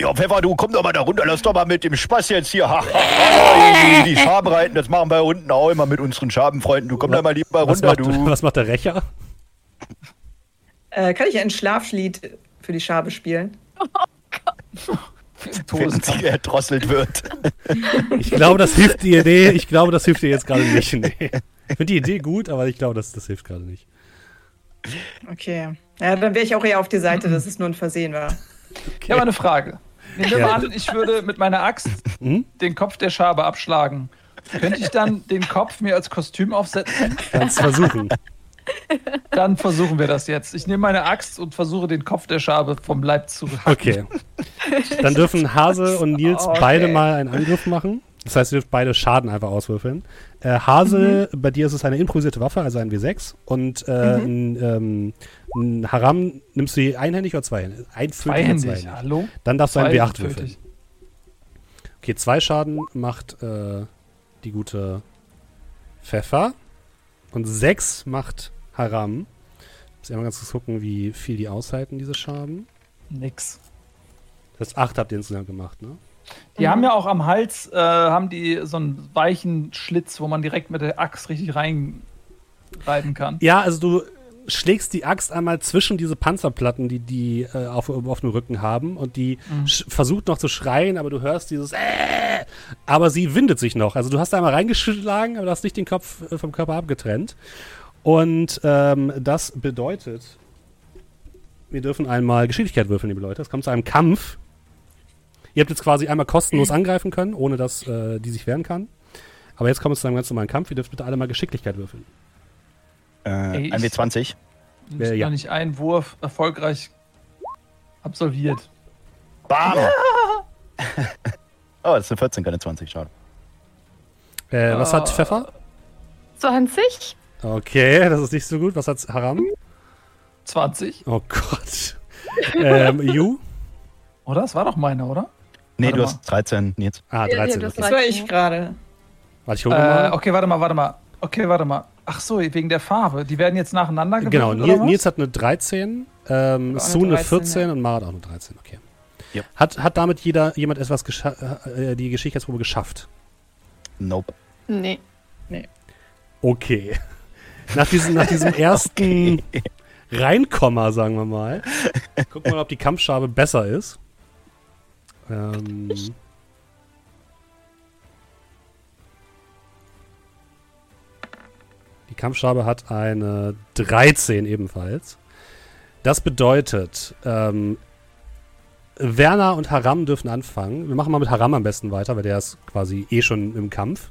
Ja, Pfeffer, du komm doch mal da runter, lass doch mal mit dem Spaß jetzt hier. Die, die Schaben reiten, das machen wir unten auch immer mit unseren Schabenfreunden. Du komm da mal lieber Was runter, macht, du. [LAUGHS] was macht der Rächer? Äh, kann ich ein Schlaflied für die Schabe spielen? [LAUGHS] Wenn Todeskampf. sie erdrosselt wird. Ich glaube, das hilft die Idee. Ich glaube, das hilft dir jetzt gerade nicht. Nee. Ich finde die Idee gut, aber ich glaube, das, das hilft gerade nicht. Okay. Ja, dann wäre ich auch eher auf die Seite, dass es nur ein Versehen war. Ich habe eine Frage. Nehmen wir Ja. mal an, ich würde mit meiner Axt Hm? den Kopf der Schabe abschlagen. Könnte ich dann den Kopf mir als Kostüm aufsetzen? Kannst versuchen. Dann versuchen wir das jetzt. Ich nehme meine Axt und versuche den Kopf der Schabe vom Leib zu hacken. Okay. Dann dürfen Hase und Nils Okay. beide mal einen Angriff machen. Das heißt, ihr dürft beide Schaden einfach auswürfeln. Äh, Hase, bei dir ist es eine improvisierte Waffe, also ein W6. Und äh, ein, ähm, ein Haram nimmst du die einhändig oder zweihändig? Einfültig oder Zweihändig. Hallo? Dann darfst du ein W8 würfeln. Okay, zwei Schaden macht äh, die gute Pfeffer. Und sechs macht Haram. Muss ich einmal ganz kurz gucken, wie viel die aushalten, diese Schaden. Nix. Das heißt, acht habt ihr insgesamt gemacht, ne? Die haben ja auch am Hals, äh, haben die so einen weichen Schlitz, wo man direkt mit der Axt richtig reinreiben kann. Ja, also du schlägst die Axt einmal zwischen diese Panzerplatten, die die äh, auf, auf dem Rücken haben und die Mhm. versucht noch zu schreien, aber du hörst dieses äh, aber sie windet sich noch. Also du hast da einmal reingeschlagen, aber du hast nicht den Kopf äh, vom Körper abgetrennt. Und ähm, das bedeutet, wir dürfen einmal Geschicklichkeit würfeln, liebe Leute. Es kommt zu einem Kampf. Ihr habt jetzt quasi einmal kostenlos angreifen können, ohne dass äh, die sich wehren kann. Aber jetzt kommt es zu einem ganz normalen Kampf. Ihr dürft bitte alle mal Geschicklichkeit würfeln. Äh, Ey, ich- ein W20. Du hast ja. noch nicht einen Wurf erfolgreich absolviert. Bam! [LAUGHS] oh, das sind 14, keine 20, schade. Äh, was hat Äh, Pfeffer? 20? Okay, das ist nicht so gut. Was hat Haram? 20? Oh Gott. [LAUGHS] ähm, Yu? Oder? Das war doch meine, oder? Nee, Warte du mal. hast 13, Nils. Ah, Ja, ja, 13. das okay. Das war ich gerade. Warte, ich hole Äh, mal. okay, warte mal, warte mal. Okay, warte mal. Ach so, wegen der Farbe. Die werden jetzt nacheinander Genau, gewürfelt, Nils, oder was? Nils hat eine 13, ähm, eine Sue eine 13, 14 ja. und Mara hat auch eine 13. Okay. Ja. Hat, hat damit jeder, jemand etwas gescha- äh, die Geschicklichkeitsprobe geschafft? Nope. Nee. Okay. [LAUGHS] Nach diesem, nach diesem [LAUGHS] ersten Reinkommer, sagen wir mal. Gucken wir mal, ob die Kampfschabe besser ist. Ähm, die Kampfschabe hat eine 13 ebenfalls. Das bedeutet, ähm, Werner und Haram dürfen anfangen. Wir machen mal mit Haram am besten weiter, weil der ist quasi eh schon im Kampf.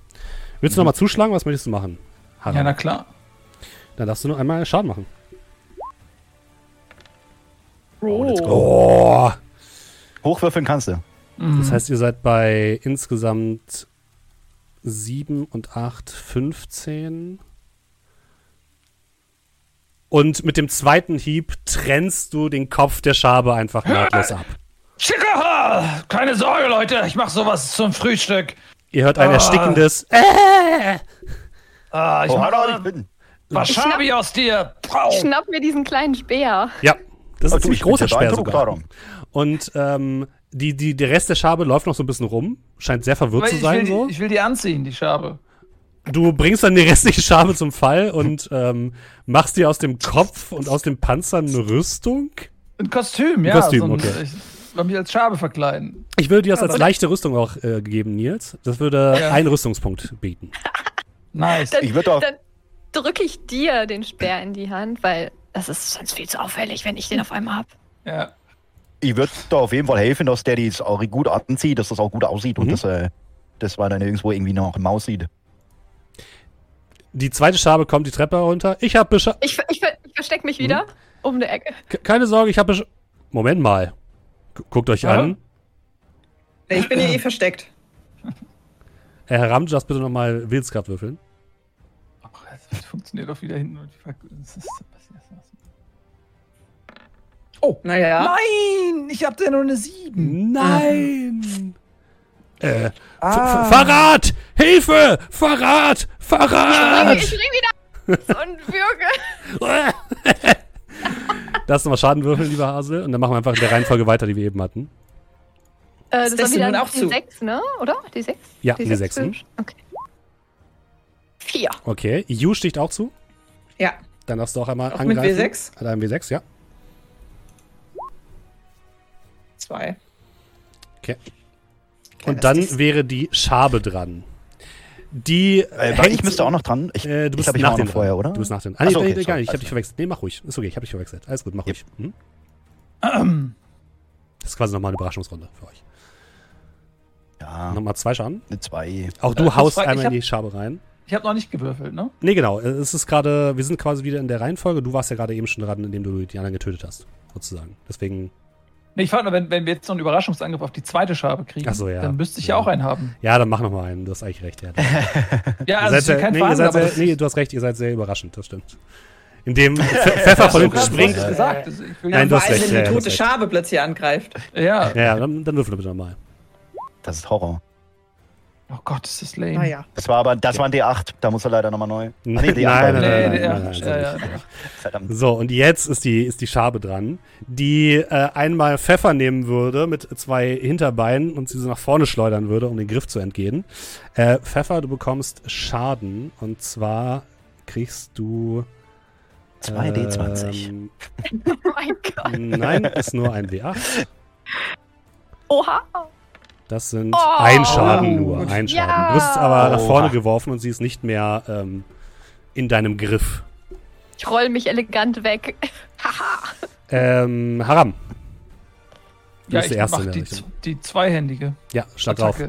Willst du noch mal zuschlagen? Was möchtest du machen? Haram? Ja, na klar. Dann darfst du nur einmal Schaden machen. Oh, let's go. Oh. Hochwürfeln kannst du. Mhm. Das heißt, ihr seid bei insgesamt 7 und 8, 15. Und mit dem zweiten Hieb trennst du den Kopf der Schabe einfach nahtlos ab. Schicker! Keine Sorge, Leute, ich mach sowas zum Frühstück. Ihr hört ein Ah. erstickendes äh, Ah, ich Oh, mach hallo, ich bin. Wasabi aus dir. Pau. Schnapp mir diesen kleinen Speer. Ja, das ist ein ziemlich ich großer Speer sogar. darum. Und ähm, die, die, der Rest der Schabe läuft noch so ein bisschen rum. Scheint sehr verwirrt zu ich, sein. will so. die, ich will die anziehen, die Schabe. Du bringst dann die restliche Schabe zum Fall und ähm, machst dir aus dem Kopf und aus dem Panzer eine Rüstung. Ein Kostüm, ja. Kostüm, so ein, okay. Ich will mich als Schabe verkleiden. Ich würde dir das als aber- leichte Rüstung auch äh, geben, Nils. Das würde Ja. einen Rüstungspunkt bieten. [LAUGHS] Nice. Dann, Ich würde auch. dann drücke ich dir den Speer in die Hand, weil das ist sonst viel zu auffällig, wenn ich den auf einmal hab. Ja. Ich würde da auf jeden Fall helfen, dass der dies auch gut anzieht, dass das auch gut aussieht Mhm. und dass, äh, dass man dann irgendwo irgendwie noch eine Maus sieht. Die zweite Schabe kommt die Treppe runter. Ich habe Bescha Ich, ich, ich versteck mich wieder um eine Ecke. Ke- Keine Sorge, ich habe Moment mal. Gu- Guckt euch Ja? an. Ich bin hier eh versteckt. Äh, Herr Ram, du darfst bitte nochmal Willenskraft würfeln. Ach, das funktioniert doch wieder hinten. die das ist- das? Oh, Naja. nein! Ich hab da nur eine 7. Nein! Äh, F- Ah. Verrat! Hilfe! Verrat! Ich Verrat! spring wieder [LAUGHS] und würge. [LAUGHS] Lass nochmal Schaden würfeln, lieber Hasel. Und dann machen wir einfach in der Reihenfolge weiter, die wir eben hatten. Äh, das Ist war das wieder nun auch die zu? 6, ne? Oder? Die 6? Ja, die sechs Sechsen. Fisch? Okay. 4. Okay. Yu sticht auch zu. Ja. Dann darfst du auch einmal Auch mit angreifen. W6? Hat einen W6, ja. Zwei. Okay. Und dann wäre die Schabe dran. Die. Äh, hängt- ich müsste auch noch dran. Ich, Äh, du bist ich nach dem vorher, oder? Du bist nach dem. Ah, nee, okay, nee, gar sorry, nicht. Ich hab alles dich verwechselt. Nee, mach ruhig. Ist okay, ich hab dich verwechselt. Alles gut, mach Yep. ruhig. Hm? Das ist quasi nochmal eine Überraschungsrunde für euch. Ja, Nochmal zwei Schaden. eine 2. Auch du Äh, haust einmal ich in hab- die Schabe rein. Ich habe noch nicht gewürfelt, ne? Nee, genau. Es ist gerade, wir sind quasi wieder in der Reihenfolge. Du warst ja gerade eben schon dran, indem du die anderen getötet hast, sozusagen. Deswegen, Nee, ich frage nur, wenn, wenn wir jetzt noch einen Überraschungsangriff auf die zweite Schabe kriegen, Ach so, ja. dann müsste ich Ja. ja auch einen haben. ja, dann mach nochmal einen. Du hast eigentlich recht, ja. [LAUGHS] Ja, Ihr also seid sehr, kein nee, ihr seid aber sehr, das nee, du hast recht, ihr seid sehr überraschend, das stimmt. Indem Pfe- [LAUGHS] Pfeffer von du springt. gerade gesagt. Ich will Nein, du hast recht, wenn ja, eine du tote. Schabe plötzlich angreift. ja. Ja, ja, dann, dann würfel bitte nochmal. Das ist Horror. Oh Gott, ist das lame. Naja. Das war aber, das war ein D8. Da muss er leider nochmal neu. Ah, [LAUGHS] Nein, nee, D8 nein, nein, nein. Verdammt. So, und jetzt ist die, ist die Schabe dran, die äh, einmal Pfeffer nehmen würde mit zwei Hinterbeinen und sie so nach vorne schleudern würde, um den Griff zu entgehen. Äh, Pfeffer, du bekommst Schaden und zwar kriegst du. 2D20. ähm, [LAUGHS] Oh mein Gott. Nein, ist nur ein W8. Oha. Das sind Oh. ein Schaden Oh, nur. Ein Schaden. Ja. Du bist aber nach vorne geworfen und sie ist nicht mehr ähm, in deinem Griff. Ich roll mich elegant weg. [LAUGHS] Haha. Ähm, Haram. Du Ja, bist ich der Erste mach in der die, die zweihändige Ja, schlag drauf.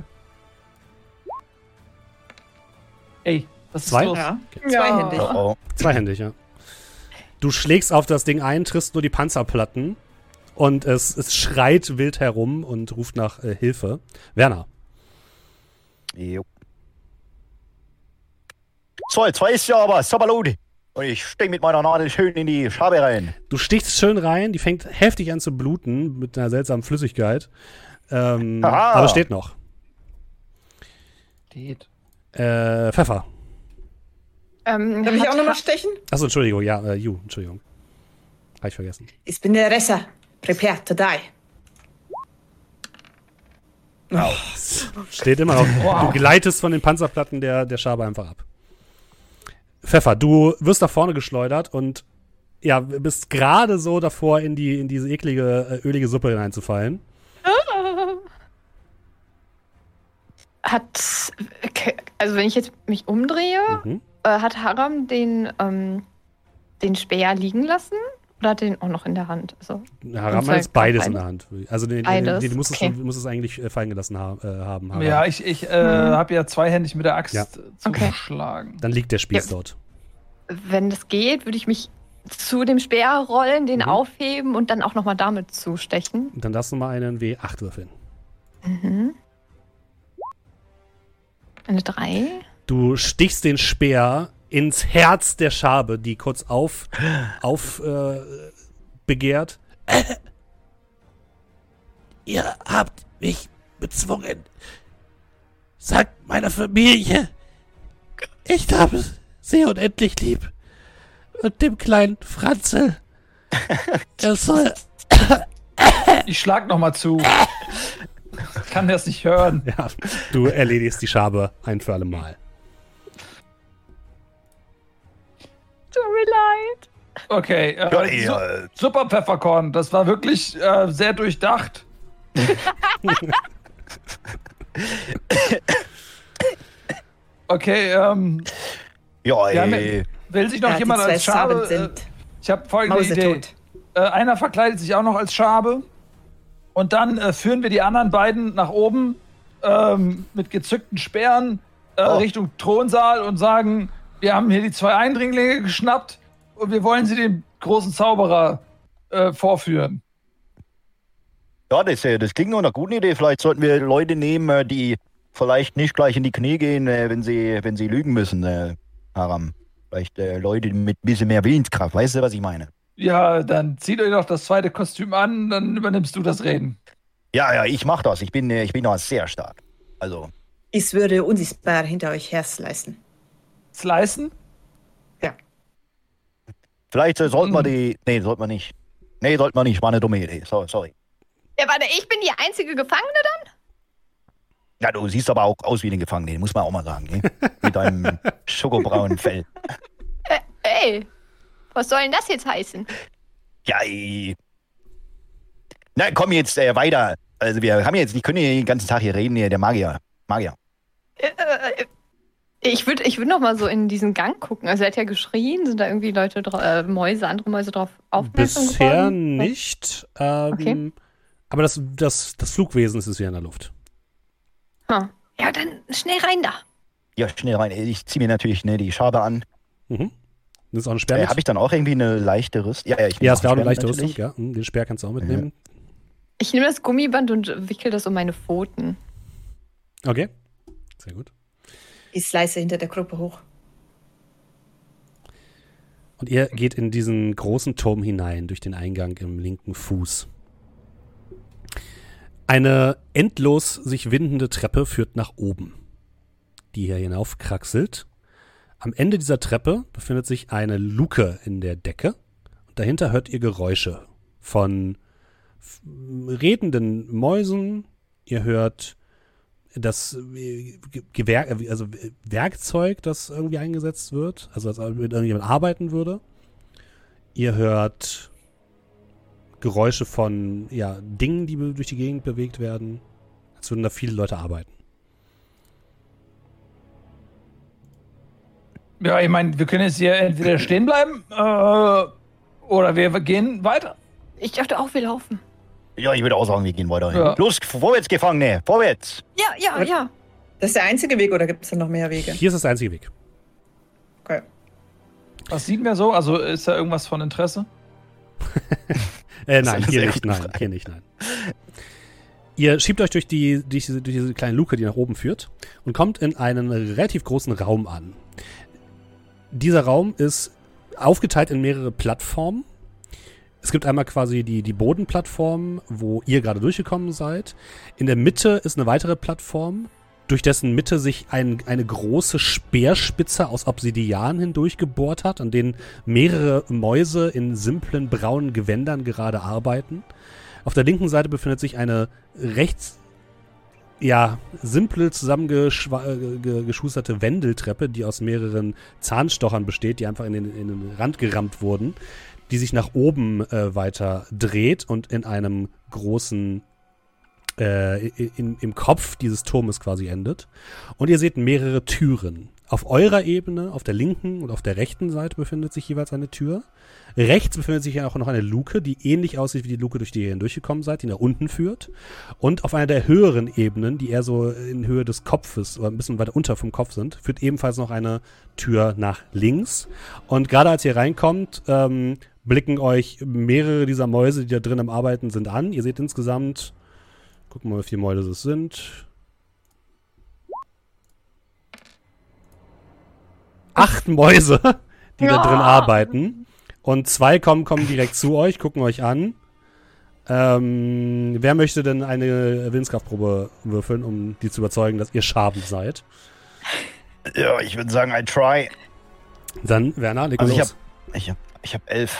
Ey, was Zwei? ist los? Ja. Ja. Zweihändig. Oh, oh. Zweihändig, ja. Du schlägst auf das Ding ein, triffst nur die Panzerplatten und es, es schreit wild herum und ruft nach äh, Hilfe. Werner. Jo. So, jetzt weiß ja aber, Sabaludi. Und ich stehe mit meiner Nadel schön in die Schabe rein. Du stichst schön rein, die fängt heftig an zu bluten mit einer seltsamen Flüssigkeit. Ähm, Aha. aber steht noch. Steht. Äh, Pfeffer. Ähm, Darf ich auch nochmal stechen? Achso, Entschuldigung, ja, äh, Ju, Entschuldigung. Hab ich vergessen. Ich bin der Resser. Prepare to die. Steht immer noch. Wow. Du gleitest von den Panzerplatten der, der Schabe einfach ab. Pfeffer, du wirst nach vorne geschleudert und ja, bist gerade so davor, in, die, in diese eklige, äh, ölige Suppe hineinzufallen. Hat, also wenn ich jetzt mich umdrehe, Mhm. äh, hat Haram den, ähm, den Speer liegen lassen oder hat den auch noch in der Hand? Also, Haram Und hat jetzt beides beide? in der Hand. Also den, den, Beides, den, du musst, okay. musst es eigentlich äh, fallen gelassen ha äh, haben. Ja, ich, ich äh, Mhm. habe ja zweihändig mit der Axt Ja. äh, Okay. zugeschlagen. Dann liegt der Spieß Ja. dort. wenn das geht, würde ich mich zu dem Speer rollen, den Mhm. aufheben und dann auch nochmal damit zustechen. Und dann darfst du mal einen W8 würfeln. Mhm. Eine 3. Du stichst den Speer ins Herz der Schabe, die kurz auf, auf äh, begehrt. [CLEARS THROAT] Ihr habt mich bezwungen. Sagt meiner Familie, ich habe sie unendlich lieb. Und dem kleinen Franzel. [LAUGHS] Er soll. Ich schlag noch mal zu. Ich [LAUGHS] kann das nicht hören. Ja, du erledigst die Schabe ein für alle Mal. Tut mir leid. Okay, äh, Ja, ey, su super Pfefferkorn. Das war wirklich äh, sehr durchdacht. [LAUGHS] okay, ähm, ja, Ja, ey. will sich noch Ja, jemand als Schabe? Äh, sind ich habe folgende Idee. mausetot. Äh, einer verkleidet sich auch noch als Schabe. Und dann äh, führen wir die anderen beiden nach oben ähm, mit gezückten Speeren äh, Oh. Richtung Thronsaal und sagen, wir haben hier die zwei Eindringlinge geschnappt und wir wollen sie dem großen Zauberer äh, vorführen. Ja, das, äh, das klingt noch eine gute Idee. Vielleicht sollten wir Leute nehmen, äh, die vielleicht nicht gleich in die Knie gehen, äh, wenn sie, wenn sie lügen müssen, äh, Haram. Vielleicht äh, Leute mit ein bisschen mehr Willenskraft. Weißt du, was ich meine? Ja, dann zieht euch doch das zweite Kostüm an, dann übernimmst du das Reden. Ja, ja, ich mach das. Ich bin, ich bin da sehr stark. Also, Ich würde unsichtbar hinter euch hersleisten. Slicen? vielleicht äh, sollten wir Hm. die. Nee, sollten wir nicht. Nee, sollten wir nicht. War eine dumme Idee. So, sorry. Ja, warte, ich bin die einzige Gefangene dann? Ja, du siehst aber auch aus wie eine Gefangene, muss man auch mal sagen. Ne? [LAUGHS] Mit deinem schokobraunen Fell. Ey, was soll denn das jetzt heißen? Ja, ey. Na, komm jetzt äh, weiter. Also wir haben jetzt, ich können hier den ganzen Tag hier reden, hier, der Magier. Magier. Äh, äh, ich würde ich würd noch mal so in diesen Gang gucken. Also er hat ja geschrien, sind da irgendwie Leute, äh, Mäuse, andere Mäuse drauf aufmerksam Bisher geworden? nicht. Ähm, Okay. Aber das, das, das Flugwesen ist wieder in der Luft. Hm. Ja, dann schnell rein da. Ja, schnell rein. Ich ziehe mir natürlich ne, die Schabe an. Mhm. Das ist auch ein Sperr. Äh. Habe ich dann auch irgendwie eine leichte Rüstung? Ja, ja, ich ja, es wäre auch eine Sperr leichte natürlich. Rüstung. Ja, Mhm, den Speer kannst du auch mitnehmen. Ich nehme das Gummiband und wickel das um meine Pfoten. Okay. Sehr gut. Ich slice hinter der Gruppe hoch. Und ihr geht in diesen großen Turm hinein durch den Eingang im linken Fuß. Eine endlos sich windende Treppe führt nach oben, die hier hinaufkraxelt. Am Ende dieser Treppe befindet sich eine Luke in der Decke und dahinter hört ihr Geräusche von redenden Mäusen. Ihr hört das äh, Ge- Gewer äh, also äh, Werkzeug, das irgendwie eingesetzt wird, also als mit irgendjemand arbeiten würde. Ihr hört Geräusche von ja, Dingen, die durch die Gegend bewegt werden, als würden da viele Leute arbeiten. Ja, ich meine, wir können jetzt hier entweder stehen bleiben äh, oder wir gehen weiter. Ich dachte auch, wir laufen. Ja, ich würde auch sagen, wir gehen weiter. Ja. Los, vorwärts, Gefangene, vorwärts. Ja, ja, ja. Das ist der einzige Weg oder gibt es da noch mehr Wege? Hier ist das der einzige Weg. Okay. Was sieht mir so? Also ist da irgendwas von Interesse? [LAUGHS] Äh, nein, hier nicht, nein, hier nicht, nein. Ihr schiebt euch durch, die, durch, diese, durch diese kleine Luke, die nach oben führt, und kommt in einen relativ großen Raum an. Dieser Raum ist aufgeteilt in mehrere Plattformen. Es gibt einmal quasi die, die Bodenplattform, wo ihr gerade durchgekommen seid. In der Mitte ist eine weitere Plattform, durch dessen Mitte sich ein, eine große Speerspitze aus Obsidian hindurchgebohrt hat, an denen mehrere Mäuse in simplen braunen Gewändern gerade arbeiten. Auf der linken Seite befindet sich eine rechts, ja, simple zusammengeschusterte Wendeltreppe, die aus mehreren Zahnstochern besteht, die einfach in den, in den Rand gerammt wurden, die sich nach oben äh, weiter dreht und in einem großen äh, in, im Kopf dieses Turmes quasi endet. Und ihr seht mehrere Türen. Auf eurer Ebene, auf der linken und auf der rechten Seite befindet sich jeweils eine Tür. Rechts befindet sich ja auch noch eine Luke, die ähnlich aussieht wie die Luke, durch die ihr hindurchgekommen seid, die nach unten führt. Und auf einer der höheren Ebenen, die eher so in Höhe des Kopfes oder ein bisschen weiter unter vom Kopf sind, führt ebenfalls noch eine Tür nach links. Und gerade als ihr reinkommt, ähm, blicken euch mehrere dieser Mäuse, die da drin am Arbeiten sind, an. Ihr seht insgesamt, gucken wir mal, wie viele Mäuse es sind. Acht Mäuse, [LAUGHS] die da drin Ja. arbeiten. Und zwei kommen, kommen direkt zu euch, gucken euch an. Ähm, wer möchte denn eine Willenskraftprobe würfeln, um die zu überzeugen, dass ihr Schaben seid? Ja, ich würde sagen, I try. Dann, Werner, leg mal Also ich los. hab, ich hab, ich hab elf.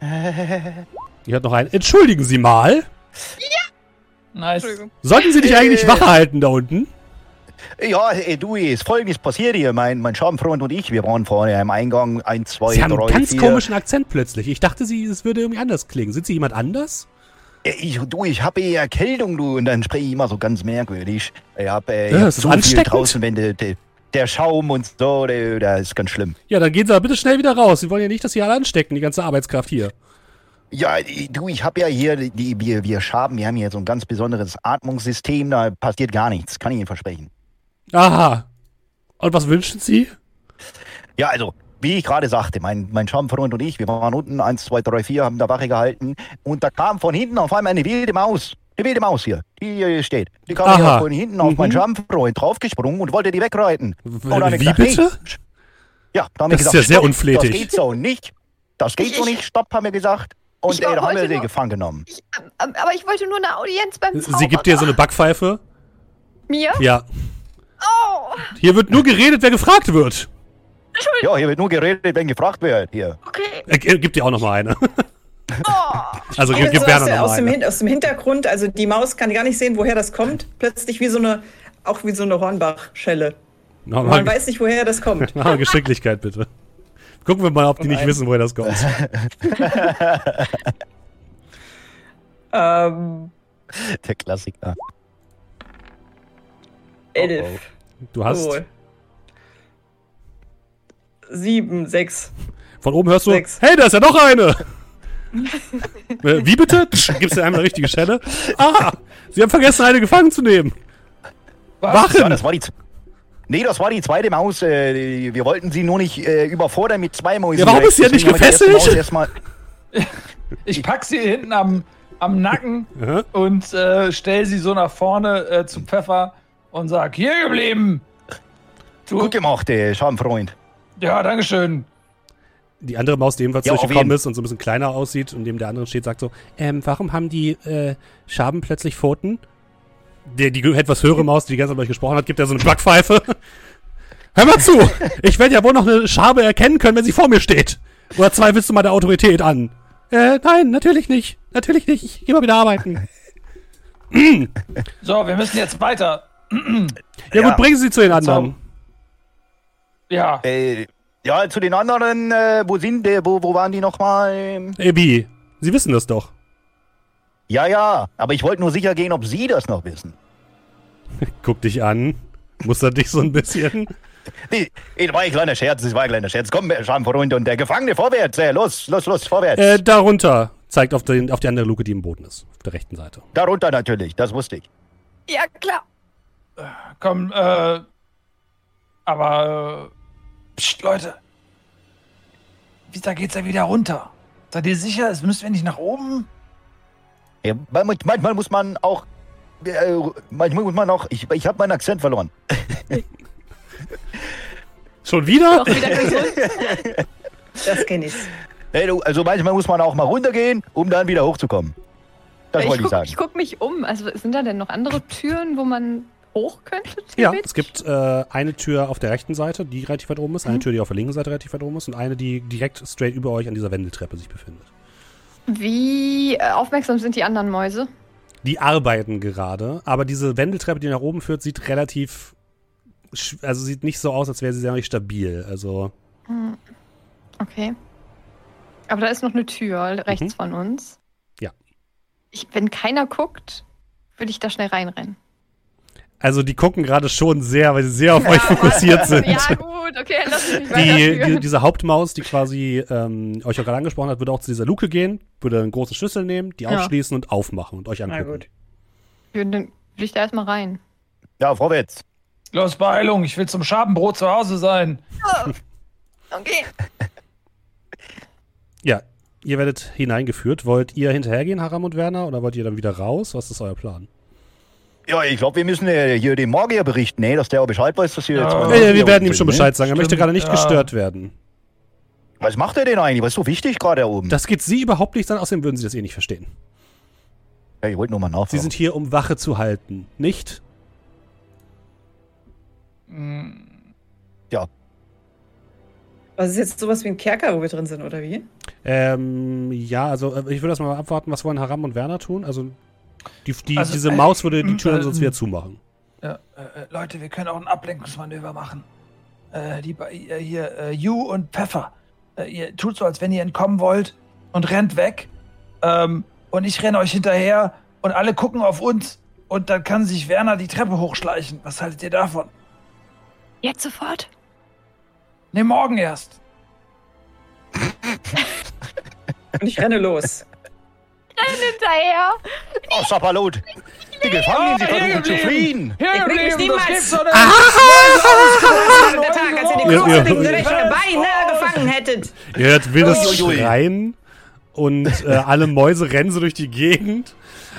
Ihr hört noch einen. Entschuldigen Sie mal. Nice. Entschuldigung. Sollten Sie dich eigentlich Wache halten da unten? Ja, ey, du, ist folgendes passiert hier. Mein, mein Schabenfreund und ich, wir waren vorne am Eingang. Eins, zwei, Sie haben drei, einen ganz vier. komischen Akzent plötzlich. Ich dachte, Sie, es würde irgendwie anders klingen. Sind Sie jemand anders? Äh, Ich, du, ich habe eher Erkältung, du, und dann spreche ich immer so ganz merkwürdig. Ich habe äh, ich Ja, hab ist das so viel ansteckend? draußen, wenn der, der, Schaum und so, der, der ist ganz schlimm. Ja, dann gehen Sie aber bitte schnell wieder raus. Sie wollen ja nicht, dass Sie alle anstecken, die ganze Arbeitskraft hier. Ja, du, ich habe ja hier, die, wir, wir Schaben, wir haben hier so ein ganz besonderes Atmungssystem, da passiert gar nichts, kann ich Ihnen versprechen. Aha. Und was wünschen Sie? Ja, also, wie ich gerade sagte, mein, mein Schamfreund und ich, wir waren unten, eins, zwei, drei, vier, haben da Wache gehalten. Und da kam von hinten auf einmal eine wilde Maus. Eine wilde Maus hier, die hier steht. Die kam Aha. hier von hinten auf Mhm. meinen Schamfreund draufgesprungen und wollte die wegreiten. Und dann ich Wie gesagt, bitte? Nee. Ja, da haben Das wir ist gesagt, ja sehr unflätig. Das geht so nicht. Das geht so nicht. Stopp, haben wir gesagt. Und Ich äh, da haben wir sie gefangen genommen. Ich, ähm, aber ich wollte nur eine Audienz beim Zauberer. Sie gibt dir so eine Backpfeife. Mir? Ja. Oh, Hier wird nur geredet, wer gefragt wird. Ja, hier wird nur geredet, wenn gefragt wird. Hier. okay. Er, er gibt dir auch noch mal eine. Oh. [LAUGHS] Also Ja, gib, gib so der, noch aus, mal dem aus dem Hintergrund, also die Maus kann gar nicht sehen, woher das kommt. Plötzlich wie so eine, auch wie so eine Hornbach-Schelle. Noch Man weiß nicht, woher das kommt. [LAUGHS] noch mal Geschicklichkeit bitte. Gucken wir mal, ob die Und nicht wissen, woher das kommt. [LAUGHS] ähm, Der Klassiker. elf. Du hast Oh. Sieben, sechs. von oben hörst du, Sechs. hey, da ist ja noch eine. Äh, Wie bitte? Gibst dir einmal eine richtige Stelle? Ah, sie haben vergessen, eine gefangen zu nehmen. Ja, Wachen! das war die. Nee, das war die zweite Maus. Äh, wir wollten sie nur nicht äh, überfordern mit zwei Mäusen. Ja, warum ist sie ja nicht gefesselt? [LAUGHS] Ich pack sie hinten am, am Nacken und äh, stell sie so nach vorne äh, zu Pfeffer und sag, hier geblieben. Du, gut gemacht, äh, Schamfreund. ja, dankeschön. Die andere Maus, die ebenfalls Ja, durchgekommen ist und so ein bisschen kleiner aussieht und neben der anderen steht, sagt so, ähm, warum haben die äh, Schaben plötzlich Pfoten? Der, die etwas höhere Maus, die die ganze Zeit mit euch gesprochen hat, gibt ja so eine Backpfeife. [LAUGHS] Hör mal zu! Ich werde ja wohl noch eine Schabe erkennen können, wenn sie vor mir steht. Oder zweifelst du mal der Autorität an? Äh, nein, natürlich nicht. Natürlich nicht. Ich geh mal wieder arbeiten. So, wir müssen jetzt weiter. Ja, Ja. gut, bringen Sie zu den anderen. Ja, Äh, ja, zu den anderen, äh, wo sind die, wo, wo waren die nochmal? Ebi, Sie wissen das doch. Ja, ja, aber ich wollte nur sicher gehen, ob Sie das noch wissen. [LAUGHS] Guck dich an. Mustert dich so ein bisschen. [LAUGHS] Nee, das war ein kleiner Scherz, das war ein kleiner Scherz. Komm, Schamfreund und der Gefangene vorwärts, äh, los, los, los, vorwärts. Äh, darunter zeigt auf, den, auf die andere Luke, die im Boden ist. Auf der rechten Seite. Darunter natürlich, das wusste ich. Ja, klar. komm, äh, aber, pst, Leute. Wie, da geht's ja wieder runter. Seid ihr sicher? Es müssen wir nicht nach oben? Ja, manchmal, muss man auch, äh, manchmal muss man auch, ich, ich habe meinen Akzent verloren. [LAUGHS] Schon wieder? Doch wieder. Das kenne ich. Hey, du, also manchmal muss man auch mal runtergehen, um dann wieder hochzukommen. Das ich wollte ich guck, sagen. ich guck mich um. Also sind da denn noch andere Türen, wo man hoch könnte? Ja, es gibt äh, eine Tür auf der rechten Seite, die relativ weit oben ist, eine Tür, die auf der linken Seite relativ weit oben ist und eine, die direkt straight über euch an dieser Wendeltreppe sich befindet. Wie äh, aufmerksam sind die anderen Mäuse? Die arbeiten gerade, aber diese Wendeltreppe, die nach oben führt, sieht relativ. Also sieht nicht so aus, als wäre sie sehr nicht stabil. Also. Okay. Aber da ist noch eine Tür rechts von uns. Ja. Ich, wenn keiner guckt, würde ich da schnell reinrennen. Also die gucken gerade schon sehr, weil sie sehr auf euch fokussiert [LAUGHS] sind. Ja, gut, okay, lass mich Die, die, diese Hauptmaus, die quasi ähm, euch auch gerade angesprochen hat, würde auch zu dieser Luke gehen, würde eine große Schlüssel nehmen, die Ja. aufschließen und aufmachen und euch Na angucken. gut. Dann würde ich da erstmal rein. Ja, vorwärts. Los, Beeilung, ich will zum Schabenbrot zu Hause sein. Okay. Ja, ihr werdet hineingeführt. Wollt ihr hinterhergehen, Haram und Werner, oder wollt ihr dann wieder raus? Was ist euer Plan? Ja, ich glaube, wir müssen äh, hier dem Magier berichten, ne, dass der auch Bescheid weiß, dass hier Ja. jetzt. Oh, Äh, wir werden ihm schon? Bescheid sagen. Er möchte gerade nicht ja. gestört werden. Was macht er denn eigentlich? Was ist so wichtig gerade da oben? Das geht Sie überhaupt nicht an, außerdem würden Sie das eh nicht verstehen. ja, ich wollte nur mal nachfragen. Sie sind hier, um Wache zu halten, nicht? Was ist jetzt sowas wie ein Kerker, wo wir drin sind, oder wie? Ähm, ja, also äh, ich würde erst mal abwarten, was wollen Haram und Werner tun. Also, die, die, Also, diese äh, Maus würde die Tür dann äh, sonst wieder zumachen. Ja, äh, äh, Leute, wir können auch ein Ablenkungsmanöver machen. Äh, die, äh, hier, äh, You und Pfeffer. Äh, ihr tut so, als wenn ihr entkommen wollt und rennt weg. Ähm, und ich renne euch hinterher und alle gucken auf uns. Und dann kann sich Werner die Treppe hochschleichen. Was haltet ihr davon? Jetzt sofort? Ne, morgen erst. [LAUGHS] Und ich renne los. Hinterher. Oh, Sapperlot! Die Gefangenen, sie versuchen zu fliehen! Hier geblieben, das niemals. gibt's doch nicht. Der Tag, als ihr die der rechten Beine gefangen gefangen hättet. Ihr hört wildes. Schreien und äh, alle Mäuse rennen so durch die Gegend.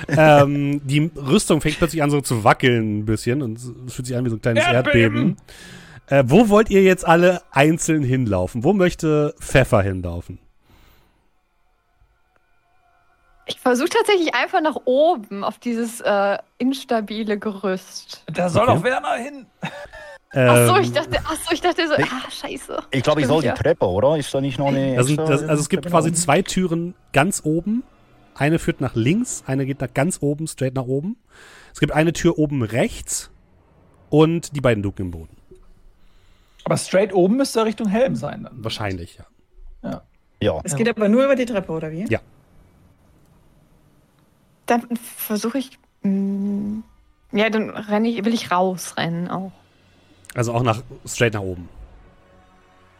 Ähm, die Rüstung fängt plötzlich an so zu wackeln ein bisschen und es fühlt sich an wie so ein kleines Erdbeben. Erdbeben. Äh, wo wollt ihr jetzt alle einzeln hinlaufen? Wo möchte Pfeffer hinlaufen? Ich versuche tatsächlich einfach nach oben auf dieses äh, instabile Gerüst. Da soll Okay. doch Werner hin. Ähm, Achso, ich dachte, ach so, ich dachte so, ah, scheiße. Ich glaube, ich soll die ja. Treppe, oder? Ist da nicht noch eine. das sind, extra das, also es gibt Treppe quasi zwei Türen ganz oben. Eine führt nach links, eine geht nach ganz oben, straight nach oben. Es gibt eine Tür oben rechts und die beiden Luken im Boden. Aber straight oben müsste Richtung Helm sein dann. Wahrscheinlich, ja. Ja. Es geht aber nur über die Treppe, oder wie? Ja. Dann versuche ich. mm, ja, dann renne ich, will ich rausrennen auch. Also auch nach straight nach oben.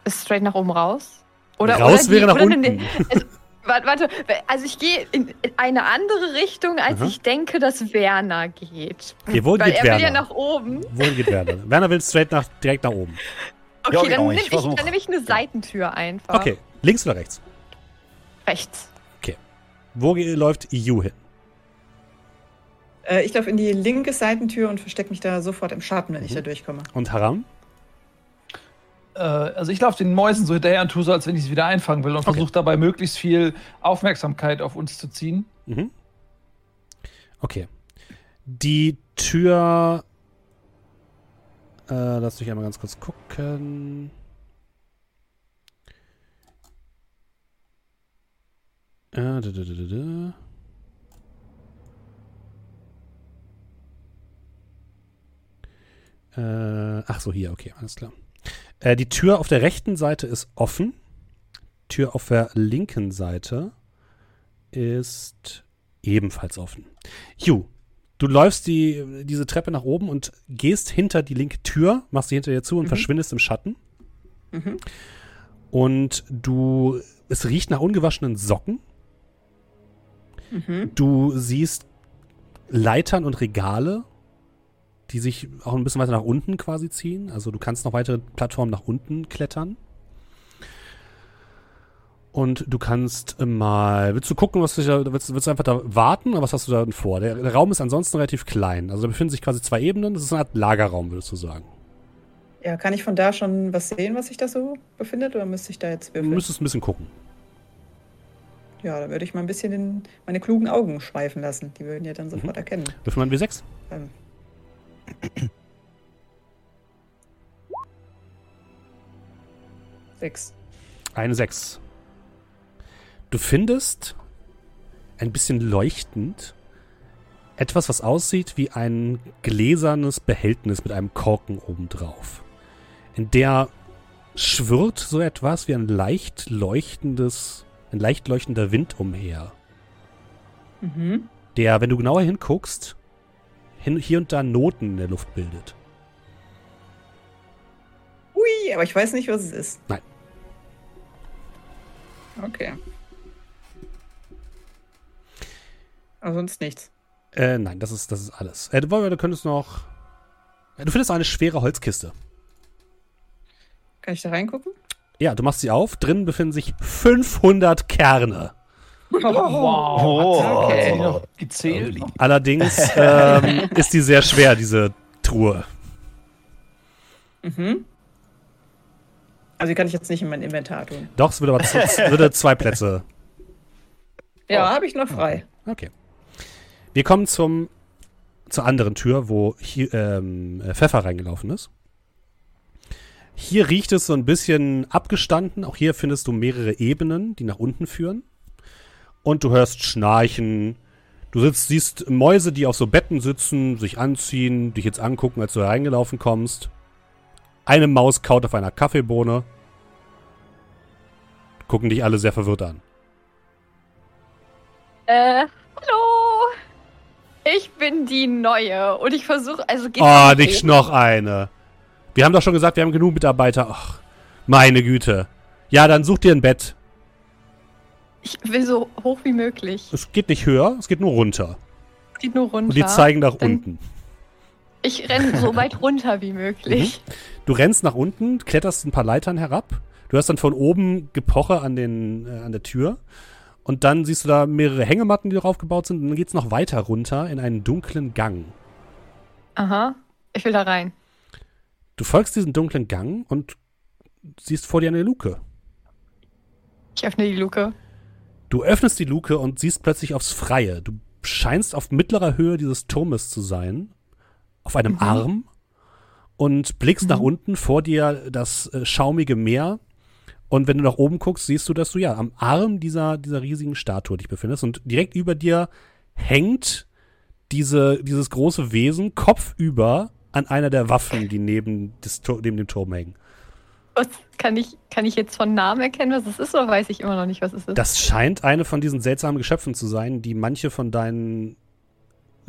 Ist straight nach oben raus? Oder, Raus oder wäre nach oder unten. [LAUGHS] also, warte, warte, also ich gehe in in eine andere Richtung, als Aha. ich denke, dass Werner geht. Okay, wohin Weil geht er will ja Werner? nach oben. Wohin geht Werner? Werner will straight nach, direkt nach oben. Okay, Ja, dann, genau, nehm ich ich, versuch. dann nehme ich eine Seitentür einfach. Okay, links oder rechts? Rechts. Wo ge- läuft EU hin? Äh, ich laufe in die linke Seitentür und verstecke mich da sofort im Schatten, wenn ich Mhm. da durchkomme. Und Haram? Äh, also ich laufe den Mäusen so hinterher und tue so, als wenn ich sie wieder einfangen will und Okay. versuche dabei möglichst viel Aufmerksamkeit auf uns zu ziehen. Mhm. Okay. Die Tür. Äh, lass mich einmal ganz kurz gucken. Äh, da, da, da, da, Äh, ach so, hier, okay, alles klar. Äh, die Tür auf der rechten Seite ist offen. Tür auf der linken Seite ist ebenfalls offen. Ju, du läufst die, diese Treppe nach oben und gehst hinter die linke Tür, machst sie hinter dir zu und Mhm. verschwindest im Schatten. Mhm. Und du, es riecht nach ungewaschenen Socken. Mhm. Du siehst Leitern und Regale, die sich auch ein bisschen weiter nach unten quasi ziehen. Also du kannst noch weitere Plattformen nach unten klettern. Und du kannst mal, willst du gucken, was dich da, willst, willst du einfach da warten oder was hast du da denn vor? Der, der Raum ist ansonsten relativ klein. Also da befinden sich quasi zwei Ebenen. Das ist eine Art Lagerraum, würdest du sagen. Ja, kann ich von da schon was sehen, was sich da so befindet, oder müsste ich da jetzt Du würfeln? müsstest ein bisschen gucken. Ja, da würde ich mal ein bisschen den, meine klugen Augen schweifen lassen. Die würden ja dann sofort Mhm. erkennen. Würfel mal ein W6. Ähm. [CLEARS THROAT] Sechs. Eine 6. Du findest ein bisschen leuchtend etwas, was aussieht wie ein gläsernes Behältnis mit einem Korken obendrauf. In der schwirrt so etwas wie ein leicht leuchtendes, ein leicht leuchtender Wind umher, Mhm. der, wenn du genauer hinguckst, hin, hier und da Noten in der Luft bildet. Ui, aber ich weiß nicht, was es ist. Nein. Okay. Aber sonst nichts. Äh, nein, das ist, das ist alles. Äh, du, du könntest noch. Äh, Du findest eine schwere Holzkiste. Kann ich da reingucken? Ja, du machst sie auf. Drin befinden sich 500 Kerne. Wow. Oh. Okay. noch gezählt? Allerdings [LAUGHS] ähm, ist die sehr schwer, diese Truhe. Mhm. Also die kann ich jetzt nicht in mein Inventar tun. Doch, es würde aber würde zwei Plätze. Ja, habe ich noch frei. Okay. Wir kommen zum, zur anderen Tür, wo hier, ähm, äh, Pfeffer reingelaufen ist. Hier riecht es so ein bisschen abgestanden. Auch hier findest du mehrere Ebenen, die nach unten führen. Und du hörst Schnarchen. Du sitzt, siehst Mäuse, die auf so Betten sitzen, sich anziehen, dich jetzt angucken, als du reingelaufen kommst. Eine Maus kaut auf einer Kaffeebohne. Gucken dich alle sehr verwirrt an. Äh, hallo. Ich bin die Neue und ich versuche, also geht Oh, nicht oben. noch eine. Wir haben doch schon gesagt, wir haben genug Mitarbeiter. Ach, meine Güte. Ja, dann such dir ein Bett. Ich will so hoch wie möglich. Es geht nicht höher, es geht nur runter. Geht nur runter. Und die zeigen nach Dann- unten. Ich renne so [LAUGHS] weit runter wie möglich. Du rennst nach unten, kletterst ein paar Leitern herab, Du hörst dann von oben Gepoche an, den, äh, an der Tür. Und dann siehst du da mehrere Hängematten, die drauf gebaut sind. Und dann geht's noch weiter runter in einen dunklen Gang. Aha. Ich will da rein. Du folgst diesem dunklen Gang und siehst vor dir eine Luke. Ich öffne die Luke. Du öffnest die Luke und siehst plötzlich aufs Freie. Du scheinst auf mittlerer Höhe dieses Turmes zu sein, auf einem Mhm. Arm und blickst Mhm. nach unten vor dir das äh, schaumige Meer. Und wenn du nach oben guckst, siehst du, dass du ja am Arm dieser, dieser riesigen Statue dich befindest und direkt über dir hängt diese, dieses große Wesen kopfüber an einer der Waffen, die neben, des, neben dem Turm hängen. Was kann ich, kann ich jetzt von Namen erkennen, was es ist, oder weiß ich immer noch nicht, was es ist? Das scheint eine von diesen seltsamen Geschöpfen zu sein, die manche von deinen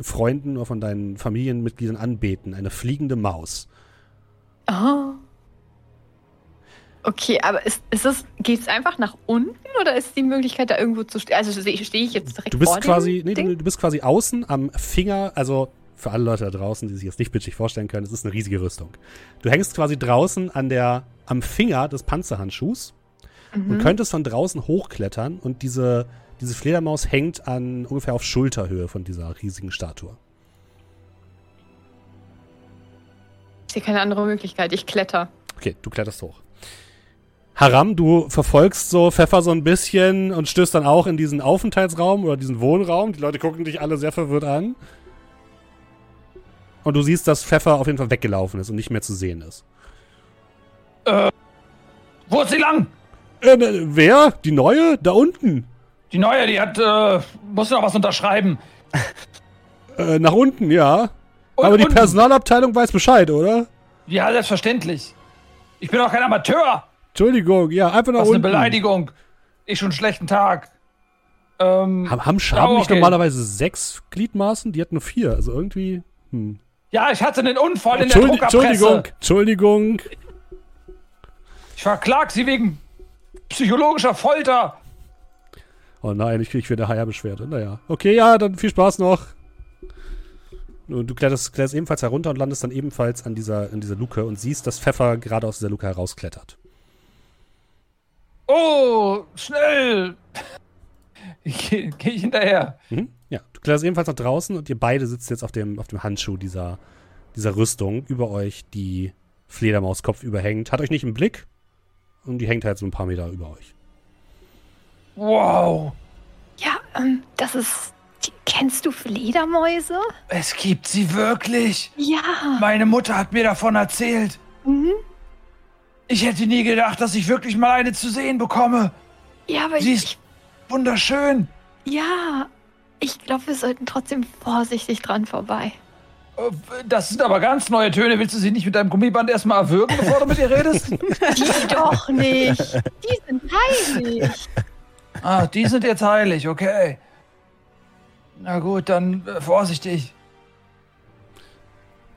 Freunden oder von deinen Familienmitgliedern anbeten. Eine fliegende Maus. Ah. Okay, aber ist, ist es, geht es einfach nach unten oder ist die Möglichkeit, da irgendwo zu stehen? Also stehe steh ich jetzt direkt Du bist vor quasi, nee, du, du bist quasi außen am Finger, also für alle Leute da draußen, die sich jetzt nicht bildlich vorstellen können, es ist eine riesige Rüstung. Du hängst quasi draußen an der, am Finger des Panzerhandschuhs und Mhm. könntest von draußen hochklettern und diese, diese Fledermaus hängt an ungefähr auf Schulterhöhe von dieser riesigen Statue. Ich sehe keine andere Möglichkeit. Ich kletter. Okay, du kletterst hoch. Haram, du verfolgst so Pfeffer so ein bisschen und stößt dann auch in diesen Aufenthaltsraum oder diesen Wohnraum. Die Leute gucken dich alle sehr verwirrt an. Und du siehst, dass Pfeffer auf jeden Fall weggelaufen ist und nicht mehr zu sehen ist. Wo ist sie lang? Äh, ne, wer? Die neue? Da unten. Die neue, die hat, äh, muss noch was unterschreiben. Äh, nach unten, ja. Und Aber die unten. Personalabteilung weiß Bescheid, oder? Ja, selbstverständlich. Ich bin doch kein Amateur. Entschuldigung, ja, einfach nach Das ist eine unten. Beleidigung. Ich schon einen schlechten Tag. Ähm, Haben, haben Schaben nicht okay. normalerweise sechs Gliedmaßen? Die hat nur vier. Also irgendwie. Hm. ja, ich hatte einen Unfall in der Druckerpresse. Entschuldigung, Entschuldigung. Ich verklag sie wegen psychologischer Folter. Oh nein, ich krieg wieder HR-Beschwerde. Naja. Okay, ja, dann viel Spaß noch. Und du kletterst, kletterst ebenfalls herunter und landest dann ebenfalls an dieser, an dieser Luke und siehst, dass Pfeffer gerade aus dieser Luke herausklettert. Oh, schnell. Gehe geh ich hinterher. Mhm. Ja, du kletterst ebenfalls nach draußen und ihr beide sitzt jetzt auf dem, auf dem Handschuh dieser, dieser Rüstung über euch, die Fledermaus Kopf überhängt. Hat euch nicht im Blick und die hängt halt so ein paar Meter über euch. Wow. Ja, ähm, das ist. Die, kennst du Fledermäuse? Es gibt sie wirklich. Ja. Meine Mutter hat mir davon erzählt. Mhm. Ich hätte nie gedacht, dass ich wirklich mal eine zu sehen bekomme. Ja, aber Sie ich, ist wunderschön. Ja. Ich glaube, wir sollten trotzdem vorsichtig dran vorbei. Das sind aber ganz neue Töne. Willst du sie nicht mit deinem Gummiband erstmal erwürgen, bevor du mit ihr redest? [LAUGHS] Die doch nicht. Die sind heilig. ah, die sind jetzt heilig, okay. Na gut, dann äh, vorsichtig.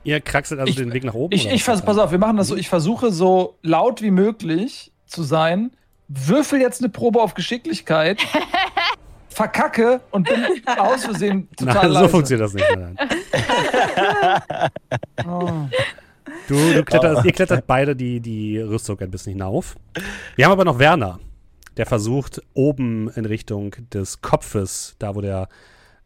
Ihr kraxelt also Ich- den Weg nach oben? Ich, ich vers pass auf, wir machen das so. Ich versuche so laut wie möglich zu sein. Würfel jetzt eine Probe auf Geschicklichkeit. [LAUGHS] verkacke und bin [LAUGHS] aus Versehen total Nein, so leise. funktioniert das nicht. Nein. [LAUGHS] Oh. Du, du kletterst, ihr klettert beide die, die Rüstung ein bisschen hinauf. Wir haben aber noch Werner, der versucht, oben in Richtung des Kopfes, da wo der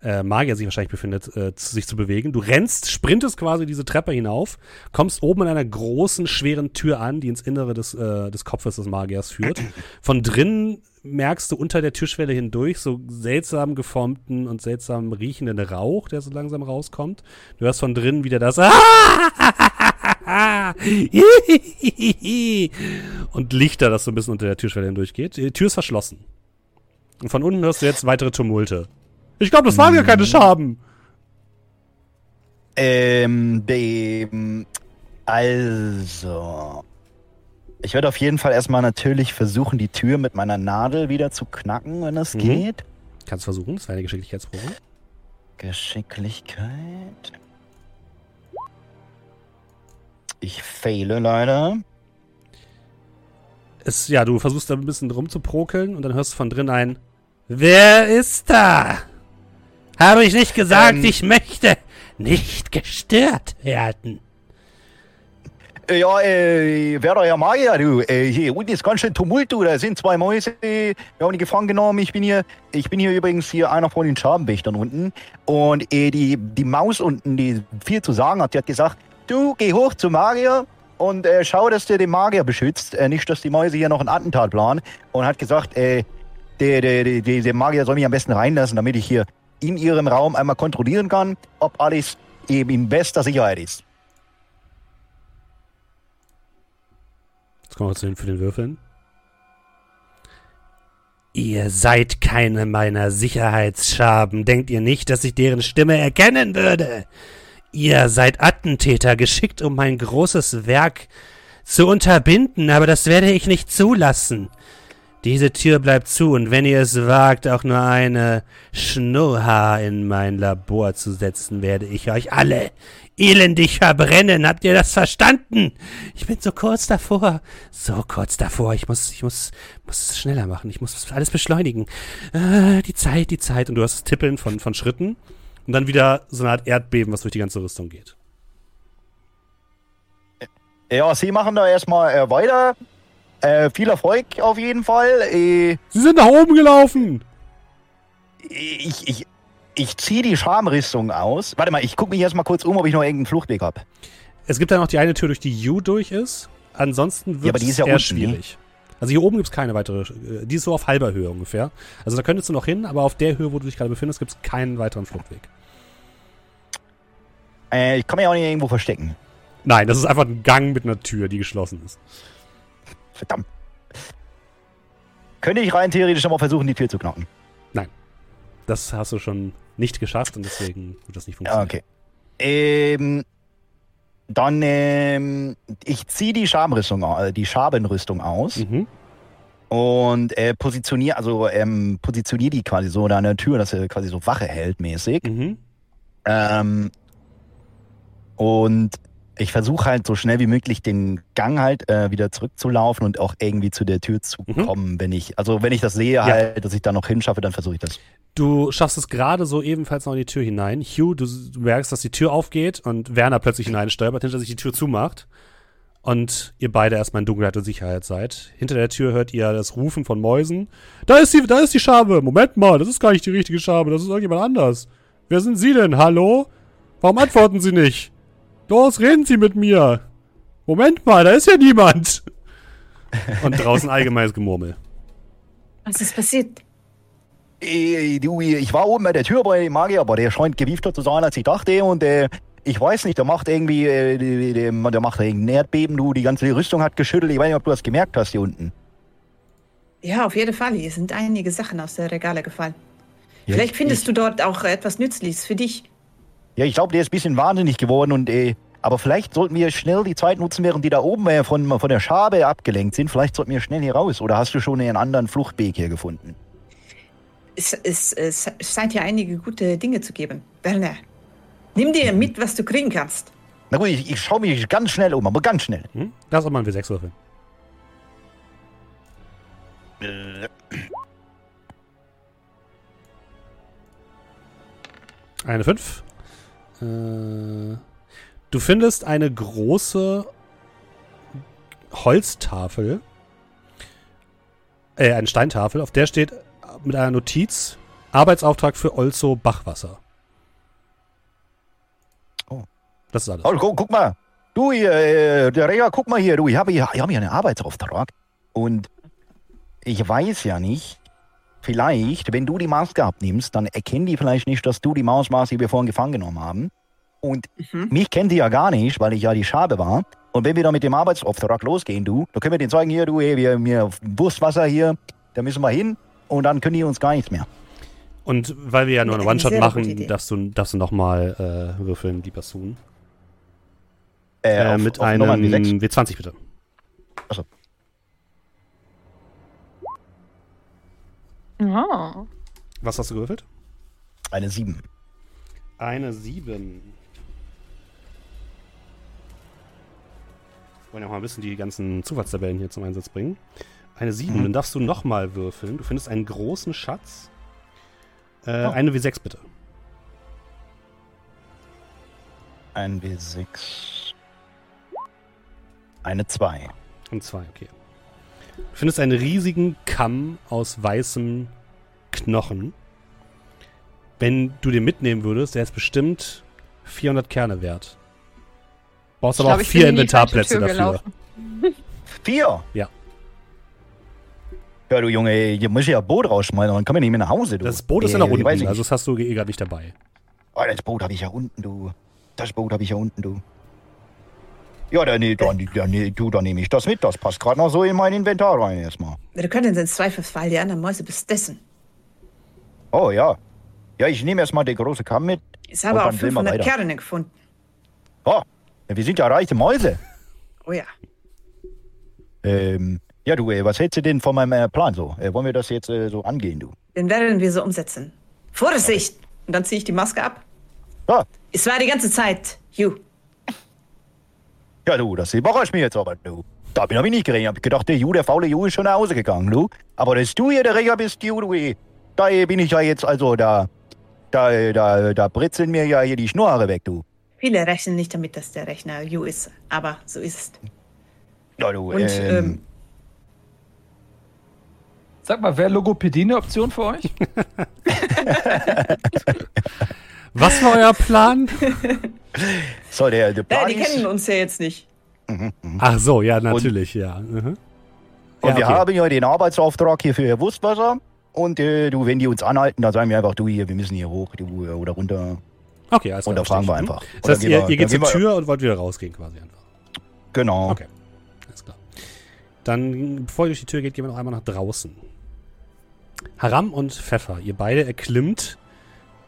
äh, Magier sich wahrscheinlich befindet, äh, zu, sich zu bewegen. Du rennst, sprintest quasi diese Treppe hinauf, kommst oben in einer großen, schweren Tür an, die ins Innere des, äh, des Kopfes des Magiers führt. Von drinnen merkst du unter der Türschwelle hindurch so seltsam geformten und seltsam riechenden Rauch, der so langsam rauskommt. Du hörst von drinnen wieder das [LAUGHS] und Lichter, das so ein bisschen unter der Türschwelle hindurchgeht. Die Tür ist verschlossen. Und von unten hörst du jetzt weitere Tumulte. Ich glaube, das waren ja keine Schaben. Ähm, dem. Also. Ich werde auf jeden Fall erstmal natürlich versuchen, die Tür mit meiner Nadel wieder zu knacken, wenn es Mhm. geht. Kannst versuchen, das wäre eine Geschicklichkeitsprobe. Geschicklichkeit. Ich fehle leider. Es, ja, du versuchst da ein bisschen rumzuprokeln und dann hörst du von drin ein Wer ist da? Habe ich nicht gesagt, Ähm. Ich möchte nicht gestört werden. Äh, Ja, äh, wer da ja Magier, du. Äh, hier unten ist ganz schön Tumult, du. Da sind zwei Mäuse. Wir haben die gefangen genommen. Ich bin hier, ich bin hier übrigens hier einer von den Schabenwächtern unten. Und äh, die, die Maus unten, die viel zu sagen hat, die hat gesagt, du geh hoch zum Magier und äh, schau, dass der den Magier beschützt. Äh, nicht, dass die Mäuse hier noch ein Attentat planen. Und hat gesagt, äh, der, der, der, der Magier soll mich am besten reinlassen, damit ich hier in ihrem Raum einmal kontrollieren kann, ob alles eben in bester Sicherheit ist. Kommen wir zu den, für den Würfeln. Ihr seid keine meiner Sicherheitsschaben. Denkt ihr nicht, dass ich deren Stimme erkennen würde? Ihr seid Attentäter, geschickt, um mein großes Werk zu unterbinden, aber das werde ich nicht zulassen. Diese Tür bleibt zu, und wenn ihr es wagt, auch nur eine Schnurrhaar in mein Labor zu setzen, werde ich euch alle elendig verbrennen. Habt ihr das verstanden? Ich bin so kurz davor. So kurz davor. Ich muss, ich muss, muss es schneller machen. Ich muss alles beschleunigen. Äh, die Zeit, die Zeit. Und du hast das Tippeln von, von Schritten. Und dann wieder so eine Art Erdbeben, was durch die ganze Rüstung geht. Ja, Sie machen da erstmal äh, weiter. Äh, viel Erfolg auf jeden Fall. Äh, Sie sind nach oben gelaufen! ich ich, ich ziehe die Schamrüstung aus. Warte mal, ich gucke mich erstmal kurz um, ob ich noch irgendeinen Fluchtweg habe. Es gibt ja noch die eine Tür, durch die U durch ist. Ansonsten wird aber die es ist ja eher unten, ne? schwierig. Also hier oben gibt es keine weitere. Die ist so auf halber Höhe ungefähr. Also da könntest du noch hin, aber auf der Höhe, wo du dich gerade befindest, gibt es keinen weiteren Fluchtweg. Äh, ich kann mich auch nicht irgendwo verstecken. Nein, das ist einfach ein Gang mit einer Tür, die geschlossen ist. Verdammt. Könnte ich rein theoretisch aber versuchen, die Tür zu knacken. Das hast du schon nicht geschafft und deswegen wird das nicht funktionieren. okay. Ähm, dann, ähm, ich ziehe die Schamrüstung, au- äh, die Schabenrüstung aus Mhm. und äh, positioniere, also ähm, positioniere die quasi so da an der Tür, dass er quasi so Wache hält mäßig. Mhm. Ähm, und ich versuche halt so schnell wie möglich den Gang halt äh, wieder zurückzulaufen und auch irgendwie zu der Tür zu Mhm. kommen, wenn ich, also wenn ich das sehe halt, dass ich da noch hinschaffe, dann versuche ich das. Du schaffst es gerade so ebenfalls noch in die Tür hinein. Hugh, du merkst, dass die Tür aufgeht und Werner plötzlich hineinstolpert, hinter sich die Tür zumacht. Und ihr beide erstmal in Dunkelheit und Sicherheit seid. Hinter der Tür hört ihr das Rufen von Mäusen. Da ist die, da ist die Schabe. Moment mal, das ist gar nicht die richtige Schabe, das ist irgendjemand anders. Wer sind Sie denn? Hallo? Warum antworten Sie nicht? Los, reden Sie mit mir. Moment mal, da ist ja niemand. Und draußen allgemeines Gemurmel. Was ist passiert? Äh, du, ich war oben bei der Tür bei dem Magier, aber der scheint gewiefter zu sein, als ich dachte. Und äh, ich weiß nicht, der macht irgendwie, äh, der macht irgendein Erdbeben, du, die ganze Rüstung hat geschüttelt. Ich weiß nicht, ob du das gemerkt hast hier unten. Ja, auf jeden Fall. Hier sind einige Sachen aus der Regale gefallen. Ja, Vielleicht ich- findest ich, du dort auch etwas Nützliches für dich. Ja, ich glaube, der ist ein bisschen wahnsinnig geworden und äh, aber vielleicht sollten wir schnell die Zeit nutzen, während die da oben äh, von, von der Schabe abgelenkt sind. Vielleicht sollten wir schnell hier raus. Oder hast du schon einen anderen Fluchtweg hier gefunden? Es, es, es scheint ja einige gute Dinge zu geben. Werner, nimm dir mit, was du kriegen kannst. Na gut, ich, ich schaue mich ganz schnell um, aber ganz schnell. Hm? Lass doch mal einen W6 würfeln. Eine 5. Äh, du findest eine große Holztafel. Äh, eine Steintafel, auf der steht mit einer Notiz Arbeitsauftrag für Olzo Bachwasser. Oh. Das ist alles. Oh, guck, guck mal. Du hier, äh, der Rea, guck mal hier, du, ich habe hier, ich habe hier einen Arbeitsauftrag. Und ich weiß ja nicht, vielleicht, wenn du die Maske abnimmst, dann erkennen die vielleicht nicht, dass du die Maus warst, die wir vorhin gefangen genommen haben. Und Mhm. mich kennen die ja gar nicht, weil ich ja die Schabe war. Und wenn wir dann mit dem Arbeitsauftrag losgehen, du, dann können wir den zeigen, hier, du, hey, wir, wir Wurstwasser hier, da müssen wir hin. Und dann können die uns gar nichts mehr. Und weil wir ja nur Eine One-Shot machen, darfst du, darfst du nochmal äh, würfeln, die Person. Äh, Äh, auf- mit auf einem Nummer W6. W20 bitte. Ah. Was hast du gewürfelt? Eine 7. Eine 7. Wollen ja auch mal ein bisschen die ganzen Zufallstabellen hier zum Einsatz bringen. Eine 7, Mhm. dann darfst du nochmal würfeln. Du findest einen großen Schatz. Äh, Oh. Eine W6 bitte. Ein W6. Eine 2. Und zwei, okay. Du findest einen riesigen Kamm aus weißem Knochen. Wenn du den mitnehmen würdest, der ist bestimmt 400 Kerne wert. Brauchst Ich aber glaub, auch vier in Inventarplätze Tür dafür. gelaufen. [LAUGHS] Vier? Ja. Ja, du Junge, hier muss ich ja Boot rausschmeißen, dann kommen wir nicht mehr nach Hause, du. Das Boot ist ja Äh, weiß unten, also das hast du eh gerade nicht dabei. Oh, das Boot habe ich ja unten, du. Das Boot habe ich ja unten, du. Ja, dann, dann, dann, du, dann nehme ich das mit. Das passt gerade noch so in mein Inventar rein erstmal. Wir können den Zweifelsfall die anderen Mäuse bestessen. Oh ja. Ja, ich nehme erstmal den großen Kamm mit. Ich habe auch dann sehen wir 500 weiter. Kerne gefunden. Oh, wir sind ja reiche Mäuse. Oh ja. Ähm, ja, du, ey, was hältst du denn von meinem äh, Plan so? Äh, wollen wir das jetzt äh, so angehen, du? Den werden wir so umsetzen. Vorsicht! Und dann ziehe ich die Maske ab. Ja, Es war die ganze Zeit Hugh. Ja du, das überrascht mich jetzt aber, du. Da bin ich nicht gerechnet. Hab gedacht, der Ju, der faule Ju ist schon nach Hause gegangen, du. Aber dass du hier der Rächer bist, Ju, du, ey. Da äh, bin ich ja jetzt, also, da, da, da, da britzeln mir ja hier die Schnurhaare weg, du. Viele rechnen nicht damit, dass der Rechner Hugh ist. Aber so ist es. Ja, du, Und ähm, ähm, Sag mal, wäre Logopädie eine Option für euch? [LAUGHS] [LAUGHS] Was war euer Plan? [LAUGHS] so, der, der Plan die kennen uns ja jetzt nicht. Ach so, ja, natürlich, ja. Mhm. Und Ja, wir okay. haben ja den Arbeitsauftrag hier für Wurstwasser. Und äh, du, wenn die uns anhalten, dann sagen wir einfach, du hier, wir müssen hier hoch du, äh, oder runter. Okay, alles klar. Und da fragen wir einfach. Mhm. Und Das heißt, ihr, wir- ihr geht zur Tür und wollt wieder rausgehen quasi einfach. Genau. Okay, alles klar. Dann, bevor ihr durch die Tür geht, gehen wir noch einmal nach draußen. Haram und Pfeffer, ihr beide erklimmt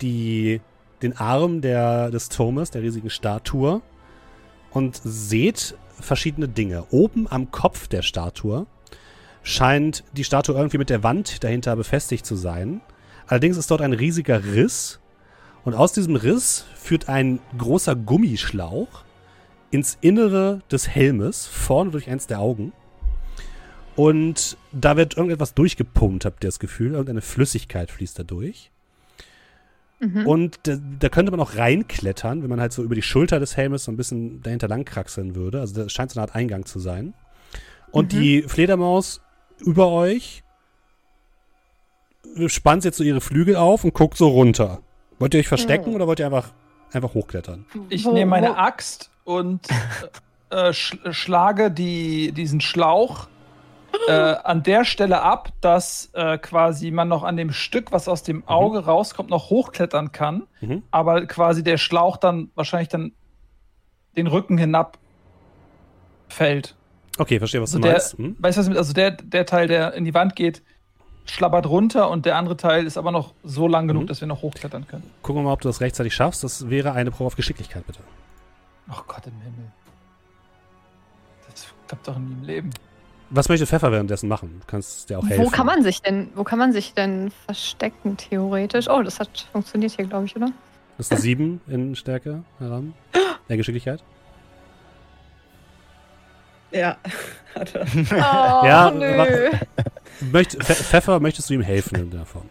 die, den Arm der, des Turmes, der riesigen Statue und seht verschiedene Dinge. Oben am Kopf der Statue scheint die Statue irgendwie mit der Wand dahinter befestigt zu sein. Allerdings ist dort ein riesiger Riss und aus diesem Riss führt ein großer Gummischlauch ins Innere des Helmes, vorne durch eins der Augen. Und da wird irgendetwas durchgepumpt, habt ihr das Gefühl. Irgendeine Flüssigkeit fließt da durch. Mhm. Und da, da könnte man auch reinklettern, wenn man halt so über die Schulter des Helmes so ein bisschen dahinter lang kraxeln würde. Also das scheint so eine Art Eingang zu sein. Und die Fledermaus über euch spannt jetzt so ihre Flügel auf und guckt so runter. Wollt ihr euch verstecken Mhm. oder wollt ihr einfach, einfach hochklettern? Ich Wo- nehme meine wo- Axt und äh, äh, sch schlage die, diesen Schlauch äh, an der Stelle ab, dass äh, quasi man noch an dem Stück, was aus dem Auge rauskommt, noch hochklettern kann, Mhm. aber quasi der Schlauch dann wahrscheinlich dann den Rücken hinab fällt. Okay, verstehe, was Also du der, meinst. Hm? weißt du was, mit- also der, der Teil, der in die Wand geht, schlabbert runter und der andere Teil ist aber noch so lang genug, Mhm. dass wir noch hochklettern können. Gucken wir mal, ob du das rechtzeitig schaffst. Das wäre eine Probe auf Geschicklichkeit, bitte. Ach Gott im Himmel. Das klappt doch nie im Leben. Was möchte Pfeffer währenddessen machen? Du kannst dir auch helfen. Wo kann man sich denn, wo kann man sich denn verstecken, theoretisch? Oh, das hat funktioniert hier, glaube ich, oder? Das ist eine 7 in Stärke heran. [GASPS] Der Geschicklichkeit. Ja. [LAUGHS] Hat er. Oh, Ja, nö. Möcht, Pfe- Pfeffer, möchtest du ihm helfen in der Form?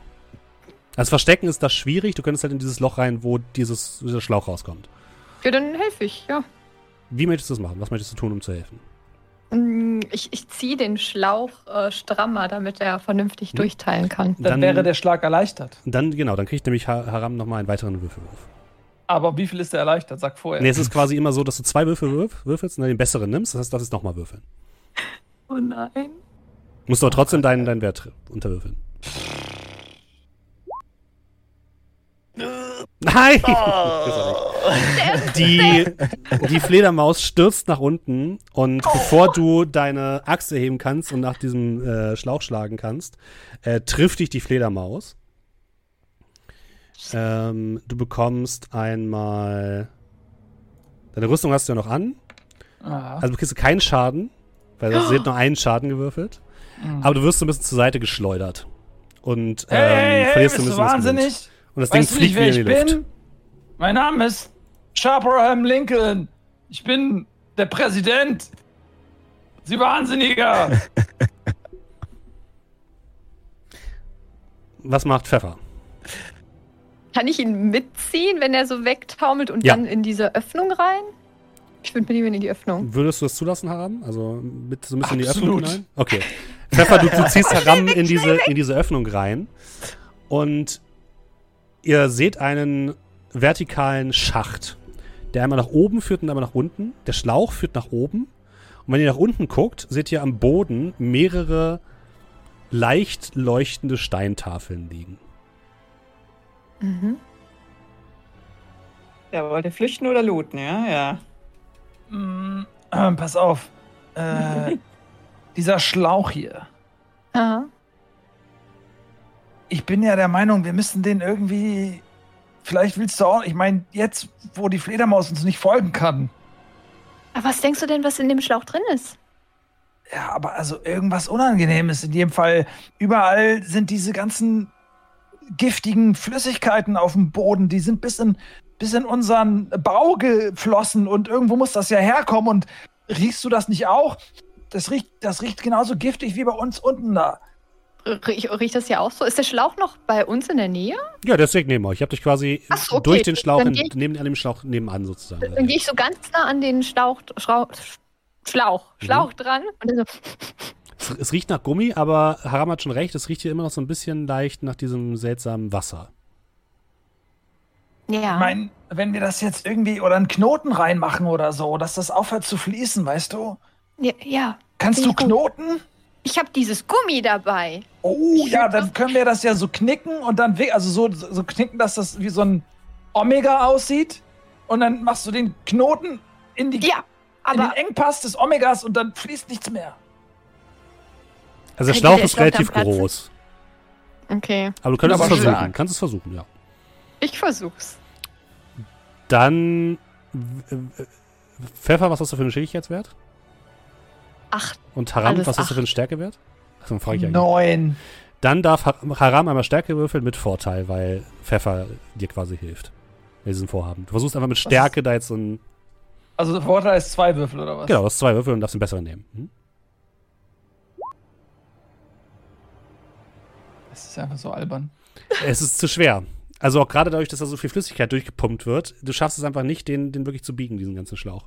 Also Verstecken ist das schwierig. Du könntest halt in dieses Loch rein, wo dieses, dieser Schlauch rauskommt. Ja, dann helfe ich, ja. Wie möchtest du das machen? Was möchtest du tun, um zu helfen? Mm, Ich, ich ziehe den Schlauch äh, strammer, damit er vernünftig Hm. durchteilen kann. Dann, Dann- wäre der Schlag erleichtert. Dann, genau, dann kriegt nämlich Ha- Haram nochmal einen weiteren Würfelwurf. Aber wie viel ist der erleichtert? Sag vorher. Nee, es ist quasi immer so, dass du zwei Würfel würf, würfelst und dann den besseren nimmst. Das heißt, du darfst jetzt nochmal würfeln. Oh nein. Musst aber trotzdem deinen, deinen Wert unterwürfeln. [LAUGHS] Nein! Die, die Fledermaus stürzt nach unten und bevor du deine Axt heben kannst und nach diesem äh, Schlauch schlagen kannst, äh, trifft dich die Fledermaus. Ähm, du bekommst einmal. Deine Rüstung hast du ja noch an. Ah, Also kriegst du keinen Schaden, weil sie hat [GASPS] nur einen Schaden gewürfelt. Mhm. Aber du wirst so ein bisschen zur Seite geschleudert. Und ähm, hey, hey, hey, verlierst bist so du ein bisschen wahnsinnig? Und das Ding Weißt du fliegt nicht, wer wieder in ich die Luft. bin? Mein Name ist Abraham Lincoln. Ich bin der Präsident. Sie Wahnsinniger. [LAUGHS] Was macht Pfeffer? Kann ich ihn mitziehen, wenn er so wegtaumelt und Ja. dann in diese Öffnung rein? Ich würde mit ihm in die Öffnung. Würdest du das zulassen, Haram? Also mit so ein bisschen in die Absolut. Öffnung hinein? Okay. Pfeffer, du, du ziehst [LAUGHS] Haram in diese, in diese Öffnung rein und ihr seht einen vertikalen Schacht, der einmal nach oben führt und einmal nach unten. Der Schlauch führt nach oben. Und wenn ihr nach unten guckt, seht ihr am Boden mehrere leicht leuchtende Steintafeln liegen. Mhm. Ja, wollt ihr flüchten oder looten, ja? Ja. Mm, äh, [CLEARS THROAT] pass auf. Äh, [LAUGHS] dieser Schlauch hier. Aha. Ich bin ja der Meinung, wir müssen den irgendwie. Vielleicht willst du auch. Ich meine, jetzt, wo die Fledermaus uns nicht folgen kann. Aber was denkst du denn, was in dem Schlauch drin ist? Ja, aber also irgendwas Unangenehmes. In jedem Fall, überall sind diese ganzen giftigen Flüssigkeiten auf dem Boden. Die sind bis in, bis in unseren Bau geflossen und irgendwo muss das ja herkommen. Und riechst du das nicht auch? Das riecht, das riecht genauso giftig wie bei uns unten da. Riech, riecht das ja auch so? Ist der Schlauch noch bei uns in der Nähe? Ja, der ist direkt neben euch. Ich habe dich quasi Ach so, okay. durch den Schlauch, Dann in, ich- neben an dem Schlauch nebenan sozusagen. Dann gehe ich so ganz nah an den Schlauch, Schlauch, Schlauch, Schlauch dran und dann so, Es, es riecht nach Gummi, aber Haram hat schon recht, es riecht hier immer noch so ein bisschen leicht nach diesem seltsamen Wasser. ja. Ich meine, wenn wir das jetzt irgendwie oder einen Knoten reinmachen oder so, dass das aufhört zu fließen, weißt du? ja, ja. Kannst du ich gut. Ich habe dieses Gummi dabei. Oh, ja, dann können wir das ja so knicken und dann, we- also so, so knicken, dass das wie so ein Omega aussieht. Und dann machst du den Knoten in, die, Ja, in den Engpass des Omegas und dann fließt nichts mehr. Also der Schlauch der ist Schlauch relativ groß. okay, Aber du könntest Aber es versuchen. stark. Kannst es versuchen, ja. ich versuch's. Dann Pfeffer, was hast du für einen Schwierigkeitswert? Acht. Und Haram, was hast du acht. für einen Stärkewert? Achso, frage ich eigentlich. Neun. Dann darf Ha- Haram einmal Stärke würfeln mit Vorteil, weil Pfeffer dir quasi hilft. Bei diesem Vorhaben. Du versuchst einfach mit Stärke da jetzt so ein. Also der Vorteil ist zwei Würfel oder was? Genau, du hast zwei Würfel und darfst den besseren nehmen. Hm? Das ist einfach so albern. Es ist zu schwer. Also auch gerade dadurch, dass da so viel Flüssigkeit durchgepumpt wird, du schaffst es einfach nicht, den, den wirklich zu biegen, diesen ganzen Schlauch.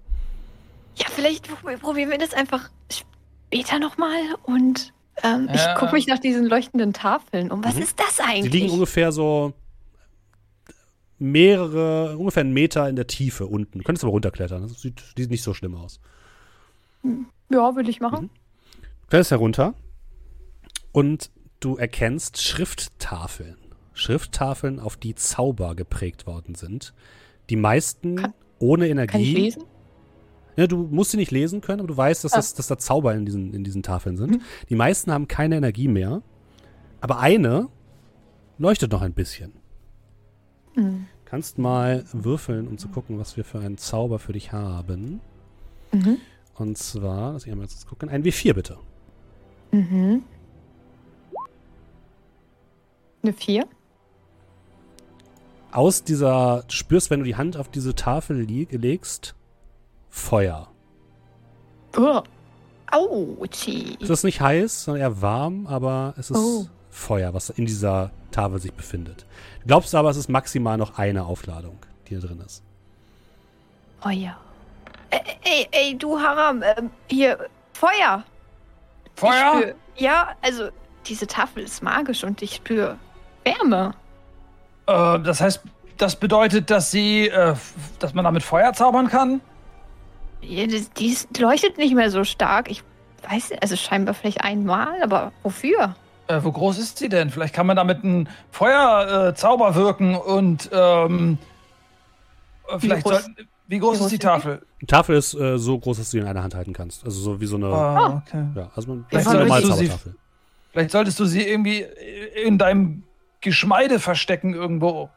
Ja, vielleicht prob- probieren wir das einfach später nochmal und ähm, Ja. ich gucke mich nach diesen leuchtenden Tafeln um. Was Mhm. ist das Die eigentlich? liegen ungefähr so mehrere, ungefähr einen Meter in der Tiefe unten. Du könntest aber runterklettern. Das sieht, sieht nicht so schlimm aus. ja, will ich machen. Mhm. Du kletterst herunter und du erkennst Schrifttafeln. Schrifttafeln, auf die Zauber geprägt worden sind. Die meisten Kann- ohne Energie. Kann ich lesen? Ja, du musst sie nicht lesen können, aber du weißt, dass, Ah. das, dass da Zauber in diesen, in diesen Tafeln sind. Mhm. Die meisten haben keine Energie mehr. Aber eine leuchtet noch ein bisschen. Mhm. Kannst mal würfeln, um zu gucken, was wir für einen Zauber für dich haben. Mhm. Und zwar, lass ich einmal jetzt gucken, ein W4 bitte. Mhm. Eine vier? Aus dieser, du spürst, wenn du die Hand auf diese Tafel legst, Feuer. Oh. Autschi. Es ist nicht heiß, sondern eher warm, aber es ist Oh. Feuer, was in dieser Tafel sich befindet. Du glaubst aber, es ist maximal noch eine Aufladung, die da drin ist. Oh ja. Ey, ey, ey du Haram, ähm, hier, Feuer. Feuer? spür, ja, also diese Tafel ist magisch und ich spüre Wärme. Äh, das heißt, das bedeutet, dass sie, äh, dass man damit Feuer zaubern kann? Ja, Die ist- leuchtet nicht mehr so stark. Ich weiß, nicht, also scheinbar vielleicht einmal, aber wofür? Äh, wo groß ist sie denn? Vielleicht kann man damit einen Feuerzauber äh, Zauber wirken und ähm, äh, vielleicht groß- sollten. Wie groß wie ist groß die ist die? Tafel? Die Tafel ist äh, so groß, dass du sie in einer Hand halten kannst. Also so wie so eine, Ah, okay. ja, also man, Vielleicht eine normale solltest du sie- Zaubertafel. Vielleicht solltest du sie irgendwie in deinem Geschmeide verstecken irgendwo.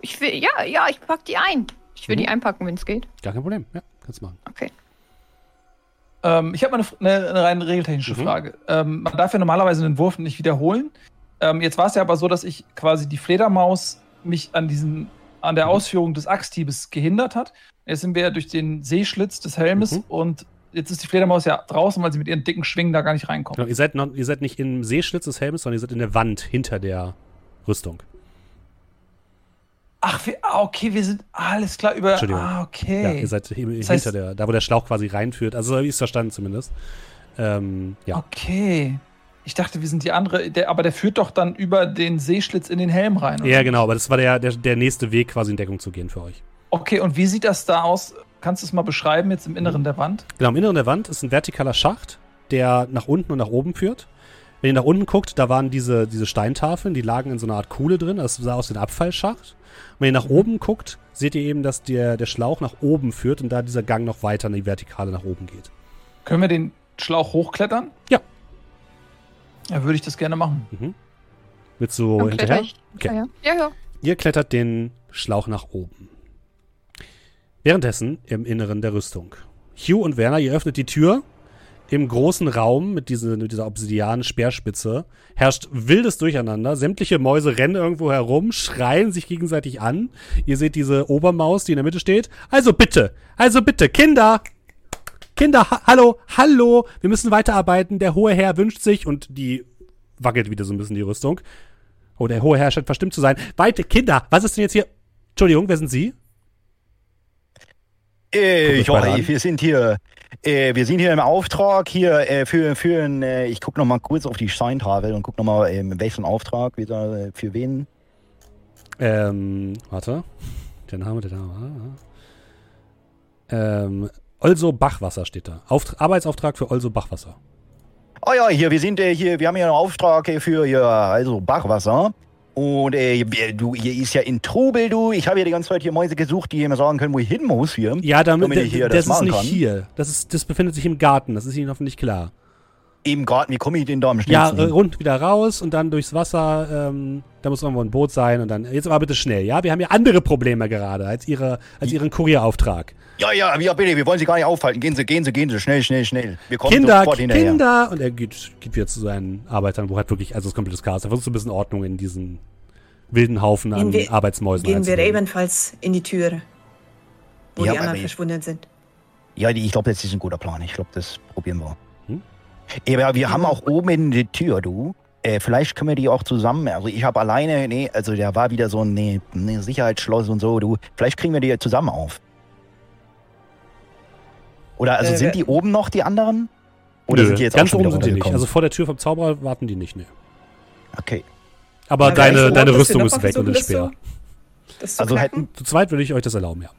Ich will, ja, ja, ich pack die ein. Ich will Mhm. die einpacken, wenn es geht. Gar kein Problem, ja, kannst du machen. Okay. Ähm, ich habe mal eine, eine, eine rein regeltechnische Mhm. Frage. Ähm, man darf ja normalerweise einen Wurf nicht wiederholen. Ähm, jetzt war es ja aber so, dass ich quasi die Fledermaus mich an diesen an der Mhm. Ausführung des Axthiebes gehindert hat. Jetzt sind wir ja durch den Seeschlitz des Helmes Mhm. und jetzt ist die Fledermaus ja draußen, weil sie mit ihren dicken Schwingen da gar nicht reinkommt. Genau, ihr, seid noch, ihr seid nicht im Seeschlitz des Helmes, sondern ihr seid in der Wand hinter der Rüstung. Ach, wir, ah, okay, wir sind alles klar über. Entschuldigung. Ah, okay. Ja, ihr seid hi- hinter heißt- der, da wo der Schlauch quasi reinführt. Also so ist verstanden zumindest. Ähm, ja. Okay. Ich dachte, wir sind die andere, der, aber der führt doch dann über den Seeschlitz in den Helm rein. oder? Ja, genau, aber das war der, der, der nächste Weg, quasi in Deckung zu gehen für euch. Okay, und wie sieht das da aus? Kannst du es mal beschreiben jetzt im Inneren der Wand? Genau, im Inneren der Wand ist ein vertikaler Schacht, der nach unten und nach oben führt. Wenn ihr nach unten guckt, da waren diese, diese Steintafeln, die lagen in so einer Art Kuhle drin. Das sah aus wie ein Abfallschacht. Wenn ihr nach oben guckt, seht ihr eben, dass der, der Schlauch nach oben führt und da dieser Gang noch weiter in die Vertikale nach oben geht. Können wir den Schlauch hochklettern? Ja. Ja, würde ich das gerne machen. Willst du Dann hinterher? ich. Okay. Ja, ja. Ihr klettert den Schlauch nach oben. Währenddessen im Inneren der Rüstung. Hugh und Werner, ihr öffnet die Tür. Im großen Raum mit, diese, mit dieser Obsidian-Speerspitze herrscht wildes Durcheinander. Sämtliche Mäuse rennen irgendwo herum, schreien sich gegenseitig an. Ihr seht diese Obermaus, die in der Mitte steht. Also bitte, also bitte, Kinder! Kinder, ha hallo, hallo! Wir müssen weiterarbeiten. Der hohe Herr wünscht sich und die wackelt wieder so ein bisschen die Rüstung. Oh, der hohe Herr scheint verstimmt zu sein. Weite Kinder, was ist denn jetzt hier? Entschuldigung, wer sind Sie? Äh, beide ja, an. wir sind hier, äh, wir sind hier im Auftrag hier äh, für, für ein, äh, ich guck noch mal kurz auf die Steintafel und guck noch mal, ähm, welchen Auftrag wieder, äh, für wen. Ähm, warte. Der Name, der Name. ah. Ähm, Olso Bachwasser steht da. Auft Arbeitsauftrag für Olso Bachwasser. Ah ja, hier, wir sind äh, hier, wir haben hier einen Auftrag äh, für hier, also Bachwasser. Und äh, du, hier ist ja in Trubel, du. Ich habe ja die ganze Zeit hier Mäuse gesucht, die mir sagen können, wo ich hin muss hier. Ja, damit, Damit ich hier das, das ist nicht kann. hier. Das, ist, das befindet sich im Garten. Das ist Ihnen hoffentlich klar. Im Garten, wie komme ich denn da am Ja, schnellsten hin? rund wieder raus und dann durchs Wasser. Ähm, da muss irgendwo ein Boot sein und dann. Jetzt aber bitte schnell, ja? Wir haben ja andere Probleme gerade als, ihre, als Ihren Kurierauftrag. Ja, ja, ja, bitte, wir wollen Sie gar nicht aufhalten. Gehen Sie, gehen Sie, gehen Sie, schnell, schnell, schnell. Wir kommen Kinder, sofort hinterher. Kinder! Und er geht, geht wieder zu seinen Arbeitern, wo halt wirklich, also das komplettes Chaos. Er versucht so ein bisschen Ordnung in diesen wilden Haufen an Gehen wir- Arbeitsmäusen Gehen wir ebenfalls in die Tür, wo Ja, die anderen verschwunden sind. Ja, ich glaube, das ist ein guter Plan. Ich glaube, das probieren wir. Aber wir haben auch oben in die Tür, du. Äh, vielleicht können wir die auch zusammen. Also ich habe alleine, nee, also da war wieder so ein nee, nee, Sicherheitsschloss und so, du. Vielleicht kriegen wir die zusammen auf. Oder also Äh, sind die oben noch die anderen? Oder Nö, sind die jetzt ganz auch schon oben sind die nicht. Also vor der Tür vom Zauberer warten die nicht, ne. okay. Aber Ja, deine, so deine Rüstung ist weg und zu- Das zu Also hätten, Zu zweit würde ich euch das erlauben, ja.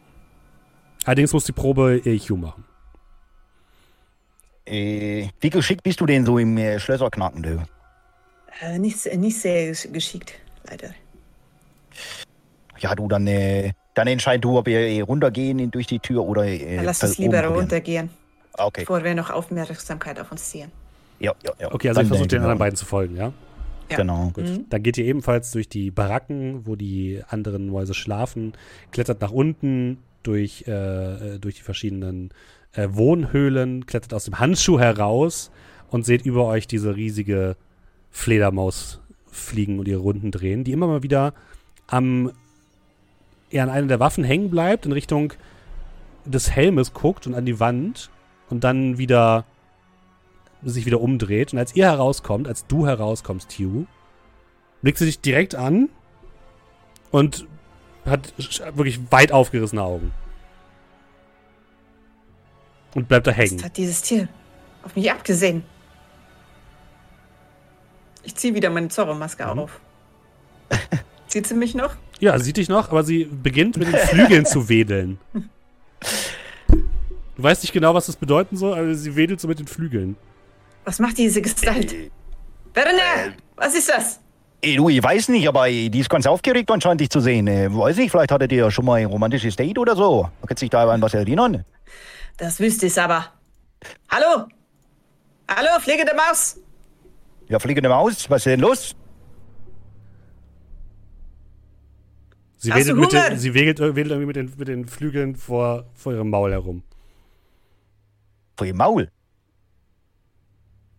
Allerdings muss die Probe EQ machen. Äh, wie geschickt bist du denn so im äh, Schlösserknacken, du? Äh, nicht, nicht sehr gesch- geschickt, leider. Ja, du, dann, äh, dann entscheid du, ob wir äh, runtergehen durch die Tür oder äh, Lass uns lieber runtergehen, Ah, Okay, bevor wir noch Aufmerksamkeit auf uns ziehen. ja, ja, ja. Okay, also ihr Dann, versucht äh, den anderen beiden zu folgen, ja? Ja. Genau. Gut. Mhm. Dann geht ihr ebenfalls durch die Baracken, wo die anderen Mäuse schlafen, klettert nach unten durch, äh, äh, durch die verschiedenen äh, Wohnhöhlen, klettert aus dem Handschuh heraus und seht über euch diese riesige Fledermaus fliegen und ihre Runden drehen, die immer mal wieder am eher an einer der Waffen hängen bleibt, in Richtung des Helmes guckt und an die Wand und dann wieder sich wieder umdreht. Und als ihr herauskommt, als du herauskommst, Hugh, blickt sie dich direkt an und hat wirklich weit aufgerissene Augen. Und bleibt da hängen. Jetzt hat dieses Tier auf mich abgesehen. Ich ziehe wieder meine Zorro-Maske Mhm. auf. [LAUGHS] Sieht sie mich noch? Ja, sie sieht dich noch, aber sie beginnt mit den Flügeln zu wedeln. Du weißt nicht genau, was das bedeuten soll, aber sie wedelt so mit den Flügeln. Was macht diese Gestalt? Werner, was ist das? Ey, du, ich weiß nicht, aber äh, die ist ganz aufgeregt anscheinend, dich zu sehen. Äh, weiß nicht, vielleicht hattet ihr ja schon mal ein romantisches Date oder so. Man kann sich da an was erinnern. Das wüsste ich aber. Hallo? Hallo, fliegende Maus? Ja, fliegende Maus, was ist denn los? Sie Hast wedelt, du mit den, sie wedelt, wedelt irgendwie mit den, mit den Flügeln vor, vor ihrem Maul herum. Vor ihrem Maul.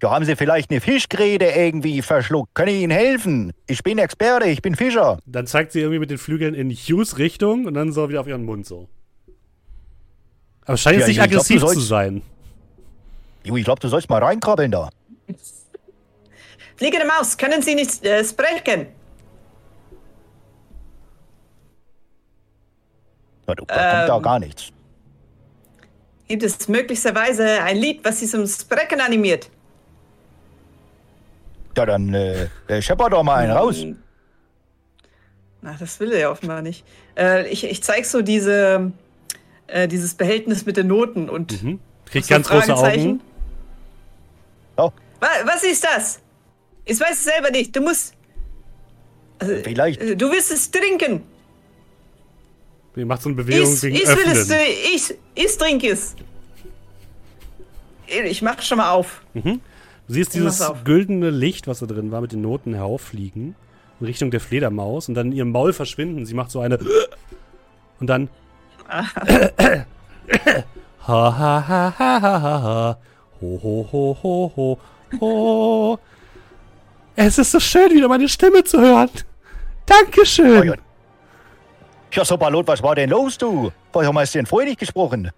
Ja, haben Sie vielleicht eine Fischgräte irgendwie verschluckt? Kann ich Ihnen helfen? Ich bin Experte, ich bin Fischer. Dann zeigt sie irgendwie mit den Flügeln in Hughes Richtung und dann so wieder auf ihren Mund so. Aber scheint ja, nicht aggressiv glaub, zu sein. Junge, ich glaube, du sollst mal reinkrabbeln da. Fliegende Maus, können Sie nicht äh, sprechen? Da ähm, kommt da gar nichts. Gibt es möglicherweise ein Lied, was Sie zum Sprechen animiert? Ja, dann äh, äh schepper doch mal einen raus. Hm. Na, das will er ja offenbar nicht. Äh, ich ich zeige so diese äh, dieses Behältnis mit den Noten und Mhm. Kriegt ganz große. Augen. Oh, Wa was ist das? Ich weiß es selber nicht. Du musst. Also, Vielleicht. äh, Du willst es trinken. Die macht so eine Bewegung Ich, wegen ich will es. Öffnen. Ich, ich trinke es. Ich mach schon mal auf. Du siehst dieses güldene Licht, was da drin war, mit den Noten herauffliegen. In Richtung der Fledermaus und dann in ihrem Maul verschwinden. Sie macht so eine. [GASPS] Und dann. Ha ha ha ha ha ha ha. Ho ho ho ho ho ho. Es ist so schön, wieder meine Stimme zu hören. Dankeschön. ja. ja, so Ballot, was war denn los, du? Warum hast du denn vorher nicht gesprochen?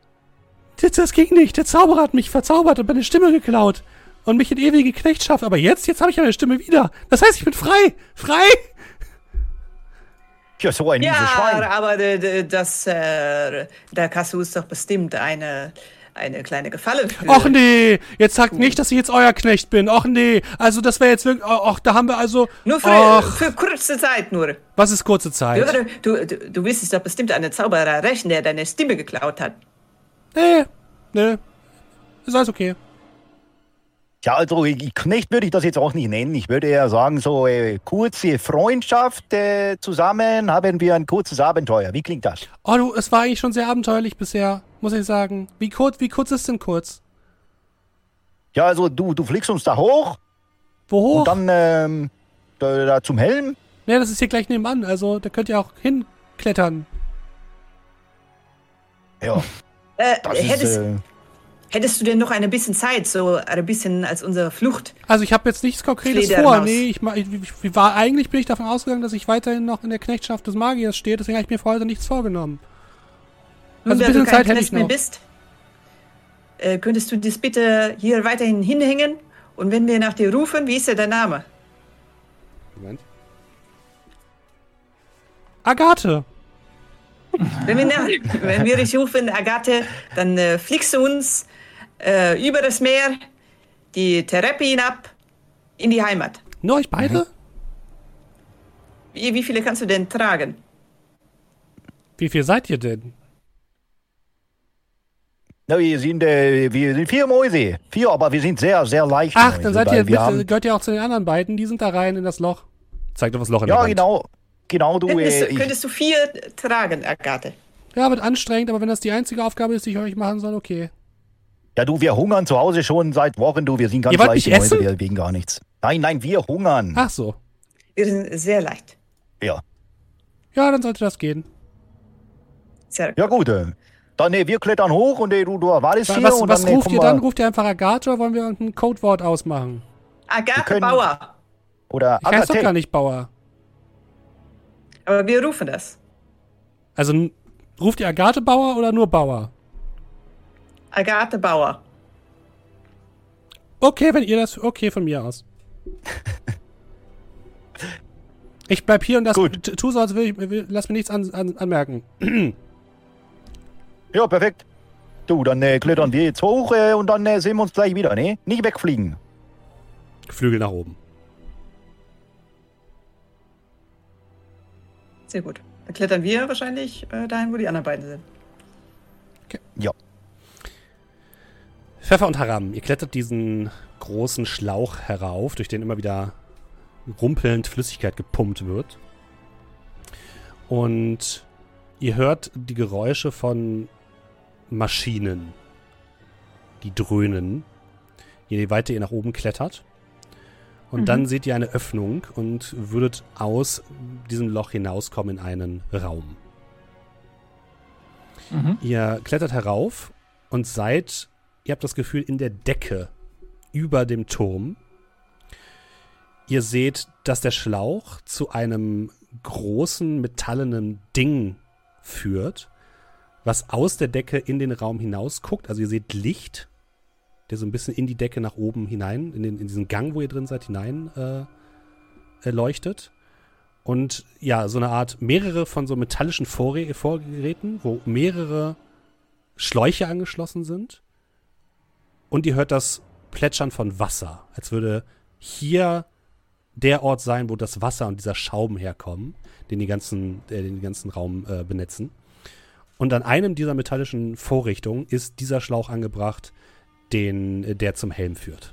Das, das ging nicht. Der Zauberer hat mich verzaubert und meine Stimme geklaut. Und mich in ewige Knechtschaft. Aber jetzt, jetzt habe ich meine Stimme wieder. Das heißt, ich bin frei. Frei. Ja, so ein mieses Ja, Schwein. aber das, äh, da kannst du uns doch bestimmt eine, eine kleine Gefallen für. Och nee, jetzt sagt nicht, dass ich jetzt euer Knecht bin. Och nee, also das wäre jetzt wirklich. Och, da haben wir also. Nur für, Och, für kurze Zeit nur. was ist kurze Du, Zeit? du, du, du wirst es doch bestimmt einen Zauberer rächen, der deine Stimme geklaut hat. Nee, nee. Ist alles okay. Ja, also ich- Knecht würde ich das jetzt auch nicht nennen. Ich würde eher sagen, so äh, kurze Freundschaft äh, zusammen haben wir ein kurzes Abenteuer. Wie klingt das? Oh, du, es war eigentlich schon sehr abenteuerlich bisher, muss ich sagen. Wie kurz, wie kurz ist denn kurz? Ja, also du, du fliegst uns da hoch Wo hoch? und dann ähm, da, da zum Helm. nee, das ist hier gleich nebenan. Also, da könnt ihr auch hinklettern. Ja, Äh, das hättest, ist. Hättest du denn noch ein bisschen Zeit, so ein bisschen als unsere Flucht? Also, ich habe jetzt nichts Konkretes vor. Nee, ich, ich, ich war, eigentlich bin ich davon ausgegangen, dass ich weiterhin noch in der Knechtschaft des Magiers stehe. Deswegen habe ich mir für heute nichts vorgenommen. Nun, Also, ein du bisschen Zeit hätte Knecht ich mehr noch. bist, äh, könntest du das bitte hier weiterhin hinhängen? Und wenn wir nach dir rufen, wie ist ja dein Name? Moment. Agathe. Wenn wir, nach, wenn wir dich rufen, Agathe, dann äh, fliegst du uns äh, über das Meer, die Treppe hinab, in die Heimat. Nur euch beide? Wie, wie viele kannst du denn tragen? Wie viel seid ihr denn? na, wir, sind, äh, wir sind vier Mäuse. Vier, aber wir sind sehr, sehr leicht. Ach, dann seid ihr, haben, gehört ihr auch zu den anderen beiden. Die sind da rein in das Loch. Zeigt auf das Loch in der Ja, genau. Genau, du. Könntest, Äh, könntest du vier tragen, Agathe? Ja, wird anstrengend, aber wenn das die einzige Aufgabe ist, die ich euch machen soll, okay. Ja, du, wir hungern zu Hause schon seit Wochen, du. Wir sind ganz Ihr wollt nicht Mäuse, essen? wir wegen gar nichts. Nein, nein, wir hungern. Ach so. Wir sind sehr leicht. Ja. Ja, dann sollte das gehen. Sehr Ja, gut. Äh, dann, äh, wir klettern hoch und äh, du, du erwartest hier. was, und was dann, äh, ruft ihr dann? Ruft ihr einfach Agathe oder wollen wir ein Codewort ausmachen? Agathe können- Bauer. Oder Ich heiße doch Agathe. gar nicht Bauer. Aber wir rufen das. Also ruft ihr Agathe Bauer oder nur Bauer? Agathe Bauer. Okay, wenn ihr das. Okay, von mir aus. [LAUGHS] Ich bleib hier und das Gut. tu so, als will ich. Will, lass mir nichts an, an, anmerken. [CLEARS THROAT] Ja, perfekt. Du, dann äh, klettern wir jetzt hoch äh, und dann äh, sehen wir uns gleich wieder, ne? Nicht wegfliegen. Flügel nach oben. Sehr gut. Dann klettern wir wahrscheinlich äh, dahin, wo die anderen beiden sind. Ja. Pfeffer und Haram, ihr klettert diesen großen Schlauch herauf, durch den immer wieder rumpelnd Flüssigkeit gepumpt wird. Und ihr hört die Geräusche von Maschinen, die dröhnen, je weiter ihr nach oben klettert. Und dann seht ihr eine Öffnung und würdet aus diesem Loch hinauskommen in einen Raum. Mhm. Ihr klettert herauf und seid, ihr habt das Gefühl, in der Decke über dem Turm. Ihr seht, dass der Schlauch zu einem großen metallenen Ding führt, was aus der Decke in den Raum hinaus guckt. Also ihr seht Licht, der so ein bisschen in die Decke nach oben hinein, in, den, in diesen Gang, wo ihr drin seid, hinein äh, leuchtet. und ja, so eine Art mehrere von so metallischen Vorgeräten, wo mehrere Schläuche angeschlossen sind. Und ihr hört das Plätschern von Wasser, als würde hier der Ort sein, wo das Wasser und dieser Schaum herkommen, den die ganzen, äh, den ganzen Raum äh, benetzen. Und an einem dieser metallischen Vorrichtungen ist dieser Schlauch angebracht, den, äh, der zum Helm führt.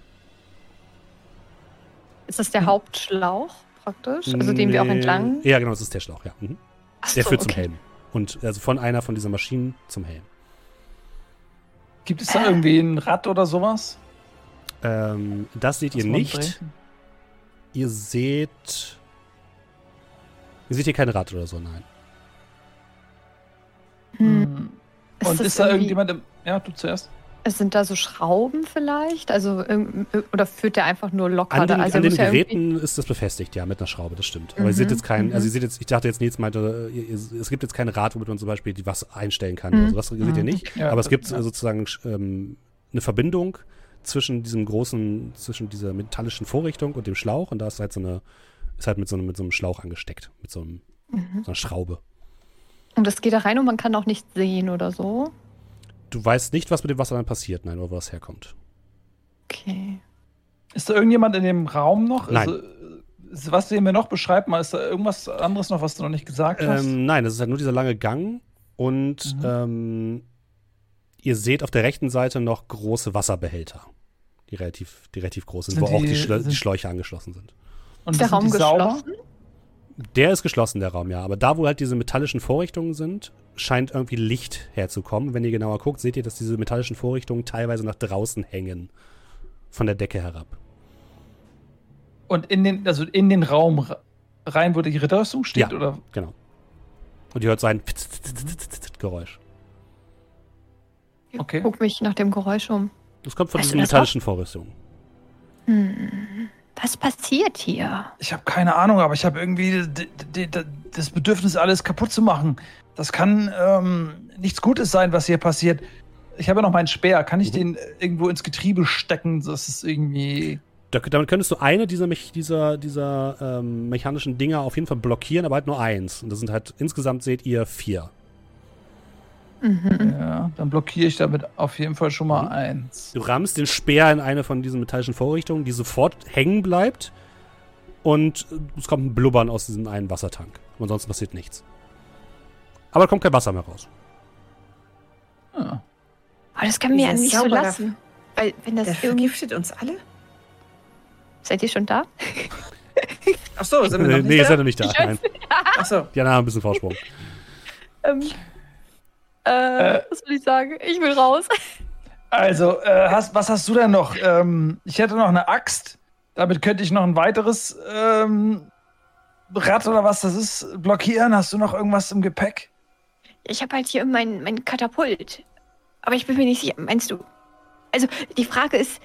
Ist das der Hauptschlauch praktisch? Also den wir auch Nee. entlang. Ja, genau, das ist der Schlauch, ja. Mhm. Der so, führt zum okay. Helm. Und also von einer von diesen Maschinen zum Helm. Gibt es da irgendwie ein Rad oder sowas? Ähm, das seht ihr Was man nicht. dreht? Ihr seht. Ihr seht hier kein Rad oder so, nein. Hm. Hm. Ist Und das ist da irgendwie- irgendjemand im. Ja, du zuerst. Sind da so Schrauben vielleicht? Also irgend- oder führt der einfach nur locker? An den, da? also an den ja Geräten ist das befestigt, ja, mit einer Schraube, das stimmt. Aber ihr Mhm, seht jetzt kein, mhm. also ihr seht jetzt, ich dachte jetzt, Nils meinte, ihr, ihr, es gibt jetzt kein Rad, womit man zum Beispiel die was einstellen kann. Mhm. Also das seht ihr nicht. Ja, Aber es gibt ja. sozusagen ähm, eine Verbindung zwischen diesem großen, zwischen dieser metallischen Vorrichtung und dem Schlauch und da ist halt so eine, ist halt mit so einem, mit so einem Schlauch angesteckt, mit so, einem, Mhm. so einer Schraube. Und das geht da rein und man kann auch nicht sehen oder so. Du weißt nicht, was mit dem Wasser dann passiert, nein, oder wo das herkommt. Okay. Ist da irgendjemand in dem Raum noch? Nein. Also, was du mir noch beschreibt, mal, ist da irgendwas anderes noch, was du noch nicht gesagt hast? Ähm, nein, das ist halt nur dieser lange Gang und Mhm. ähm, ihr seht auf der rechten Seite noch große Wasserbehälter, die relativ, die relativ groß sind, Sind wo auch die- die, Schlö sind- die Schläuche angeschlossen sind. Und Ist der Raum die sauber? geschlossen? Der ist geschlossen, der Raum, ja. Aber da, wo halt diese metallischen Vorrichtungen sind, scheint irgendwie Licht herzukommen. Wenn ihr genauer guckt, seht ihr, dass diese metallischen Vorrichtungen teilweise nach draußen hängen. Von der Decke herab. Und in den, also in den Raum re- rein, wo die Ritterrüstung steht? Ja. Oder? Genau. Und ihr hört so ein Geräusch. Okay. Guck mich nach dem Geräusch um. Das kommt von Weißt diesen metallischen Vorrichtungen. Hm. Was passiert hier? Ich habe keine Ahnung, aber ich habe irgendwie das Bedürfnis, alles kaputt zu machen. Das kann ähm, nichts Gutes sein, was hier passiert. Ich habe ja noch meinen Speer. Kann ich Mhm. den irgendwo ins Getriebe stecken? Das ist irgendwie. Da, damit könntest du eine dieser, dieser, dieser ähm, mechanischen Dinger auf jeden Fall blockieren, aber halt nur eins. Und das sind halt, insgesamt seht ihr vier. Mhm. Ja, dann blockiere ich damit auf jeden Fall schon mal Mhm. eins. Du rammst den Speer in eine von diesen metallischen Vorrichtungen, die sofort hängen bleibt. Und es kommt ein Blubbern aus diesem einen Wassertank. Und ansonsten passiert nichts. Aber da kommt kein Wasser mehr raus. Ah. Aber das kann mir ja nicht so lassen. Weil, wenn das Der irgendwie. vergiftet uns alle? Seid ihr schon da? Ach so, sind wir Nee, noch [LAUGHS] nee, nicht ihr seid da? noch nicht da. Nein. [LAUGHS] Ach so. Die anderen haben ein bisschen Vorsprung. Ähm, äh, was soll ich sagen? Ich will raus. Also, äh, hast, was hast du denn noch? Ähm, ich hätte noch eine Axt. Damit könnte ich noch ein weiteres ähm, Rad oder was das ist blockieren. Hast du noch irgendwas im Gepäck? Ich habe halt hier mein, mein Katapult. Aber ich bin mir nicht sicher. Meinst du? Also, die Frage ist,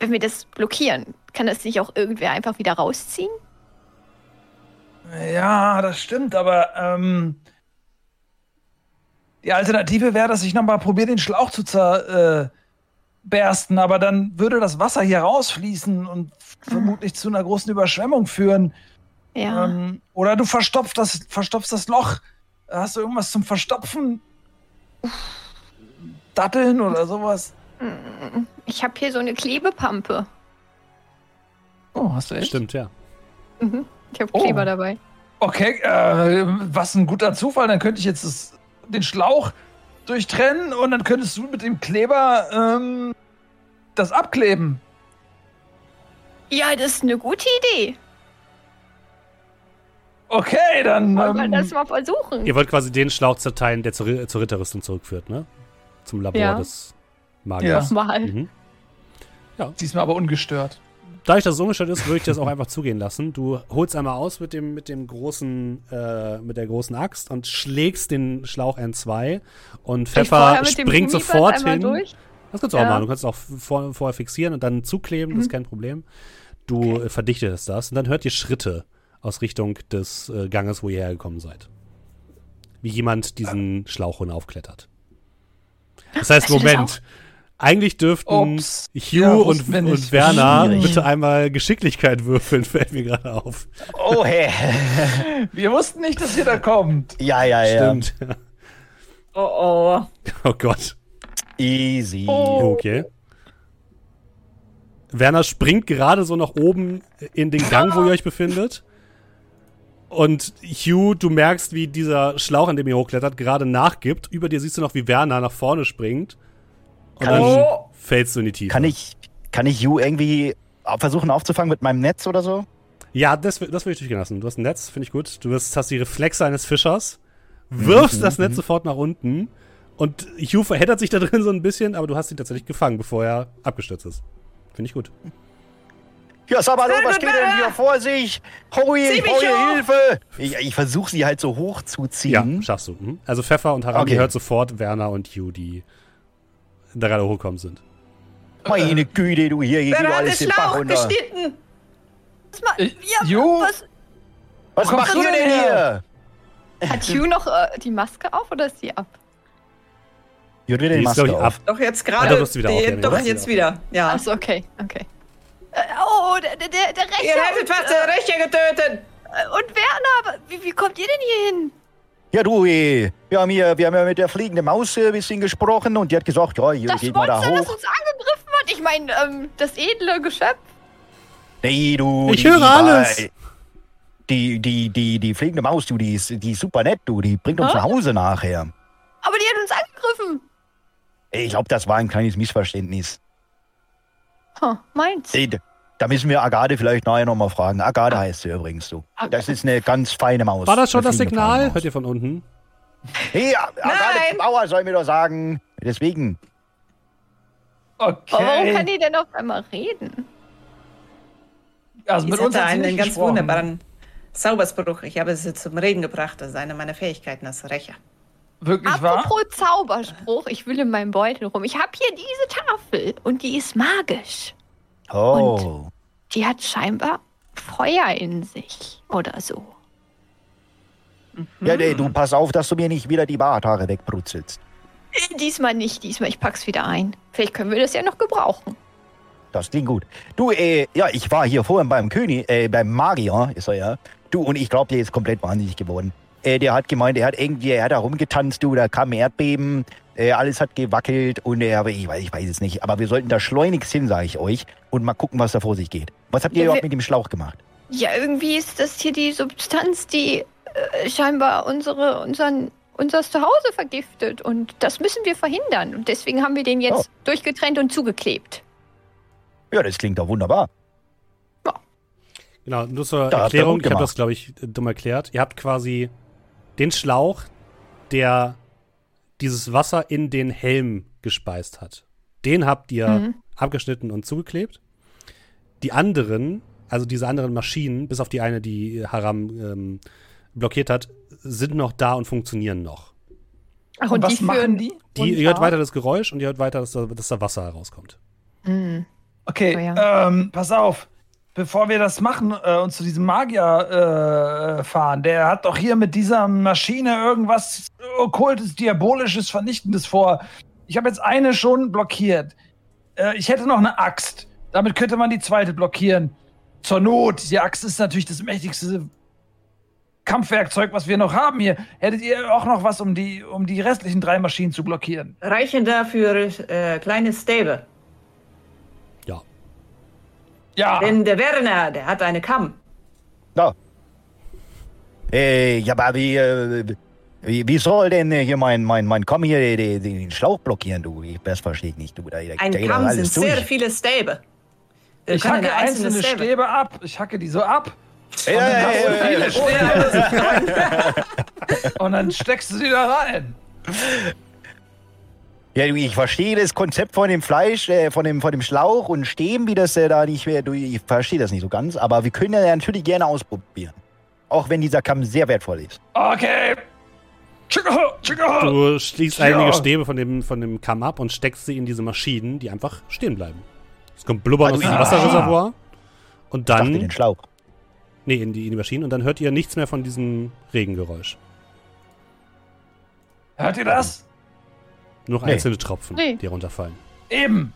wenn wir das blockieren, kann das nicht auch irgendwer einfach wieder rausziehen? Ja, das stimmt, aber ähm, die Alternative wäre, dass ich nochmal probiere, den Schlauch zu zerbersten, äh, aber dann würde das Wasser hier rausfließen und vermutlich zu einer großen Überschwemmung führen. Ja. Ähm, oder du verstopfst das, verstopfst das Loch. Hast du irgendwas zum Verstopfen? Datteln oder sowas? Mm, Ich habe hier so eine Klebepampe. Oh, hast du echt? Stimmt, ja. Mhm. Ich habe Oh. Kleber dabei. Okay, äh, was ein guter Zufall. Dann könnte ich jetzt das, den Schlauch durchtrennen und dann könntest du mit dem Kleber ähm, das abkleben. Ja, das ist eine gute Idee. Okay, dann. Wollen wir Ähm, das mal versuchen? Ihr wollt quasi den Schlauch zerteilen, der zur, zur Ritterrüstung zurückführt, ne? Zum Labor Ja. des Magiers. Mal. Mhm. diesmal aber ungestört. Dadurch, dass es umgestellt ist, würde ich das auch einfach zugehen lassen. Du holst einmal aus mit dem, mit dem großen, äh, mit der großen Axt und schlägst den Schlauch N2 und Ich Pfeffer springt sofort hin. Durch. Das kannst du auch Ja. machen. Du kannst es auch vor, vorher fixieren und dann zukleben, das ist Mhm. kein Problem. Du äh, verdichtest das und dann hört ihr Schritte aus Richtung des äh, Ganges, wo ihr hergekommen seid. Wie jemand diesen Schlauch hinaufklettert. Das heißt, das Moment. Eigentlich dürften Ups. Hugh Ja, und, und Werner Schwierig. bitte einmal Geschicklichkeit würfeln, [LAUGHS] fällt mir gerade auf. Oh, hä. [LAUGHS] Wir wussten nicht, dass ihr da kommt. Ja, ja, ja. Stimmt. Oh oh. Oh Gott. Easy. Oh. Okay. Werner springt gerade so nach oben in den Gang, wo ihr euch befindet. Und Hugh, du merkst, wie dieser Schlauch, an dem ihr hochklettert, gerade nachgibt. Über dir siehst du noch, wie Werner nach vorne springt. Und Kann dann ich- fällst du in die Tiefe. Kann ich, kann ich You irgendwie versuchen aufzufangen mit meinem Netz oder so? Ja, das, das will ich durchgehen lassen. Du hast ein Netz, finde ich gut. Du wirst, hast die Reflexe eines Fischers, wirfst Mhm, das Netz sofort nach unten. Und Hugh verheddert sich da drin so ein bisschen, aber du hast ihn tatsächlich gefangen, bevor er abgestürzt ist. Finde ich gut. Ja, sag mal, was gut, steht denn hier vor sich? Hoi, Zieh hoi. Hilfe! Ich, ich versuche sie halt so hoch zu Ja, ziehen. schaffst du. Mhm. Also Pfeffer und Harami Okay. hört sofort Werner und Hugh, die da gerade hochgekommen sind. Meine Güte, du hier, hier geht Wer hat alles den Bach runter. geschnitten? Was ma- Äh, ja, was, Was Wo macht ihr du denn hier? hat [LAUGHS] Hugh noch äh, die Maske auf oder ist sie ab? Jut wieder Die die ist, glaub Maske ich, auf. ab. Doch jetzt Ah, gerade. doch, ist sie wieder auf, die- ja, nee, doch jetzt wieder wieder. Ja. Achso, okay, okay. Äh, oh, der, der, der, Rechter Ihr hättet fast den Rechter getötet. äh, und Werner, aber wie, wie kommt ihr denn hier hin? Ja, du, eh, wir haben, hier, wir haben ja mit der fliegenden Maus äh, ein bisschen gesprochen und die hat gesagt, ja, hier Das geht mal da Monster, das hoch. uns angegriffen hat. Ich meine, ähm, das edle Geschöpf. Nee, du. Ich die- höre die- alles. Die, die, die, die fliegende Maus, du, die ist, die ist super nett, du. Die bringt uns Hä? nach Hause nachher. Aber die hat uns angegriffen. Ich glaube, das war ein kleines Missverständnis. Huh, meins. Ey, d- Da müssen wir Agade vielleicht nachher nochmal fragen. Agade heißt sie übrigens, du. Das ist eine ganz feine Maus. War das schon das Signal? Hört ihr von unten? Hey, Agade Nein. Bauer soll mir doch sagen. Deswegen. Aber warum kann Okay. die denn auf einmal reden? Also Ich mit uns hat sie einen ganz gesprochen. wunderbaren Zauberspruch. Ich habe sie zum Reden gebracht. Das ist eine meiner Fähigkeiten als Rächer. Wirklich wahr? Apropos Zauberspruch, ich will in meinem Beutel rum. Ich habe hier diese Tafel und die ist magisch. Oh. Die hat scheinbar Feuer in sich oder so. Ja, nee, du pass auf, dass du mir nicht wieder die Barthaare wegbrutzelst. Diesmal nicht, diesmal. Ich pack's wieder ein. Vielleicht können wir das ja noch gebrauchen. Das klingt gut. Du, äh, ja, ich war hier vorhin beim König, äh, beim Magier, ist er ja. Du, und ich glaube, der ist komplett wahnsinnig geworden. Äh, der hat gemeint, er hat irgendwie, er hat da rumgetanzt, du, da kam Erdbeben, äh, alles hat gewackelt und er, aber ich weiß, ich weiß es nicht. Aber wir sollten da schleunigst hin, sage ich euch, und mal gucken, was da vor sich geht. Was habt ihr Ja, überhaupt mit dem Schlauch gemacht? Ja, irgendwie ist das hier die Substanz, die äh, scheinbar unsere, unseren, unser Zuhause vergiftet. Und das müssen wir verhindern. Und deswegen haben wir den jetzt durchgetrennt und zugeklebt. Ja, das klingt doch wunderbar. Genau, nur zur Da Erklärung, ich habe das, glaube ich, dumm erklärt. Ihr habt quasi den Schlauch, der dieses Wasser in den Helm gespeist hat. Den habt ihr Mhm. abgeschnitten und zugeklebt. Die anderen, also diese anderen Maschinen, bis auf die eine, die Haram ähm, blockiert hat, sind noch da und funktionieren noch. Ach, Und was die machen führen die? Die, ihr hört weiter das Geräusch und ihr hört weiter, dass da, dass da Wasser herauskommt. Hm. Okay, Oh ja. ähm, pass auf. Bevor wir das machen äh, und zu diesem Magier äh, fahren, der hat doch hier mit dieser Maschine irgendwas okkultes, diabolisches, vernichtendes vor. Ich habe jetzt eine schon blockiert. Äh, ich hätte noch eine Axt. Damit könnte man die zweite blockieren. Zur Not. Die Axt ist natürlich das mächtigste Kampfwerkzeug, was wir noch haben hier. Hättet ihr auch noch was, um die, um die restlichen drei Maschinen zu blockieren? Reichen dafür äh, kleine Stäbe. Ja. Denn der Werner, der hat eine Kamm. Ja. Äh, ja, aber wie, äh, wie, wie soll denn äh, hier mein, mein, mein Komm hier den, den Schlauch blockieren, du? Ich, das verstehe ich nicht, du. Da, da, Ein da Kamm sind alles sehr durch. viele Stäbe. Wir Ich hacke einzelne Stäbe ab. Ich hacke die so ab. Ja, ja, ja, ja, ja. Stäbe. [LAUGHS] Und dann steckst du die da rein. Ja, du, ich verstehe das Konzept von dem Fleisch, äh, von, dem, von dem Schlauch und Stäben, wie das äh, da nicht mehr. Du, ich verstehe das nicht so ganz, aber wir können ja natürlich gerne ausprobieren. Auch wenn dieser Kamm sehr wertvoll ist. Okay. Chico, Chico. Du schließt einige Stäbe von dem, von dem Kamm ab und steckst sie in diese Maschinen, die einfach stehen bleiben. Es kommt Blubbern aus Also, dem ja. Wasserreservoir. Und dann. den Schlauch. Nee, in die, in die Maschinen. Und dann hört ihr nichts mehr von diesem Regengeräusch. Hört ihr das? Nur noch Nee. einzelne Tropfen, Nee. die runterfallen. Eben.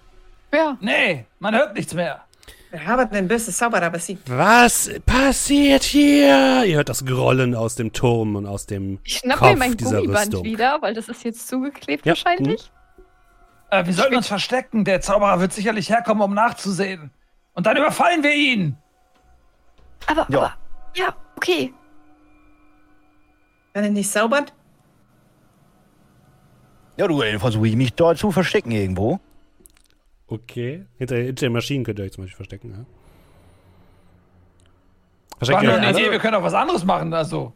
Ja. Nee, man hört nichts mehr. Wir haben den bösen Zauberer besiegt. Was passiert hier? Ihr hört das Grollen aus dem Turm und aus dem Ich schnapp Kopf mir mein dieser Gummiband Rüstung. wieder, weil das ist jetzt zugeklebt Ja, wahrscheinlich. Äh, wir sollten uns verstecken. Der Zauberer wird sicherlich herkommen, um nachzusehen. Und dann überfallen wir ihn. Aber, Ja. aber, ja, okay. Kann er nicht zaubern? Ja, du, dann versuche ich mich dort zu verstecken irgendwo. Okay. Hinter, hinter den Maschinen könnt ihr euch zum Beispiel verstecken, ja. War Versteckt ihr nur eine? Idee, wir können auch was anderes machen. Also,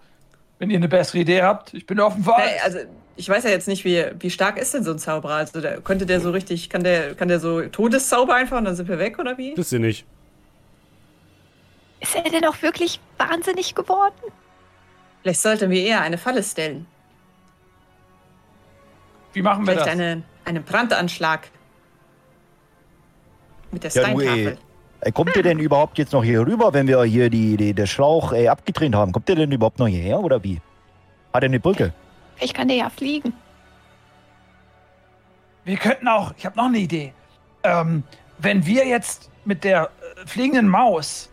wenn ihr eine bessere Idee habt, ich bin offen für alles. Nee, also ich weiß ja jetzt nicht, wie, wie stark ist denn so ein Zauberer? Also der, könnte der so richtig, kann der, kann der so Todeszauber einfach und dann sind wir weg oder wie? Wisst ihr nicht. Ist er denn auch wirklich wahnsinnig geworden? Vielleicht sollten wir eher eine Falle stellen. Wie machen wir Vielleicht das? eine, einen Brandanschlag. Mit der Ja, du, Steintafel. ey. Äh, Kommt ihr denn überhaupt jetzt noch hier rüber, wenn wir hier die, die, den Schlauch äh, abgetrennt haben? Kommt ihr denn überhaupt noch hierher oder wie? Hat er eine Brücke? Vielleicht kann der ja fliegen. Wir könnten auch, ich habe noch eine Idee. Ähm, wenn wir jetzt mit der äh, fliegenden Maus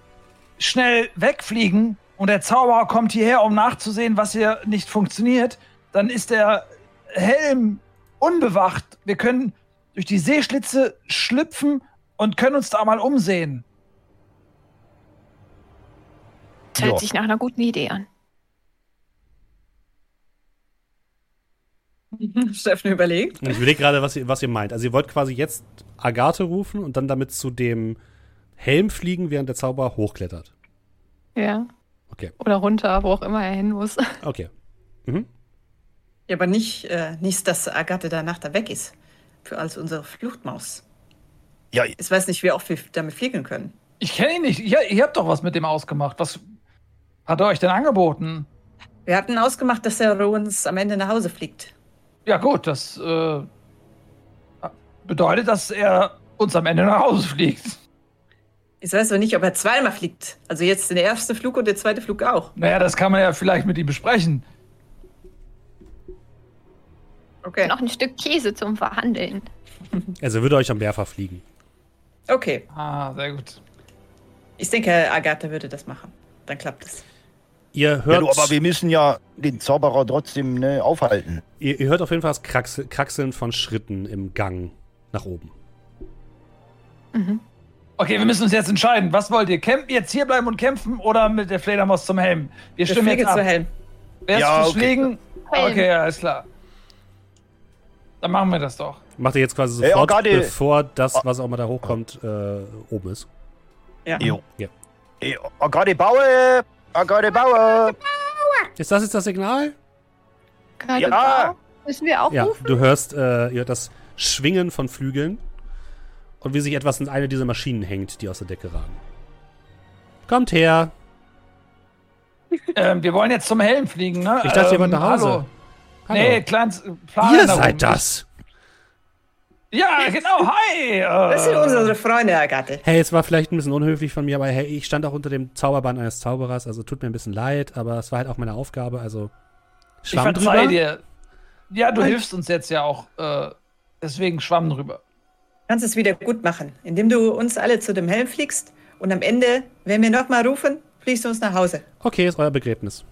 schnell wegfliegen und der Zauberer kommt hierher, um nachzusehen, was hier nicht funktioniert, dann ist der Helm unbewacht. Wir können durch die Seeschlitze schlüpfen und können uns da mal umsehen. Das hört Ja. sich nach einer guten Idee an. [LAUGHS] Steffen überlegt. Und ich überlege gerade, was ihr, was ihr meint. Also ihr wollt quasi jetzt Agathe rufen und dann damit zu dem Helm fliegen, während der Zauberer hochklettert. Ja. Okay. Oder runter, wo auch immer er hin muss. Okay. Mhm. Ja, aber nicht, äh, nicht, dass Agathe danach da weg ist. Für als unsere Fluchtmaus. Ja, Ich weiß nicht, wie oft wir damit fliegen können. Ich kenne ihn nicht. Ihr, ihr habt doch was mit dem ausgemacht. Was hat er euch denn angeboten? Wir hatten ausgemacht, dass er uns am Ende nach Hause fliegt. Ja gut, das äh, bedeutet, dass er uns am Ende nach Hause fliegt. Ich weiß aber nicht, ob er zweimal fliegt. Also jetzt der erste Flug und der zweite Flug auch. Naja, das kann man ja vielleicht mit ihm besprechen. Okay. Noch ein Stück Käse zum Verhandeln. Also er würde euch am Meer verfliegen. Okay. Ah, sehr gut. Ich denke, Agathe würde das machen. Dann klappt es. Ihr ja hört, du, aber wir müssen ja den Zauberer trotzdem ne, aufhalten. ihr, ihr hört auf jeden Fall das Kraxel, Kraxeln von Schritten im Gang nach oben. Okay, wir müssen uns jetzt entscheiden. Was wollt ihr? Campen, jetzt hier bleiben und kämpfen oder mit der Fledermaus zum Helm? Wir stimmen Fliege jetzt ab. zu Helm. Wer ist Ja, fürs okay. Fliegen? Helm. Okay, alles klar. Dann machen wir das doch. Macht ihr jetzt quasi Ey, sofort, Agathe. bevor das, was auch immer da hochkommt, äh, oben ist. Ja. Jo. Ja. Ey, Agade Baue! Agade Baue! Ist das jetzt das Signal? Gerade Ja. müssen wir auch Ja, rufen. du hörst, äh, ihr hört das Schwingen von Flügeln und wie sich etwas in eine dieser Maschinen hängt, die aus der Decke ragen. Kommt her. Ähm, wir wollen jetzt zum Helm fliegen, ne? Ich dachte, ihr wollt Ähm, nach Hause. Hallo. Hallo. Nee, kleines Plan. Ihr darum. seid das. Ja, genau. Hi. Äh, Das sind unsere Freunde, Agathe. Hey, es war vielleicht ein bisschen unhöflich von mir, aber hey, ich stand auch unter dem Zauberband eines Zauberers, also tut mir ein bisschen leid, aber es war halt auch meine Aufgabe, also ich Schwamm verzeih drüber. dir. Ja, du Nein. hilfst uns jetzt ja auch. Äh, deswegen Schwamm drüber. Du kannst es wieder gut machen, indem du uns alle zu dem Helm fliegst und am Ende, wenn wir nochmal rufen, fliegst du uns nach Hause. Okay, ist euer Begräbnis.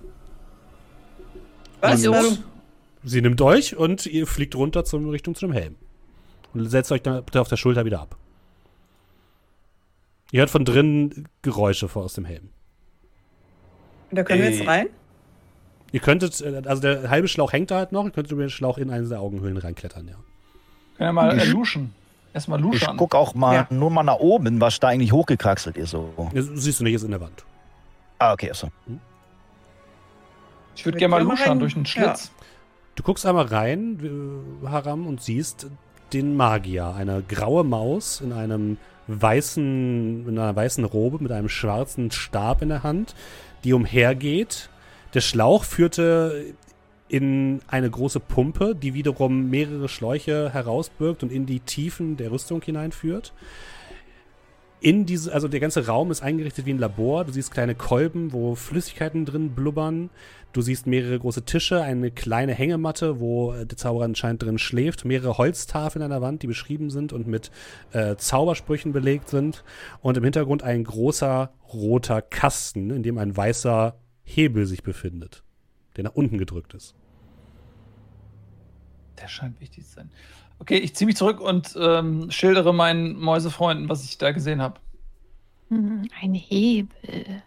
Was? Warum? Sie nimmt euch und ihr fliegt runter zum Richtung zu dem Helm. Und setzt euch dann bitte auf der Schulter wieder ab. Ihr hört von drinnen Geräusche vor aus dem Helm. Und da können wir jetzt Ey. rein? Ihr könntet, äh, also der halbe Schlauch hängt da halt noch, ihr könntet über den Schlauch in eine der Augenhöhlen reinklettern, ja. Können wir mal äh, Ich- luschen. Erstmal Ich luschern. guck auch mal Ja. nur mal nach oben, was da eigentlich hochgekraxelt ist. So. Das siehst du nicht, ist in der Wand. Ah, okay, also. Ich würde gerne mal luschern rein. durch den Schlitz. Du guckst einmal rein, äh, Haram, und siehst den Magier. Eine graue Maus in einem weißen, in einer weißen Robe mit einem schwarzen Stab in der Hand, die umhergeht. Der Schlauch führte in eine große Pumpe, die wiederum mehrere Schläuche herausbirgt und in die Tiefen der Rüstung hineinführt. in diese, also der ganze Raum ist eingerichtet wie ein Labor. Du siehst kleine Kolben, wo Flüssigkeiten drin blubbern. Du siehst mehrere große Tische, eine kleine Hängematte, wo äh, der Zauberer anscheinend drin schläft, mehrere Holztafeln an der Wand, die beschrieben sind und mit äh, Zaubersprüchen belegt sind. Und im Hintergrund ein großer roter Kasten, in dem ein weißer Hebel sich befindet, der nach unten gedrückt ist. Der scheint wichtig zu sein. Okay, ich ziehe mich zurück und ähm, schildere meinen Mäusefreunden, was ich da gesehen habe. Hm, ein Hebel.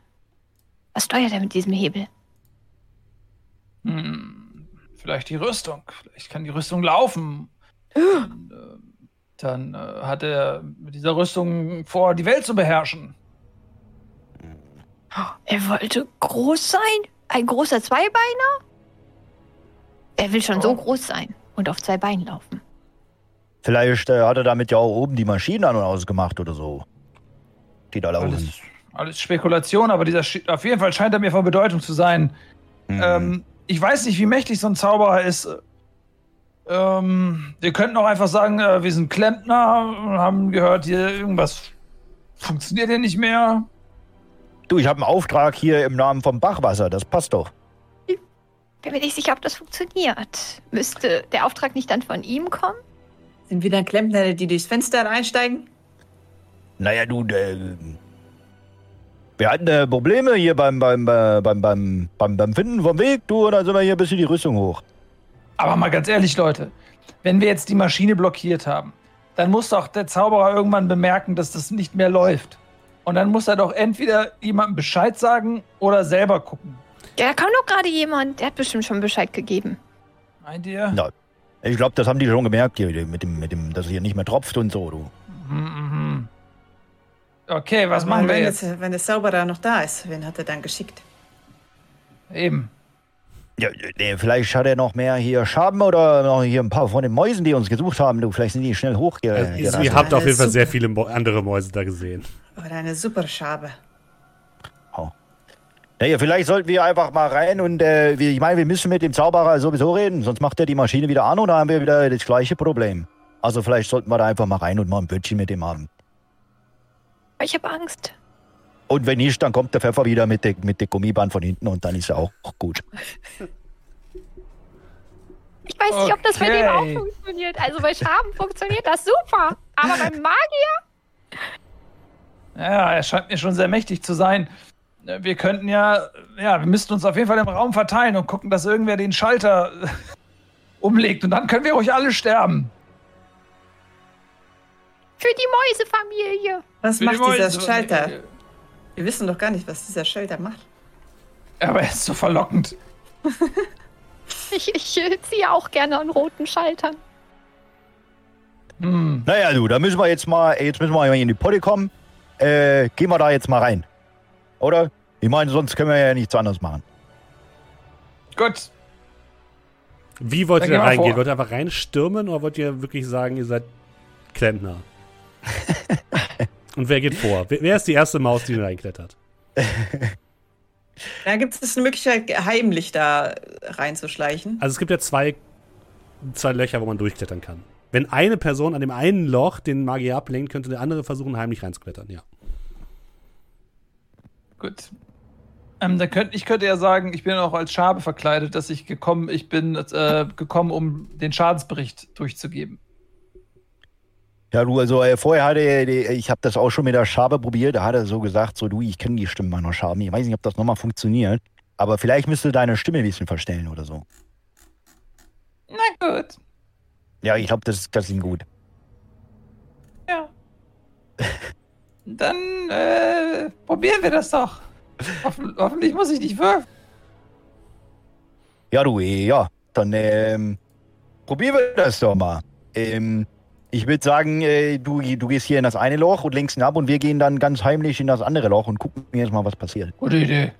Was steuert er mit diesem Hebel? Hm, vielleicht die Rüstung. Vielleicht kann die Rüstung laufen. Und, äh, dann äh, hat er mit dieser Rüstung vor, die Welt zu beherrschen. Er wollte groß sein? Ein großer Zweibeiner? Er will schon so Oh. groß sein und auf zwei Beinen laufen. Vielleicht äh, hat er damit ja auch oben die Maschinen an und ausgemacht oder so. Die da laufen. Alles, alles Spekulation, aber dieser Sch auf jeden Fall scheint er mir von Bedeutung zu sein. Mhm. Ähm, ich weiß nicht, wie mächtig so ein Zauberer ist. Ähm, wir könnten auch einfach sagen, äh, wir sind Klempner und haben gehört, hier irgendwas funktioniert hier nicht mehr. du, ich habe einen Auftrag hier im Namen vom Bachwasser, das passt doch. Bin mir nicht sicher, ob das funktioniert. Müsste der Auftrag nicht dann von ihm kommen? Sind wir dann Klempner, die durchs Fenster einsteigen? Naja, du, äh, wir hatten äh, Probleme hier beim, beim, äh, beim, beim, beim, beim Finden vom Weg, du, und dann sind wir hier ein bisschen die Rüstung hoch. Aber mal ganz ehrlich, Leute, wenn wir jetzt die Maschine blockiert haben, dann muss doch der Zauberer irgendwann bemerken, dass das nicht mehr läuft. Und dann muss er doch entweder jemandem Bescheid sagen oder selber gucken. Ja, da kam doch gerade jemand. Der hat bestimmt schon Bescheid gegeben. Meint ihr? Ja. Ich glaube, das haben die schon gemerkt, hier, mit dem, mit dem, dass es hier nicht mehr tropft und so, du. Mhm, mhm. Okay, was Aber machen wir wenn jetzt? Wenn der Zauberer noch da ist, wen hat er dann geschickt? Eben. Ja, nee, vielleicht hat er noch mehr hier Schaben oder noch hier ein paar von den Mäusen, die uns gesucht haben. Du, vielleicht sind die schnell hochge. Also, ihr habt auf jeden Fall Super. sehr viele andere Mäuse da gesehen. Oder eine Superschabe. Naja, vielleicht sollten wir einfach mal rein und äh, ich meine, wir müssen mit dem Zauberer sowieso reden, sonst macht er die Maschine wieder an und dann haben wir wieder das gleiche Problem. Also vielleicht sollten wir da einfach mal rein und mal ein Böttchen mit dem haben. Aber ich habe Angst. Und wenn nicht, dann kommt der Pfeffer wieder mit der mit der Gummiband von hinten und dann ist er auch gut. Ich weiß nicht, ob das bei dem auch Okay. funktioniert. Also bei Schaben funktioniert das super. Aber beim Magier? Ja, er scheint mir schon sehr mächtig zu sein. Wir könnten ja, ja, wir müssten uns auf jeden Fall im Raum verteilen und gucken, dass irgendwer den Schalter [LAUGHS] umlegt. Und dann können wir ruhig alle sterben. Für die Mäusefamilie. Was Für die macht dieser Mäuse- Schalter? Wir wissen doch gar nicht, was dieser Schalter macht. Aber er ist so verlockend. [LAUGHS] Ich, ich äh, ziehe auch gerne an roten Schaltern. Hm. Naja, du, da müssen wir jetzt mal, jetzt müssen wir mal in die Potte kommen. Äh, gehen wir da jetzt mal rein. Oder? Ich meine, sonst können wir ja nichts anderes machen. Gut. Wie wollt Dann ihr reingehen? vor. Wollt ihr einfach reinstürmen oder wollt ihr wirklich sagen, ihr seid Klempner? [LAUGHS] Und wer geht vor? Wer, ist die erste Maus, die reinklettert? Da gibt es eine Möglichkeit, heimlich da reinzuschleichen. Also es gibt ja zwei, zwei Löcher, wo man durchklettern kann. Wenn eine Person an dem einen Loch den Magier ablenkt, könnte der andere versuchen, heimlich reinzuklettern, ja. Gut. Ähm, dann könnt, ich könnte ja sagen, ich bin auch als Schabe verkleidet, dass ich gekommen, ich bin äh, gekommen, um den Schadensbericht durchzugeben. Ja, du, also äh, vorher hatte er, die- ich habe das auch schon mit der Schabe probiert, da hat er so gesagt, so du, ich kenne die Stimme meiner Schaben. Ich weiß nicht, ob das nochmal funktioniert, aber vielleicht müsste deine Stimme ein bisschen verstellen oder so. Na gut. Ja, ich glaube, das, das ist gut. Ja. Dann äh, probieren wir das doch. Hoffen, hoffentlich muss ich nicht würfeln. Ja, du, ja, dann ähm, probieren wir das doch mal. Ähm, ich würde sagen, äh, du, du gehst hier in das eine Loch und lenkst ihn ab und wir gehen dann ganz heimlich in das andere Loch und gucken jetzt mal, was passiert. Gute Idee.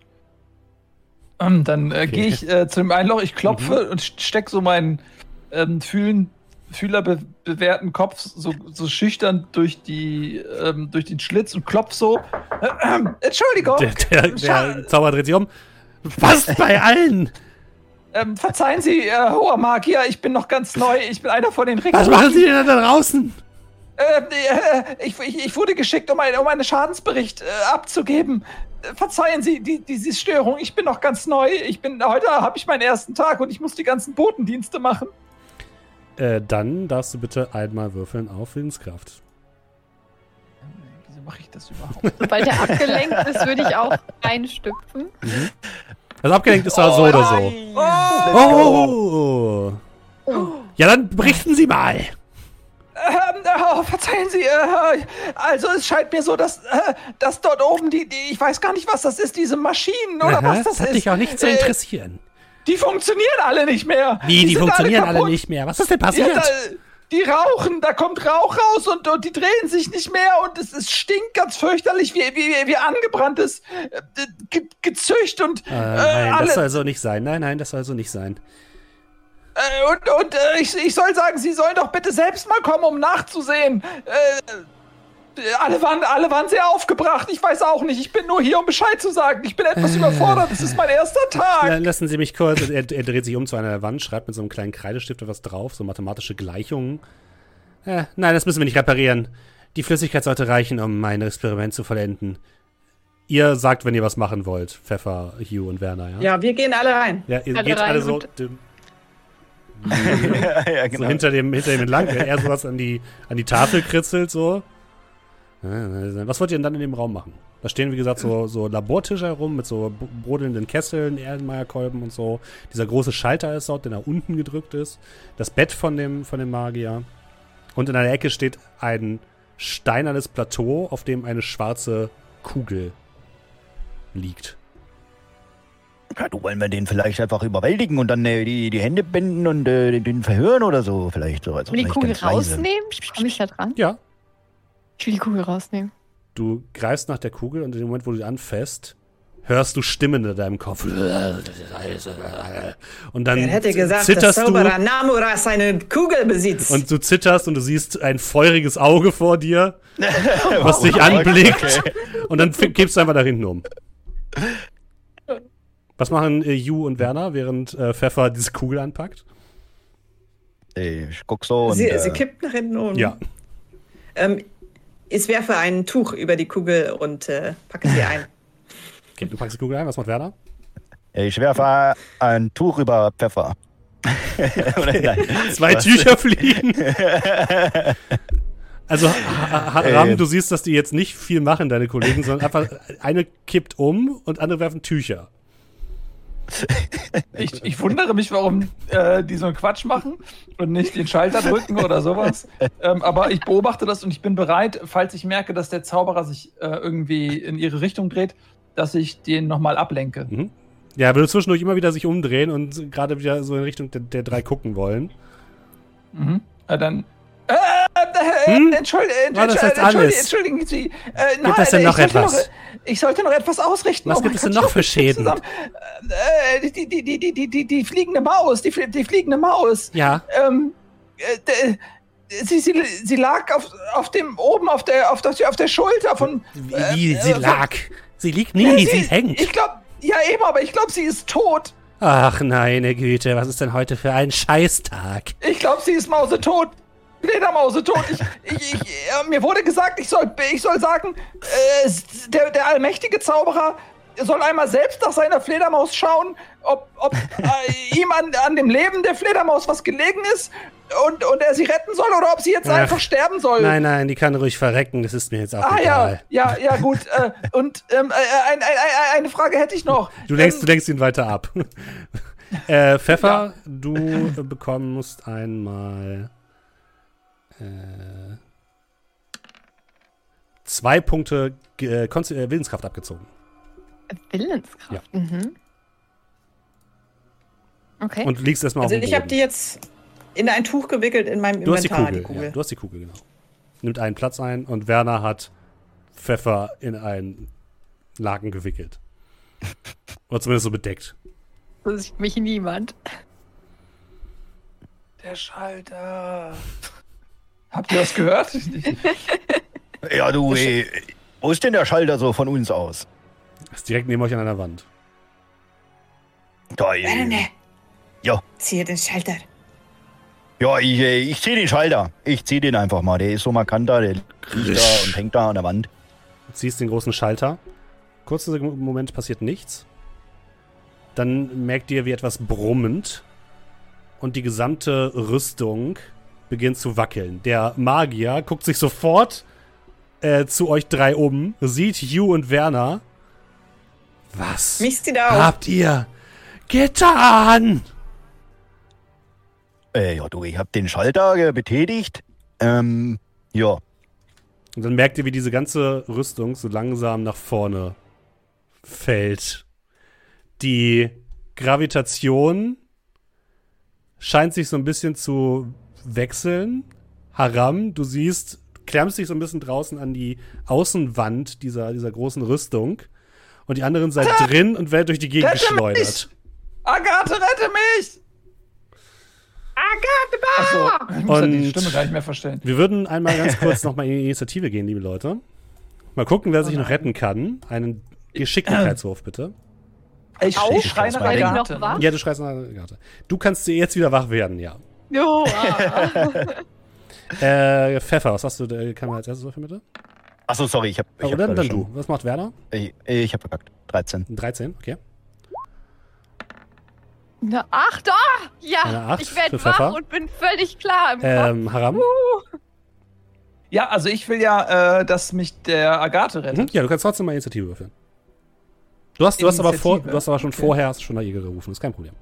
Ähm, dann äh, gehe ich äh, zu dem einen Loch, ich klopfe und steck so meinen ähm, Fühlen, Fühler be bewährten Kopf so, so schüchtern durch, die, ähm, durch den Schlitz und klopf so. Äh, ähm, Entschuldigung. Der, der, der Zauberer dreht sich um. Was bei allen? Ähm, verzeihen Sie, äh, hoher Magier, ich bin noch ganz neu. Ich bin einer von den Rekruten. Was machen Sie denn da draußen? Äh, äh, ich, ich, ich wurde geschickt, um, ein, um einen Schadensbericht äh, abzugeben. Äh, Verzeihen Sie die, diese Störung. Ich bin noch ganz neu. Ich bin heute habe ich meinen ersten Tag und ich muss die ganzen Botendienste machen. Äh, dann darfst du bitte einmal würfeln auf Willenskraft. Wieso mache ich das überhaupt? Sobald er abgelenkt ist, würde ich auch reinstüpfen. Also abgelenkt ist er so oder so. Oh, Oh. Ja, dann berichten Sie mal. Ähm, oh, verzeihen Sie, äh, also es scheint mir so, dass, äh, dass dort oben die, die, ich weiß gar nicht, was das ist, diese Maschinen oder Aha, was das, das hat ist. dich auch nicht zu Äh, interessieren. Die funktionieren alle nicht mehr. Wie, die, sind funktionieren alle, kaputt. nicht mehr. Was ist denn Ja, passiert? da, die rauchen, da kommt Rauch raus und, und die drehen sich nicht mehr und es, es stinkt ganz fürchterlich wie, wie, wie angebranntes äh, Ge Gezücht und äh, äh, nein, alle, das soll so nicht sein. Nein, nein, das soll so nicht sein. äh, und, und äh, ich, ich soll sagen, Sie sollen doch bitte selbst mal kommen, um nachzusehen. Äh, alle waren, alle waren sehr aufgebracht. Ich weiß auch nicht. Ich bin nur hier, um Bescheid zu sagen. Ich bin etwas Äh. überfordert. Es ist mein erster Tag. Lassen Sie mich kurz. Er, er dreht sich um zu einer Wand, schreibt mit so einem kleinen Kreidestift etwas drauf, so mathematische Gleichungen. Äh, nein, das müssen wir nicht reparieren. Die Flüssigkeit sollte reichen, um mein Experiment zu vollenden. Ihr sagt, wenn ihr was machen wollt. Pfeffer, Hugh und Werner, ja? Ja, wir gehen alle rein. Ja, ihr Alle geht rein alle so, [LAUGHS] ja, ja, so genau. hinter, dem, hinter ihm entlang, wenn er sowas an die, an die Tafel kritzelt, so. Was wollt ihr denn dann in dem Raum machen? Da stehen, wie gesagt, so, so Labortische herum mit so brodelnden Kesseln, Erlenmeierkolben und so. Dieser große Schalter ist dort, der nach unten gedrückt ist. Das Bett von dem, von dem Magier. Und in einer Ecke steht ein steinernes Plateau, auf dem eine schwarze Kugel liegt. Ja, du wollen wir den vielleicht einfach überwältigen und dann äh, die, die Hände binden und äh, den- verhören oder so. Vielleicht so. Also Und die Kugel rausnehmen? Komm ich da dran? Ja, Ich will die Kugel rausnehmen. Du greifst nach der Kugel und in dem Moment, wo du sie anfasst, hörst du Stimmen in deinem Kopf. Und dann Wer hätte gesagt, dass zitterst Zauberer du Namuras eine Kugel besitzt? und du zitterst und du siehst ein feuriges Auge vor dir, [LAUGHS] was Oh, dich okay. anblickt. Und dann kippst du einfach da hinten um. Was machen äh, Ju und Werner, während äh, Pfeffer diese Kugel anpackt? Ich guck so und. sie, äh, sie kippt nach hinten um. Ja. Ähm, ich werfe ein Tuch über die Kugel und äh, packe sie ein. [LAUGHS] Okay, du packst die Kugel ein. Was macht Werner? Ich werfe ein Tuch über Pfeffer. [LAUGHS] Zwei Was? Tücher fliegen. [LAUGHS] Also, ha, ha, Ram, Äh. du siehst, dass die jetzt nicht viel machen, deine Kollegen, sondern einfach eine kippt um und andere werfen Tücher. Ich, ich wundere mich, warum äh, die so einen Quatsch machen und nicht den Schalter drücken oder sowas. Ähm, aber ich beobachte das und ich bin bereit, falls ich merke, dass der Zauberer sich äh, irgendwie in ihre Richtung dreht, dass ich den nochmal ablenke. Mhm. Ja, er würde zwischendurch immer wieder sich umdrehen und gerade wieder so in Richtung der, der drei gucken wollen. Mhm. Äh, dann. Äh, äh, Hm? entschuldi- War das jetzt entschuldi- alles? Entschuldigen Sie. Äh, nein, es denn noch etwas? Noch, ich sollte noch etwas ausrichten. Was Oh gibt es denn noch für Schäden? zusammen. Äh, die, die, die, die, die, die, die fliegende Maus. Die, die fliegende Maus. Ja. Ähm, äh, sie, sie, sie lag auf, auf dem, oben auf der, auf der, auf der Schulter von. Äh, wie sie äh, lag. Sie liegt nie, Nee, sie, hängt. Ich glaube, ja eben, aber ich glaube, sie ist tot. Ach meine Güte, was ist denn heute für ein Scheißtag? Ich glaube, sie ist mausetot. Fledermausetot. Ich, ich, ich, äh, mir wurde gesagt, ich soll, ich soll sagen, äh, der, der allmächtige Zauberer soll einmal selbst nach seiner Fledermaus schauen, ob, ob äh, ihm an, an dem Leben der Fledermaus was gelegen ist und, und er sie retten soll oder ob sie jetzt Ach. einfach sterben soll. Nein, nein, die kann ruhig verrecken, das ist mir jetzt auch Ah ja, egal. ja, ja, gut. Äh, und ähm, äh, ein, ein, ein, eine Frage hätte ich noch. Du lenkst, du ähm, lenkst ihn weiter ab. [LAUGHS] äh, Pfeffer, du bekommst einmal äh, zwei Punkte äh, äh, Willenskraft abgezogen. Willenskraft. Mhm. Okay. Und liegst erstmal Also auf dem ich habe die jetzt in ein Tuch gewickelt in meinem du hast die Inventar, Kugel, Ja, du hast die Kugel, genau. Nimmt einen Platz ein und Werner hat Pfeffer in einen Laken gewickelt. Oder zumindest so bedeckt. Das sieht mich niemand. Der Schalter. Habt ihr das gehört? [LAUGHS] Ja, du, ey, wo ist denn der Schalter so von uns aus? Ist direkt neben euch an einer Wand. Da, ey, Ja. ziehe den Schalter. Ja, ich, äh, ich zieh den Schalter. Ich zieh den einfach mal. Der ist so markant da, der liegt da und hängt da an der Wand. Du ziehst den großen Schalter. Kurzer Moment passiert nichts. Dann merkt ihr, wie etwas brummend und die gesamte Rüstung beginnt zu wackeln. Der Magier guckt sich sofort äh, zu euch drei um, sieht Hugh und Werner. Was habt ihr getan? Äh, ja, du, ich hab den Schalter äh, betätigt. Ähm, ja. Und dann merkt ihr, wie diese ganze Rüstung so langsam nach vorne fällt. Die Gravitation scheint sich so ein bisschen zu wechseln. Haram, du siehst, du klemmst dich so ein bisschen draußen an die Außenwand dieser, dieser großen Rüstung. Und die anderen seid drin und werdet durch die Gegend Rette mich! geschleudert. Agathe, rette mich! Agathe, Achso, ich muss ja die Und- Stimme gar nicht mehr verstellen. Wir würden einmal ganz kurz nochmal in die Initiative gehen, liebe Leute. Mal gucken, wer sich noch retten kann. Einen Geschicklichkeitswurf, bitte. Ich, Au, ich schreie nach weil ich noch Agathe. wach? Ja, du schreist nach Agathe. Du kannst jetzt wieder wach werden, ja. Jo, ah. [LAUGHS] Äh, Pfeffer, was hast du, äh, kann man als erstes würfeln, bitte? Achso, sorry, ich hab. Ich Oh, hab dann, schon- du. Was macht Werner? Ich, ich hab verkackt. 13. Ein 13, okay. Eine Acht, ah! Ja, Eine Acht ich werde Pfeffer. wach und bin völlig klar im Kopf. Ähm, Haram? Ja, also ich will ja, äh, dass mich der Agathe Mhm. rettet. Ja, du kannst trotzdem mal Initiative würfeln. Du hast, du hast aber vor, du hast aber schon Okay. vorher hast schon nach ihr gerufen, ist kein Problem.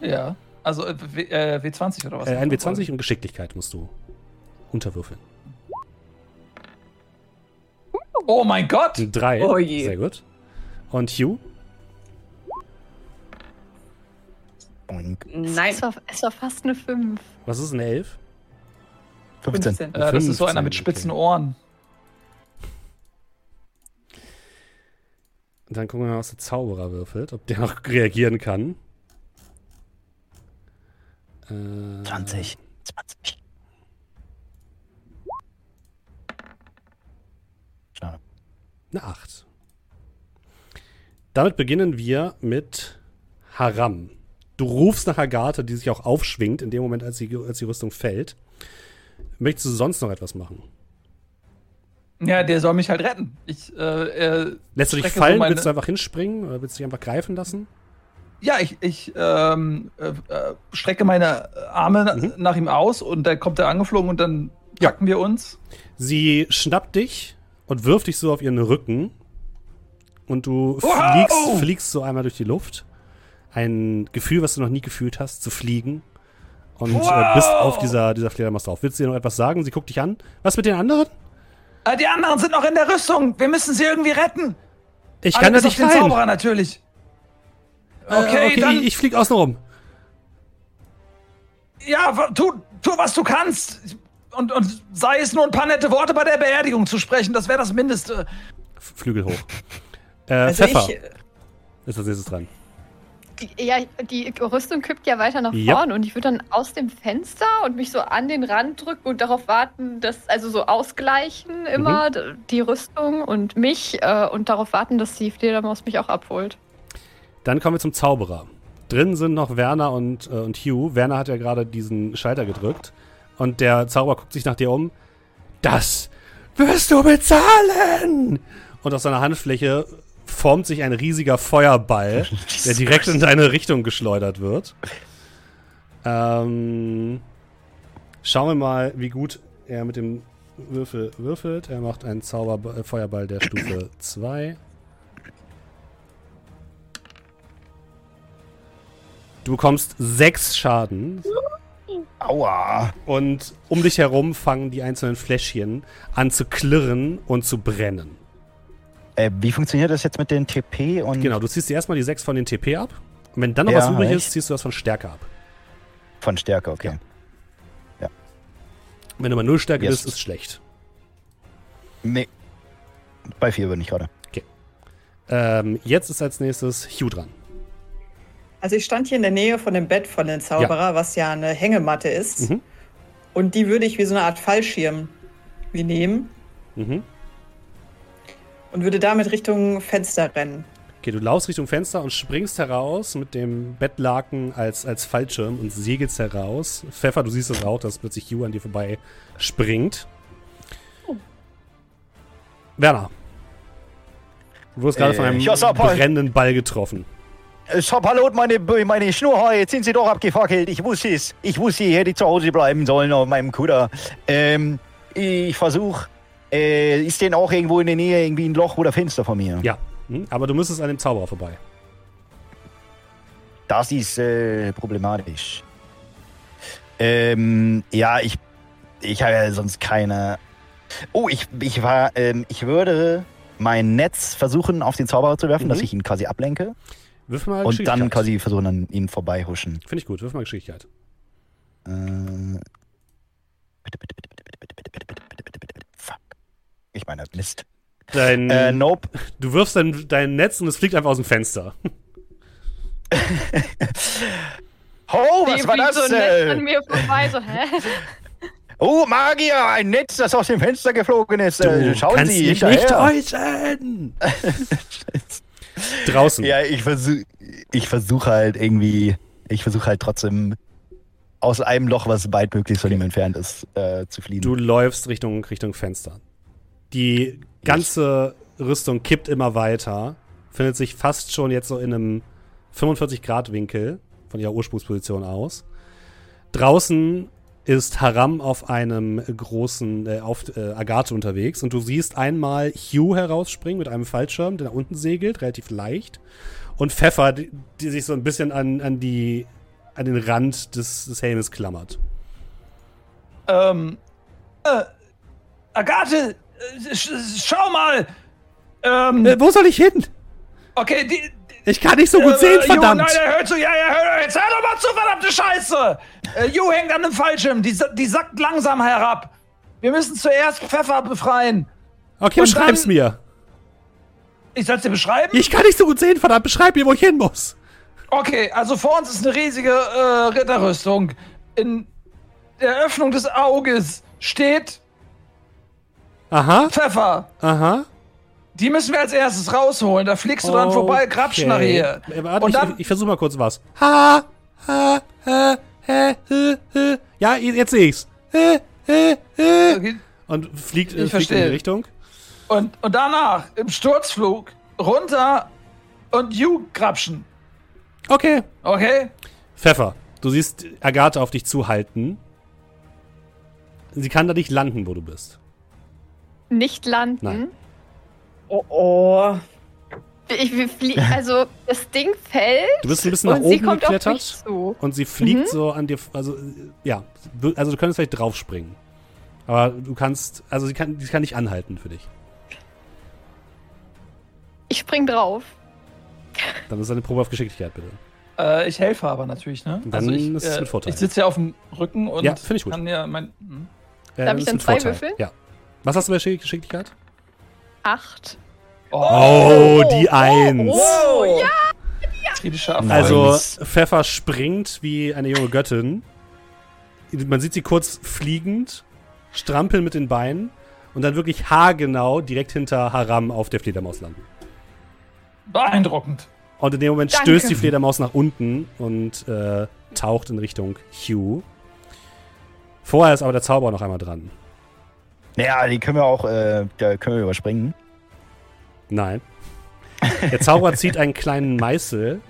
Ja. Also äh, w äh, W20 oder was? Äh, ein W20 und Geschicklichkeit musst du unterwürfeln. Oh mein Gott! 3. Oh je. Sehr gut. Und Hugh? Boink. Nein, es, war, es war fast eine 5. Was ist eine 11? 15. 15. Äh, das ist so einer 15, mit spitzen okay. Ohren. Dann gucken wir mal, was der Zauberer würfelt, ob der noch reagieren kann. Äh, 20. 20. Schade. Eine 8. Damit beginnen wir mit Haram. Du rufst nach Agathe, die sich auch aufschwingt in dem Moment, als die, als die Rüstung fällt. Möchtest du sonst noch etwas machen? Ja, der soll mich halt retten. Ich, äh, Lässt du dich fallen? So meine, willst du einfach hinspringen? Oder willst du dich einfach greifen lassen? Ja, ich, ich ähm, äh, äh, strecke meine Arme Mhm. nach ihm aus und dann kommt er angeflogen und dann Ja. packen wir uns. Sie schnappt dich und wirft dich so auf ihren Rücken. Und du Wow! fliegst, fliegst so einmal durch die Luft. Ein Gefühl, was du noch nie gefühlt hast, zu fliegen. Und äh, Wow! bist auf dieser, dieser Fledermaus drauf. Willst du ihr noch etwas sagen? Sie guckt dich an. Was mit den anderen? Äh, die anderen sind noch in der Rüstung. Wir müssen sie irgendwie retten. Ich Alle kann da bis nicht den rein. Zauberer natürlich. Äh, Okay, okay dann- ich, ich flieg außen rum. Ja, tu, tu was du kannst. Und, und sei es nur ein paar nette Worte bei der Beerdigung zu sprechen, das wäre das Mindeste. Flügel hoch. Äh, also Pfeffer ich, ist als nächstes dran. Ja, die Rüstung kippt ja weiter nach Ja. vorne und ich würde dann aus dem Fenster und mich so an den Rand drücken und darauf warten, dass, also so ausgleichen immer d- die Rüstung und mich äh, und darauf warten, dass die Fledermaus mich auch abholt. Dann kommen wir zum Zauberer. Drin sind noch Werner und, äh, und Hugh. Werner hat ja gerade diesen Schalter gedrückt. Und der Zauberer guckt sich nach dir um. Das wirst du bezahlen! Und aus seiner Handfläche formt sich ein riesiger Feuerball, [LAUGHS] der direkt in deine Richtung geschleudert wird. Ähm, schauen wir mal, wie gut er mit dem Würfel würfelt. Er macht einen Zauber äh, Feuerball der Stufe [CLEARS THROAT] 2. Du bekommst sechs Schaden Aua. und um dich herum fangen die einzelnen Fläschchen an zu klirren und zu brennen. Äh, wie funktioniert das jetzt mit den TP und Genau, du ziehst dir erstmal die sechs von den TP ab. Und wenn dann noch Ja, was übrig ist, ziehst du das von Stärke ab. von Stärke? Okay. Wenn du mal null Stärke Yes. bist, ist schlecht. Nee. Bei 4 bin ich gerade. Ähm, jetzt ist als nächstes Hugh dran. Also ich stand hier in der Nähe von dem Bett von den Zauberer, was ja eine Hängematte ist. Mhm. Und die würde ich wie so eine Art Fallschirm wie nehmen Mhm. und würde damit Richtung Fenster rennen. Okay, du laufst Richtung Fenster und springst heraus mit dem Bettlaken als, als Fallschirm und segelst heraus. Pfeffer, du siehst es auch, dass plötzlich Hugh an dir vorbei springt. Werner. Du wurdest gerade Äh, von einem ja, brennenden Ball getroffen. Schapalot, meine, meine Schnurhaare, jetzt sind sie doch abgefackelt. Ich wusste es. Ich wusste, ich hätte zu Hause bleiben sollen auf meinem Kutter. Ähm, ich versuche, äh, ist denn auch irgendwo in der Nähe irgendwie ein Loch oder Fenster von mir? Ja. Hm? Aber du müsstest an dem Zauberer vorbei. Das ist äh, problematisch. Ähm, ja, ich, ich habe ja sonst keine. Oh, ich, ich war, ähm, ich würde mein Netz versuchen auf den Zauberer zu werfen, Mhm. dass ich ihn quasi ablenke Wirf mal und dann quasi versuchen, an ihm vorbeihuschen. Finde ich gut, wirf mal Geschicklichkeit. Äh, bitte, bitte, bitte, bitte, bitte, bitte, bitte, bitte, bitte, bitte, bitte, bitte. Fuck. Ich meine, Mist. Dein, Äh, nope. du wirfst dein, dein Netz und es fliegt einfach aus dem Fenster. [LAUGHS] Oh, was Wie war das? so ein Netz an mir vorbei, so, hä? [LAUGHS] Oh, Magier, ein Netz, das aus dem Fenster geflogen ist. Äh, schauen kannst Sie hinterher. nicht täuschen. [LAUGHS] [LAUGHS] Draußen. Ja, ich versuche ich versuch halt irgendwie, ich versuche halt trotzdem aus einem Loch, was weitmöglichst von ihm entfernt ist, äh, zu fliehen. Du läufst Richtung, Richtung Fenster. Die ganze Rüstung kippt immer weiter, findet sich fast schon jetzt so in einem 45-Grad-Winkel von ihrer Ursprungsposition aus. Draußen ist Haram auf einem großen, äh, auf äh, Agathe unterwegs und du siehst einmal Hugh herausspringen mit einem Fallschirm, der nach unten segelt, relativ leicht. Und Pfeffer, die, die sich so ein bisschen an, an, die, an den Rand des, des Helmes klammert. Ähm, äh, Agathe, äh, sch schau mal. Ähm, Äh, wo soll ich hin? okay, die. Ich kann nicht so gut äh, sehen, Ju, verdammt! nein, er hört zu, ja, ja, hör, jetzt hör doch mal zu, verdammte Scheiße! Äh, Ju hängt an einem Fallschirm, die, die sackt langsam herab. Wir müssen zuerst Pfeffer befreien. okay, und beschreib's dann- mir. Ich soll's dir beschreiben? Ich kann nicht so gut sehen, verdammt, beschreib mir, wo ich hin muss. Okay, also vor uns ist eine riesige äh, Ritterrüstung. In der Öffnung des Auges steht Aha, Pfeffer. aha. Die müssen wir als erstes rausholen. Da fliegst du dran vorbei, grapsch nach ihr. Äh, Warte, Und ich, dann, ich, ich versuche mal kurz was. Ha, ha, ha, ha, ha, ha. Ja, jetzt sehe ich's. Ha, ha, ha. Okay, Und fliegt, äh, fliegt Ich in die verstehe. Richtung. und, und danach im Sturzflug runter und You grapschen. Okay. Okay? Pfeffer, du siehst Agathe auf dich zuhalten. Sie kann da nicht landen, wo du bist. Nicht landen. Nein. Oh, oh. Ich, also, das Ding fällt Du bist ein bisschen nach und sie oben geklettert. zu. Und sie fliegt so an dir, also äh, ja, du- also du könntest vielleicht draufspringen. Aber du kannst, also sie kann, sie kann nicht anhalten für dich. Ich spring drauf. Dann ist eine Probe auf Geschicklichkeit, bitte. Äh, ich helfe aber natürlich, ne? Dann ich, ist es mit Vorteil. Ich sitze ja auf dem Rücken und Ja, ich gut. kann ja mein. hm. Äh, Darf ich ist dann zwei würfeln? Ja. Was hast du bei Geschick- Geschicklichkeit? Acht. Oh, die Eins. Oh, ja. Kritischer Erfolg. Also. Pfeffer springt wie eine junge Göttin. Man sieht sie kurz fliegend, strampeln mit den Beinen und dann wirklich haargenau direkt hinter Haram auf der Fledermaus landen. beeindruckend. Und in dem Moment Danke. stößt die Fledermaus nach unten und äh, taucht in Richtung Hugh. Vorher ist aber der Zauberer noch einmal dran. Ja, die können wir auch, äh, da können wir überspringen. Nein. Der Zauberer zieht einen kleinen Meißel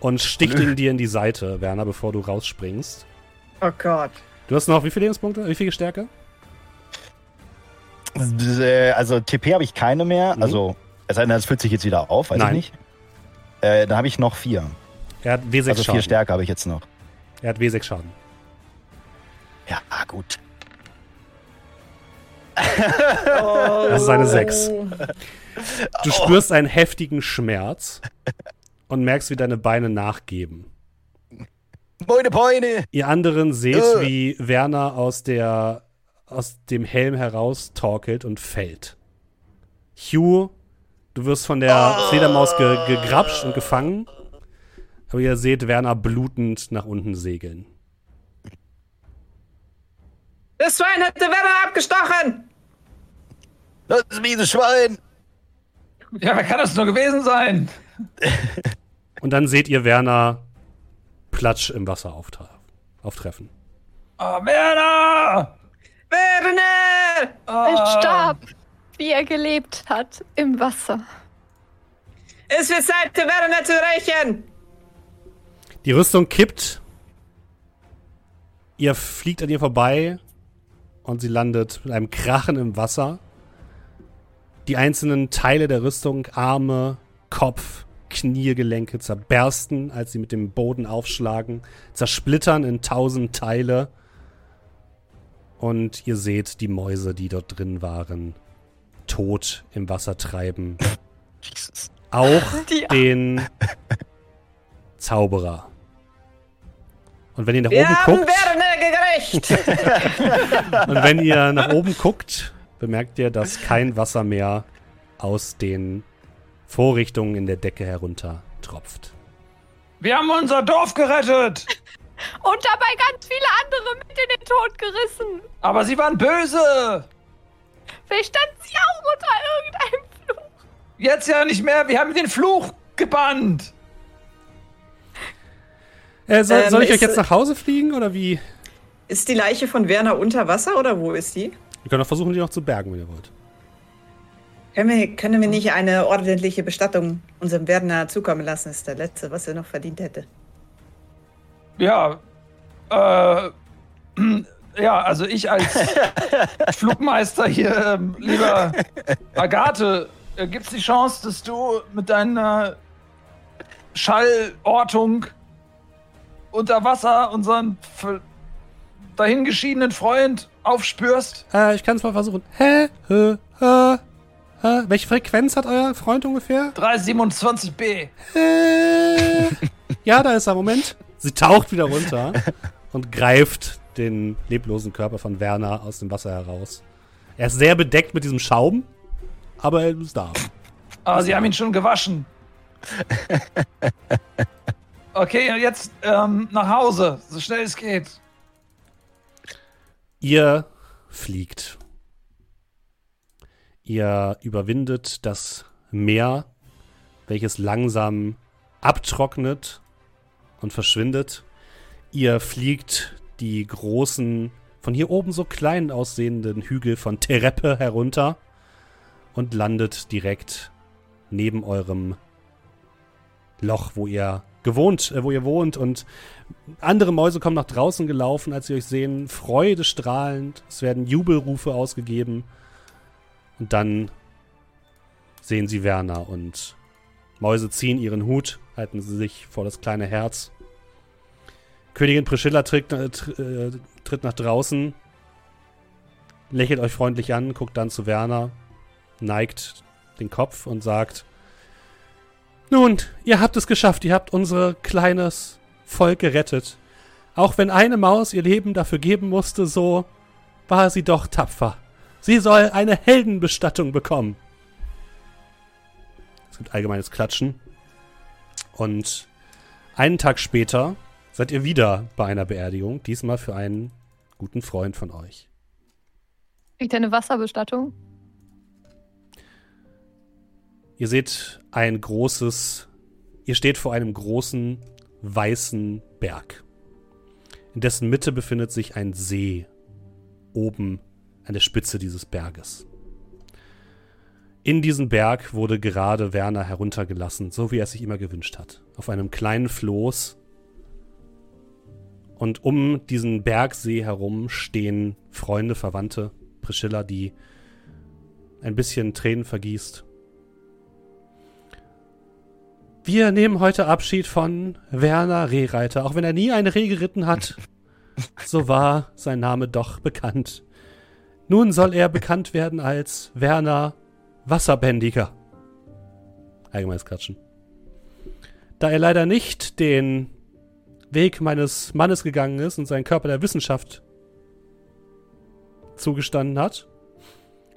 und sticht ihn dir in die Seite, Werner, bevor du rausspringst. Oh Gott. Du hast noch wie viele Lebenspunkte? Wie viel Stärke? Äh, Also TP habe ich keine mehr. Mhm. Also, es sei denn, das füllt sich jetzt wieder auf, weiß Nein. ich nicht. Äh, dann habe ich noch vier. Er hat W6 Also vier Schaden. Stärke habe ich jetzt noch. Er hat W6 Schaden. Ja, ah, gut. Oh. [LAUGHS] Das ist eine Sechs. Du spürst einen heftigen Schmerz und merkst, wie deine Beine nachgeben. Meine Beine! Ihr anderen seht, Äh. wie Werner aus der aus dem Helm heraus torkelt und fällt. Hugh, du wirst von der Fledermaus ge gegrapscht und gefangen. Aber ihr seht Werner blutend nach unten segeln. Das Schwein hätte Werner abgestochen. Das miese Schwein! Ja, wer kann das nur gewesen sein? [LAUGHS] Und dann seht ihr Werner platsch im Wasser auftre auftreffen. Oh, Werner! Werner! Oh. Er starb, wie er gelebt hat, im Wasser. Es wird Zeit, Werner zu rächen! Die Rüstung kippt. Ihr fliegt an ihr vorbei und sie landet mit einem Krachen im Wasser. Die einzelnen Teile der Rüstung, Arme, Kopf, Kniegelenke zerbersten, als sie mit dem Boden aufschlagen, zersplittern in tausend Teile. Und ihr seht die Mäuse, die dort drin waren, tot im Wasser treiben. [LAUGHS] Jesus. Auch den Zauberer. Und wenn ihr nach Wir oben haben guckt, Werner gerecht! [LAUGHS] und wenn ihr nach oben guckt, bemerkt ihr, dass kein Wasser mehr aus den Vorrichtungen in der Decke herunter tropft. Wir haben unser Dorf gerettet! Und dabei ganz viele andere mit in den Tod gerissen. Aber sie waren böse! Vielleicht standen sie auch unter irgendeinem Fluch. Jetzt ja nicht mehr, wir haben den Fluch gebannt! Äh, soll, Ähm, soll ich euch jetzt nach Hause fliegen oder wie? Ist die Leiche von Werner unter Wasser oder wo ist die? Wir können auch versuchen, die noch zu bergen, wenn ihr wollt. Können wir, können wir nicht eine ordentliche Bestattung unserem Werner zukommen lassen? Das ist der letzte, was er noch verdient hätte. Ja, äh, [CLEARS THROAT] ja, also ich als [LAUGHS] Flugmeister hier, ähm, lieber Agathe, äh, gibt's die Chance, dass du mit deiner Schallortung unter Wasser unseren dahingeschiedenen Freund aufspürst? Äh, ich kann es mal versuchen. Hä? Hä? Hä? Hä? Welche Frequenz hat euer Freund ungefähr? 327b. Äh, ja, da ist er. Moment. Sie taucht wieder runter und greift den leblosen Körper von Werner aus dem Wasser heraus. Er ist sehr bedeckt mit diesem Schaum, aber er ist da. Ah, sie haben ihn schon gewaschen. [LAUGHS] Okay, jetzt ähm, nach Hause, so schnell es geht. Ihr fliegt. Ihr überwindet das Meer, welches langsam abtrocknet und verschwindet. Ihr fliegt die großen, von hier oben so klein aussehenden Hügel von Tereppe herunter und landet direkt neben eurem Loch, wo ihr gewohnt, äh, wo ihr wohnt und andere Mäuse kommen nach draußen gelaufen, als sie euch sehen, freudestrahlend. Es werden Jubelrufe ausgegeben. Und dann sehen sie Werner und Mäuse ziehen ihren Hut, halten sie sich vor das kleine Herz. Königin Priscilla tritt, äh, äh, tritt nach draußen, lächelt euch freundlich an, guckt dann zu Werner, neigt den Kopf und sagt: Nun, ihr habt es geschafft, ihr habt unser kleines Volk gerettet. Auch wenn eine Maus ihr Leben dafür geben musste, so war sie doch tapfer. Sie soll eine Heldenbestattung bekommen. Es gibt allgemeines Klatschen. Und einen Tag später seid ihr wieder bei einer Beerdigung, diesmal für einen guten Freund von euch. Kriegt er eine Wasserbestattung? Ihr seht ein großes, ihr steht vor einem großen weißen Berg. In dessen Mitte befindet sich ein See oben an der Spitze dieses Berges. In diesen Berg wurde gerade Werner heruntergelassen, so wie er es sich immer gewünscht hat. Auf einem kleinen Floß. Und um diesen Bergsee herum stehen Freunde, Verwandte, Priscilla, die ein bisschen Tränen vergießt. Wir nehmen heute Abschied von Werner Rehreiter. Auch wenn er nie eine Reh geritten hat, [LAUGHS] so war sein Name doch bekannt. Nun soll er bekannt werden als Werner Wasserbändiger. Allgemeines Klatschen. Da er leider nicht den Weg meines Mannes gegangen ist und seinen Körper der Wissenschaft zugestanden hat,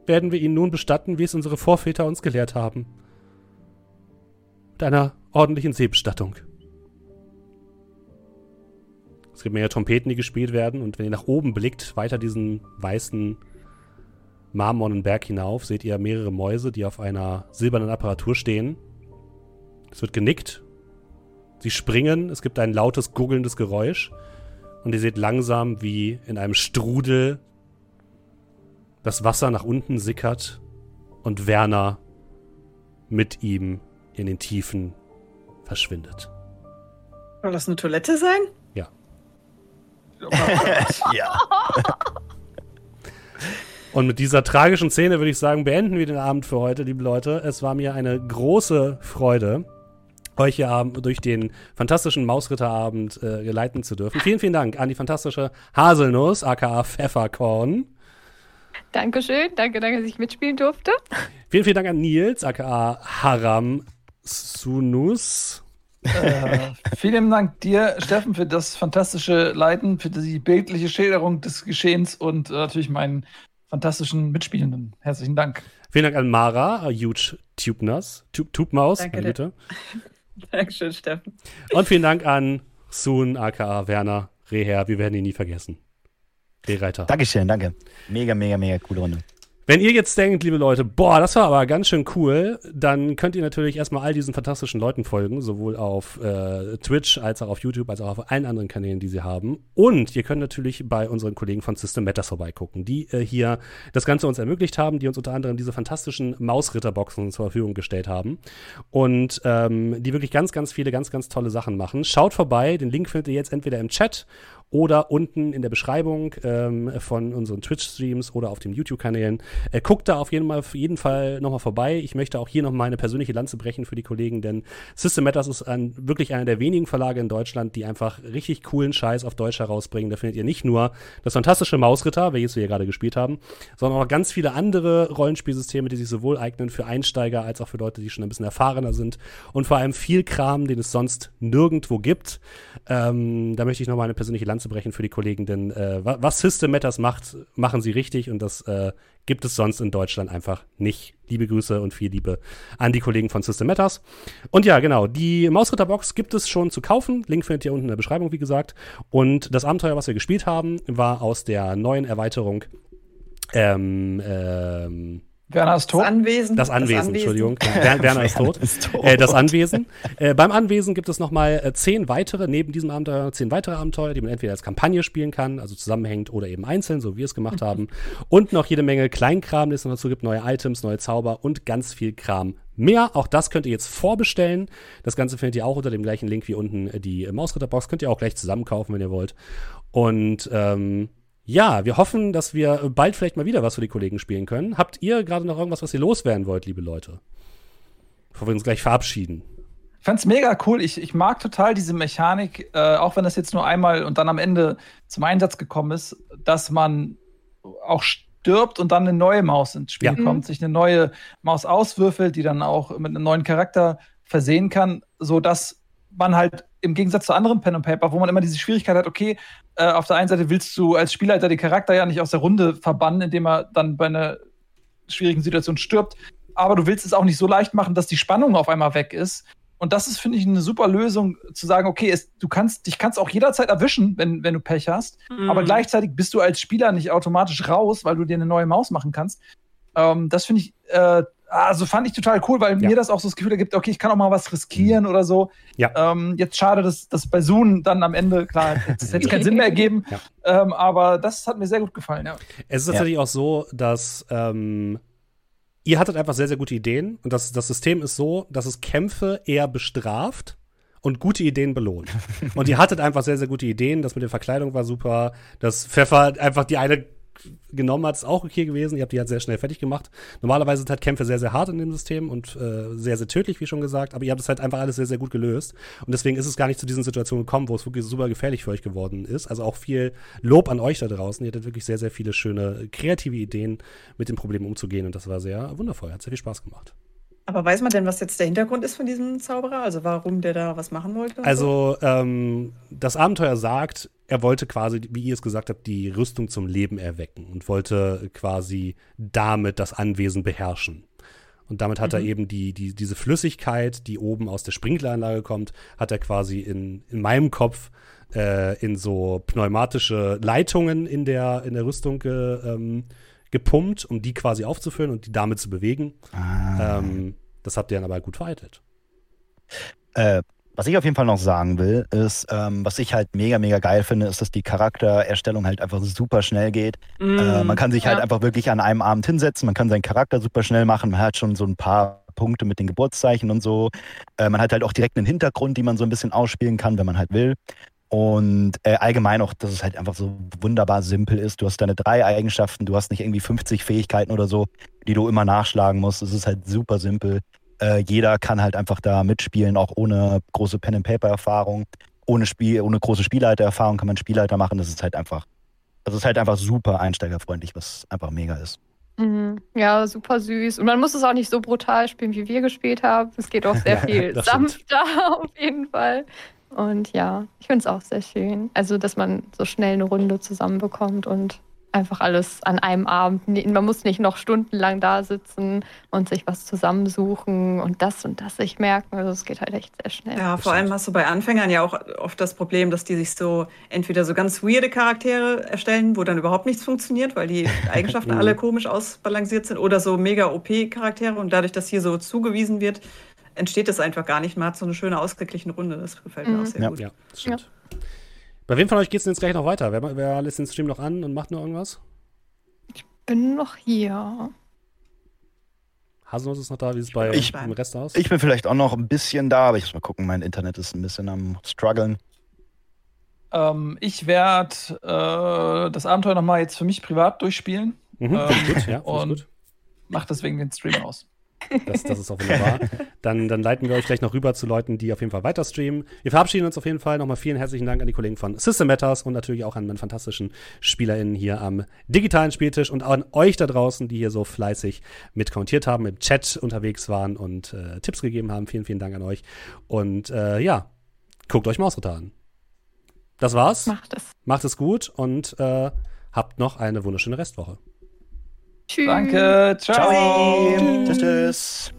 werden wir ihn nun bestatten, wie es unsere Vorväter uns gelehrt haben. Mit einer ordentlichen Seebestattung. Es gibt mehrere Trompeten, die gespielt werden und wenn ihr nach oben blickt, weiter diesen weißen marmornen Berg hinauf seht ihr mehrere Mäuse, die auf einer silbernen Apparatur stehen. Es wird genickt. Sie springen, es gibt ein lautes, gurgelndes Geräusch. Und ihr seht langsam, wie in einem Strudel das Wasser nach unten sickert und Werner mit ihm in den Tiefen verschwindet. Soll das eine Toilette sein? ja. [LAUGHS] [LAUGHS] Und mit dieser tragischen Szene würde ich sagen, beenden wir den Abend für heute, liebe Leute. Es war mir eine große Freude, euch hier Abend durch den fantastischen Mausritterabend äh, geleiten zu dürfen. Vielen, vielen Dank an die fantastische Haselnuss, aka Pfefferkorn. Dankeschön, danke, danke, dass ich mitspielen durfte. Vielen, vielen Dank an Nils, aka Haram Sunus. Äh, vielen Dank dir, Steffen, für das fantastische Leiten, für die bildliche Schilderung des Geschehens und äh, natürlich meinen fantastischen Mitspielenden. Herzlichen Dank. Vielen Dank an Mara, a huge Tubeners, Tube, Tubemaus, Danke meine. Güte. [LAUGHS] Dankeschön, Steffen. Und vielen Dank an Sun, aka Werner Reher. Wir werden ihn nie vergessen. Rehreiter. Dankeschön, danke. Mega, mega, mega coole Runde. Wenn ihr jetzt denkt, liebe Leute, boah, das war aber ganz schön cool, dann könnt ihr natürlich erstmal all diesen fantastischen Leuten folgen, sowohl auf äh, Twitch als auch auf YouTube, als auch auf allen anderen Kanälen, die sie haben. Und ihr könnt natürlich bei unseren Kollegen von System Matters vorbeigucken, die äh, hier das Ganze uns ermöglicht haben, die uns unter anderem diese fantastischen Mausritterboxen zur Verfügung gestellt haben und ähm, die wirklich ganz, ganz viele, ganz, ganz tolle Sachen machen. Schaut vorbei, den Link findet ihr jetzt entweder im Chat oder unten in der Beschreibung ähm, von unseren Twitch-Streams oder auf den YouTube-Kanälen. Äh, guckt da auf jeden, Mal, auf jeden Fall nochmal vorbei. Ich möchte auch hier nochmal eine persönliche Lanze brechen für die Kollegen, denn System Matters ist ein, wirklich einer der wenigen Verlage in Deutschland, die einfach richtig coolen Scheiß auf Deutsch herausbringen. Da findet ihr nicht nur das fantastische Mausritter, welches wir hier gerade gespielt haben, sondern auch ganz viele andere Rollenspielsysteme, die sich sowohl eignen für Einsteiger als auch für Leute, die schon ein bisschen erfahrener sind und vor allem viel Kram, den es sonst nirgendwo gibt. Ähm, da möchte ich nochmal eine persönliche Lanze brechen für die Kollegen, denn äh, wa- was System Matters macht, machen sie richtig und das äh, gibt es sonst in Deutschland einfach nicht. Liebe Grüße und viel Liebe an die Kollegen von System Matters. Und ja, genau, die Mausritterbox gibt es schon zu kaufen. Link findet ihr unten in der Beschreibung, wie gesagt. Und das Abenteuer, was wir gespielt haben, war aus der neuen Erweiterung ähm, ähm, Werner ist Das tot. Anwesen. das Anwesen, Entschuldigung. [LAUGHS] Wer- Werner ist tot. Ist tot. Äh, das Anwesen. Äh, beim Anwesen gibt es nochmal äh, zehn weitere, neben diesem Abenteuer, zehn weitere Abenteuer, die man entweder als Kampagne spielen kann, also zusammenhängend oder eben einzeln, so wie wir es gemacht haben. [LAUGHS] Und noch jede Menge Kleinkram, den es noch dazu gibt, neue Items, neue Zauber und ganz viel Kram mehr. Auch das könnt ihr jetzt vorbestellen. Das Ganze findet ihr auch unter dem gleichen Link wie unten äh, die äh, Mausritterbox. Könnt ihr auch gleich zusammen kaufen, wenn ihr wollt. Und ähm, ja, wir hoffen, dass wir bald vielleicht mal wieder was für die Kollegen spielen können. Habt ihr gerade noch irgendwas, was ihr loswerden wollt, liebe Leute? Bevor wir uns gleich verabschieden. Ich fand's mega cool. Ich, ich mag total diese Mechanik, äh, auch wenn das jetzt nur einmal und dann am Ende zum Einsatz gekommen ist, dass man auch stirbt und dann eine neue Maus ins Spiel Ja. kommt, sich eine neue Maus auswürfelt, die dann auch mit einem neuen Charakter versehen kann, so dass man halt im Gegensatz zu anderen Pen and Paper, wo man immer diese Schwierigkeit hat, okay, äh, auf der einen Seite willst du als Spielleiter den Charakter ja nicht aus der Runde verbannen, indem er dann bei einer schwierigen Situation stirbt, aber du willst es auch nicht so leicht machen, dass die Spannung auf einmal weg ist. Und das ist, finde ich, eine super Lösung, zu sagen, okay, es, du kannst, dich kannst auch jederzeit erwischen, wenn, wenn du Pech hast. Mhm. Aber gleichzeitig bist du als Spieler nicht automatisch raus, weil du dir eine neue Maus machen kannst. Ähm, das finde ich, äh, also fand ich total cool, weil Ja. mir das auch so das Gefühl ergibt, okay, ich kann auch mal was riskieren oder so. Ja. Ähm, jetzt schade, dass das bei Zoom dann am Ende, klar, [LAUGHS] das hätte keinen Sinn mehr ergeben. Ja. Ähm, aber das hat mir sehr gut gefallen, ja. Es ist Ja. tatsächlich auch so, dass ähm, ihr hattet einfach sehr, sehr gute Ideen und das, das System ist so, dass es Kämpfe eher bestraft und gute Ideen belohnt. [LAUGHS] und ihr hattet einfach sehr, sehr gute Ideen. Das mit der Verkleidung war super. Das Pfeffer einfach die eine genommen hat, ist auch okay gewesen. Ihr habt die halt sehr schnell fertig gemacht. Normalerweise sind halt Kämpfe sehr, sehr hart in dem System und äh, sehr, sehr tödlich, wie schon gesagt. Aber ihr habt es halt einfach alles sehr, sehr gut gelöst. Und deswegen ist es gar nicht zu diesen Situationen gekommen, wo es wirklich super gefährlich für euch geworden ist. Also auch viel Lob an euch da draußen. Ihr hattet wirklich sehr, sehr viele schöne, kreative Ideen, mit dem Problem umzugehen. Und das war sehr wundervoll. Hat sehr viel Spaß gemacht. Aber weiß man denn, was jetzt der Hintergrund ist von diesem Zauberer? Also warum der da was machen wollte? und so? Also, ähm, das Abenteuer sagt, er wollte quasi, wie ihr es gesagt habt, die Rüstung zum Leben erwecken und wollte quasi damit das Anwesen beherrschen. Und damit hat er eben die, die, diese Flüssigkeit, die oben aus der Sprinkleranlage kommt, hat er quasi in, in meinem Kopf äh, in so pneumatische Leitungen in der, in der Rüstung ge, ähm, gepumpt, um die quasi aufzufüllen und die damit zu bewegen. Ah. Ähm, das habt ihr dann aber gut vereitelt. Äh, was ich auf jeden Fall noch sagen will, ist, ähm, was ich halt mega, mega geil finde, ist, dass die Charaktererstellung halt einfach super schnell geht. Äh, man kann sich halt Ja. einfach wirklich an einem Abend hinsetzen, man kann seinen Charakter super schnell machen, man hat schon so ein paar Punkte mit den Geburtszeichen und so. Äh, man hat halt auch direkt einen Hintergrund, die man so ein bisschen ausspielen kann, wenn man halt will. Und äh, allgemein auch, dass es halt einfach so wunderbar simpel ist. Du hast deine drei Eigenschaften, du hast nicht irgendwie 50 Fähigkeiten oder so, die du immer nachschlagen musst. Es ist halt super simpel. Äh, jeder kann halt einfach da mitspielen, auch ohne große Pen-and-Paper-Erfahrung. Ohne, Spiel, ohne große Spielleitererfahrung kann man Spielleiter machen. Das ist halt einfach, das ist halt einfach super einsteigerfreundlich, was einfach mega ist. Mhm. Ja, super süß. Und man muss es auch nicht so brutal spielen, wie wir gespielt haben. Es geht auch sehr [LAUGHS] viel sanfter [LAUGHS] auf jeden Fall. Und ja, ich finde es auch sehr schön. Also, dass man so schnell eine Runde zusammenbekommt und einfach alles an einem Abend. Nee, Man muss nicht noch stundenlang da sitzen und sich was zusammensuchen und das und das sich merken. Also es geht halt echt sehr schnell. Ja, vor allem hast du bei Anfängern ja auch oft das Problem, dass die sich so entweder so ganz weirde Charaktere erstellen, wo dann überhaupt nichts funktioniert, weil die [LAUGHS] Eigenschaften alle komisch ausbalanciert sind, oder so mega OP-Charaktere und dadurch, dass hier so zugewiesen wird, entsteht das einfach gar nicht. Man hat so eine schöne ausgeglichene Runde. Das gefällt mir Mhm. auch sehr Ja. gut. Ja, das stimmt. Bei wem von euch geht es denn jetzt gleich noch weiter? Wer, wer lässt den Stream noch an und macht noch irgendwas? Bin noch hier. Haselnuss ist noch da, wie sieht es bei Ich- dem Rest aus? Ich bin vielleicht auch noch ein bisschen da, aber ich muss mal gucken, mein Internet ist ein bisschen am struggeln. Ähm, ich werde äh, das Abenteuer nochmal jetzt für mich privat durchspielen. mhm, ähm, ich gut, ja, ich und- gut. Mach deswegen den Stream aus. Das, das ist auch wunderbar. Dann, dann leiten wir euch gleich noch rüber zu Leuten, die auf jeden Fall weiter streamen. Wir verabschieden uns auf jeden Fall. Nochmal vielen herzlichen Dank an die Kollegen von System Matters und natürlich auch an meinen fantastischen SpielerInnen hier am digitalen Spieltisch und an euch da draußen, die hier so fleißig mit kommentiert haben, im Chat unterwegs waren und äh, Tipps gegeben haben. Vielen, vielen Dank an euch. Und äh, ja, guckt euch Mausritter an. Das war's. Macht es. Macht es gut und äh, habt noch eine wunderschöne Restwoche. Tschüss. Danke, ciao. Tschüss, tschüss.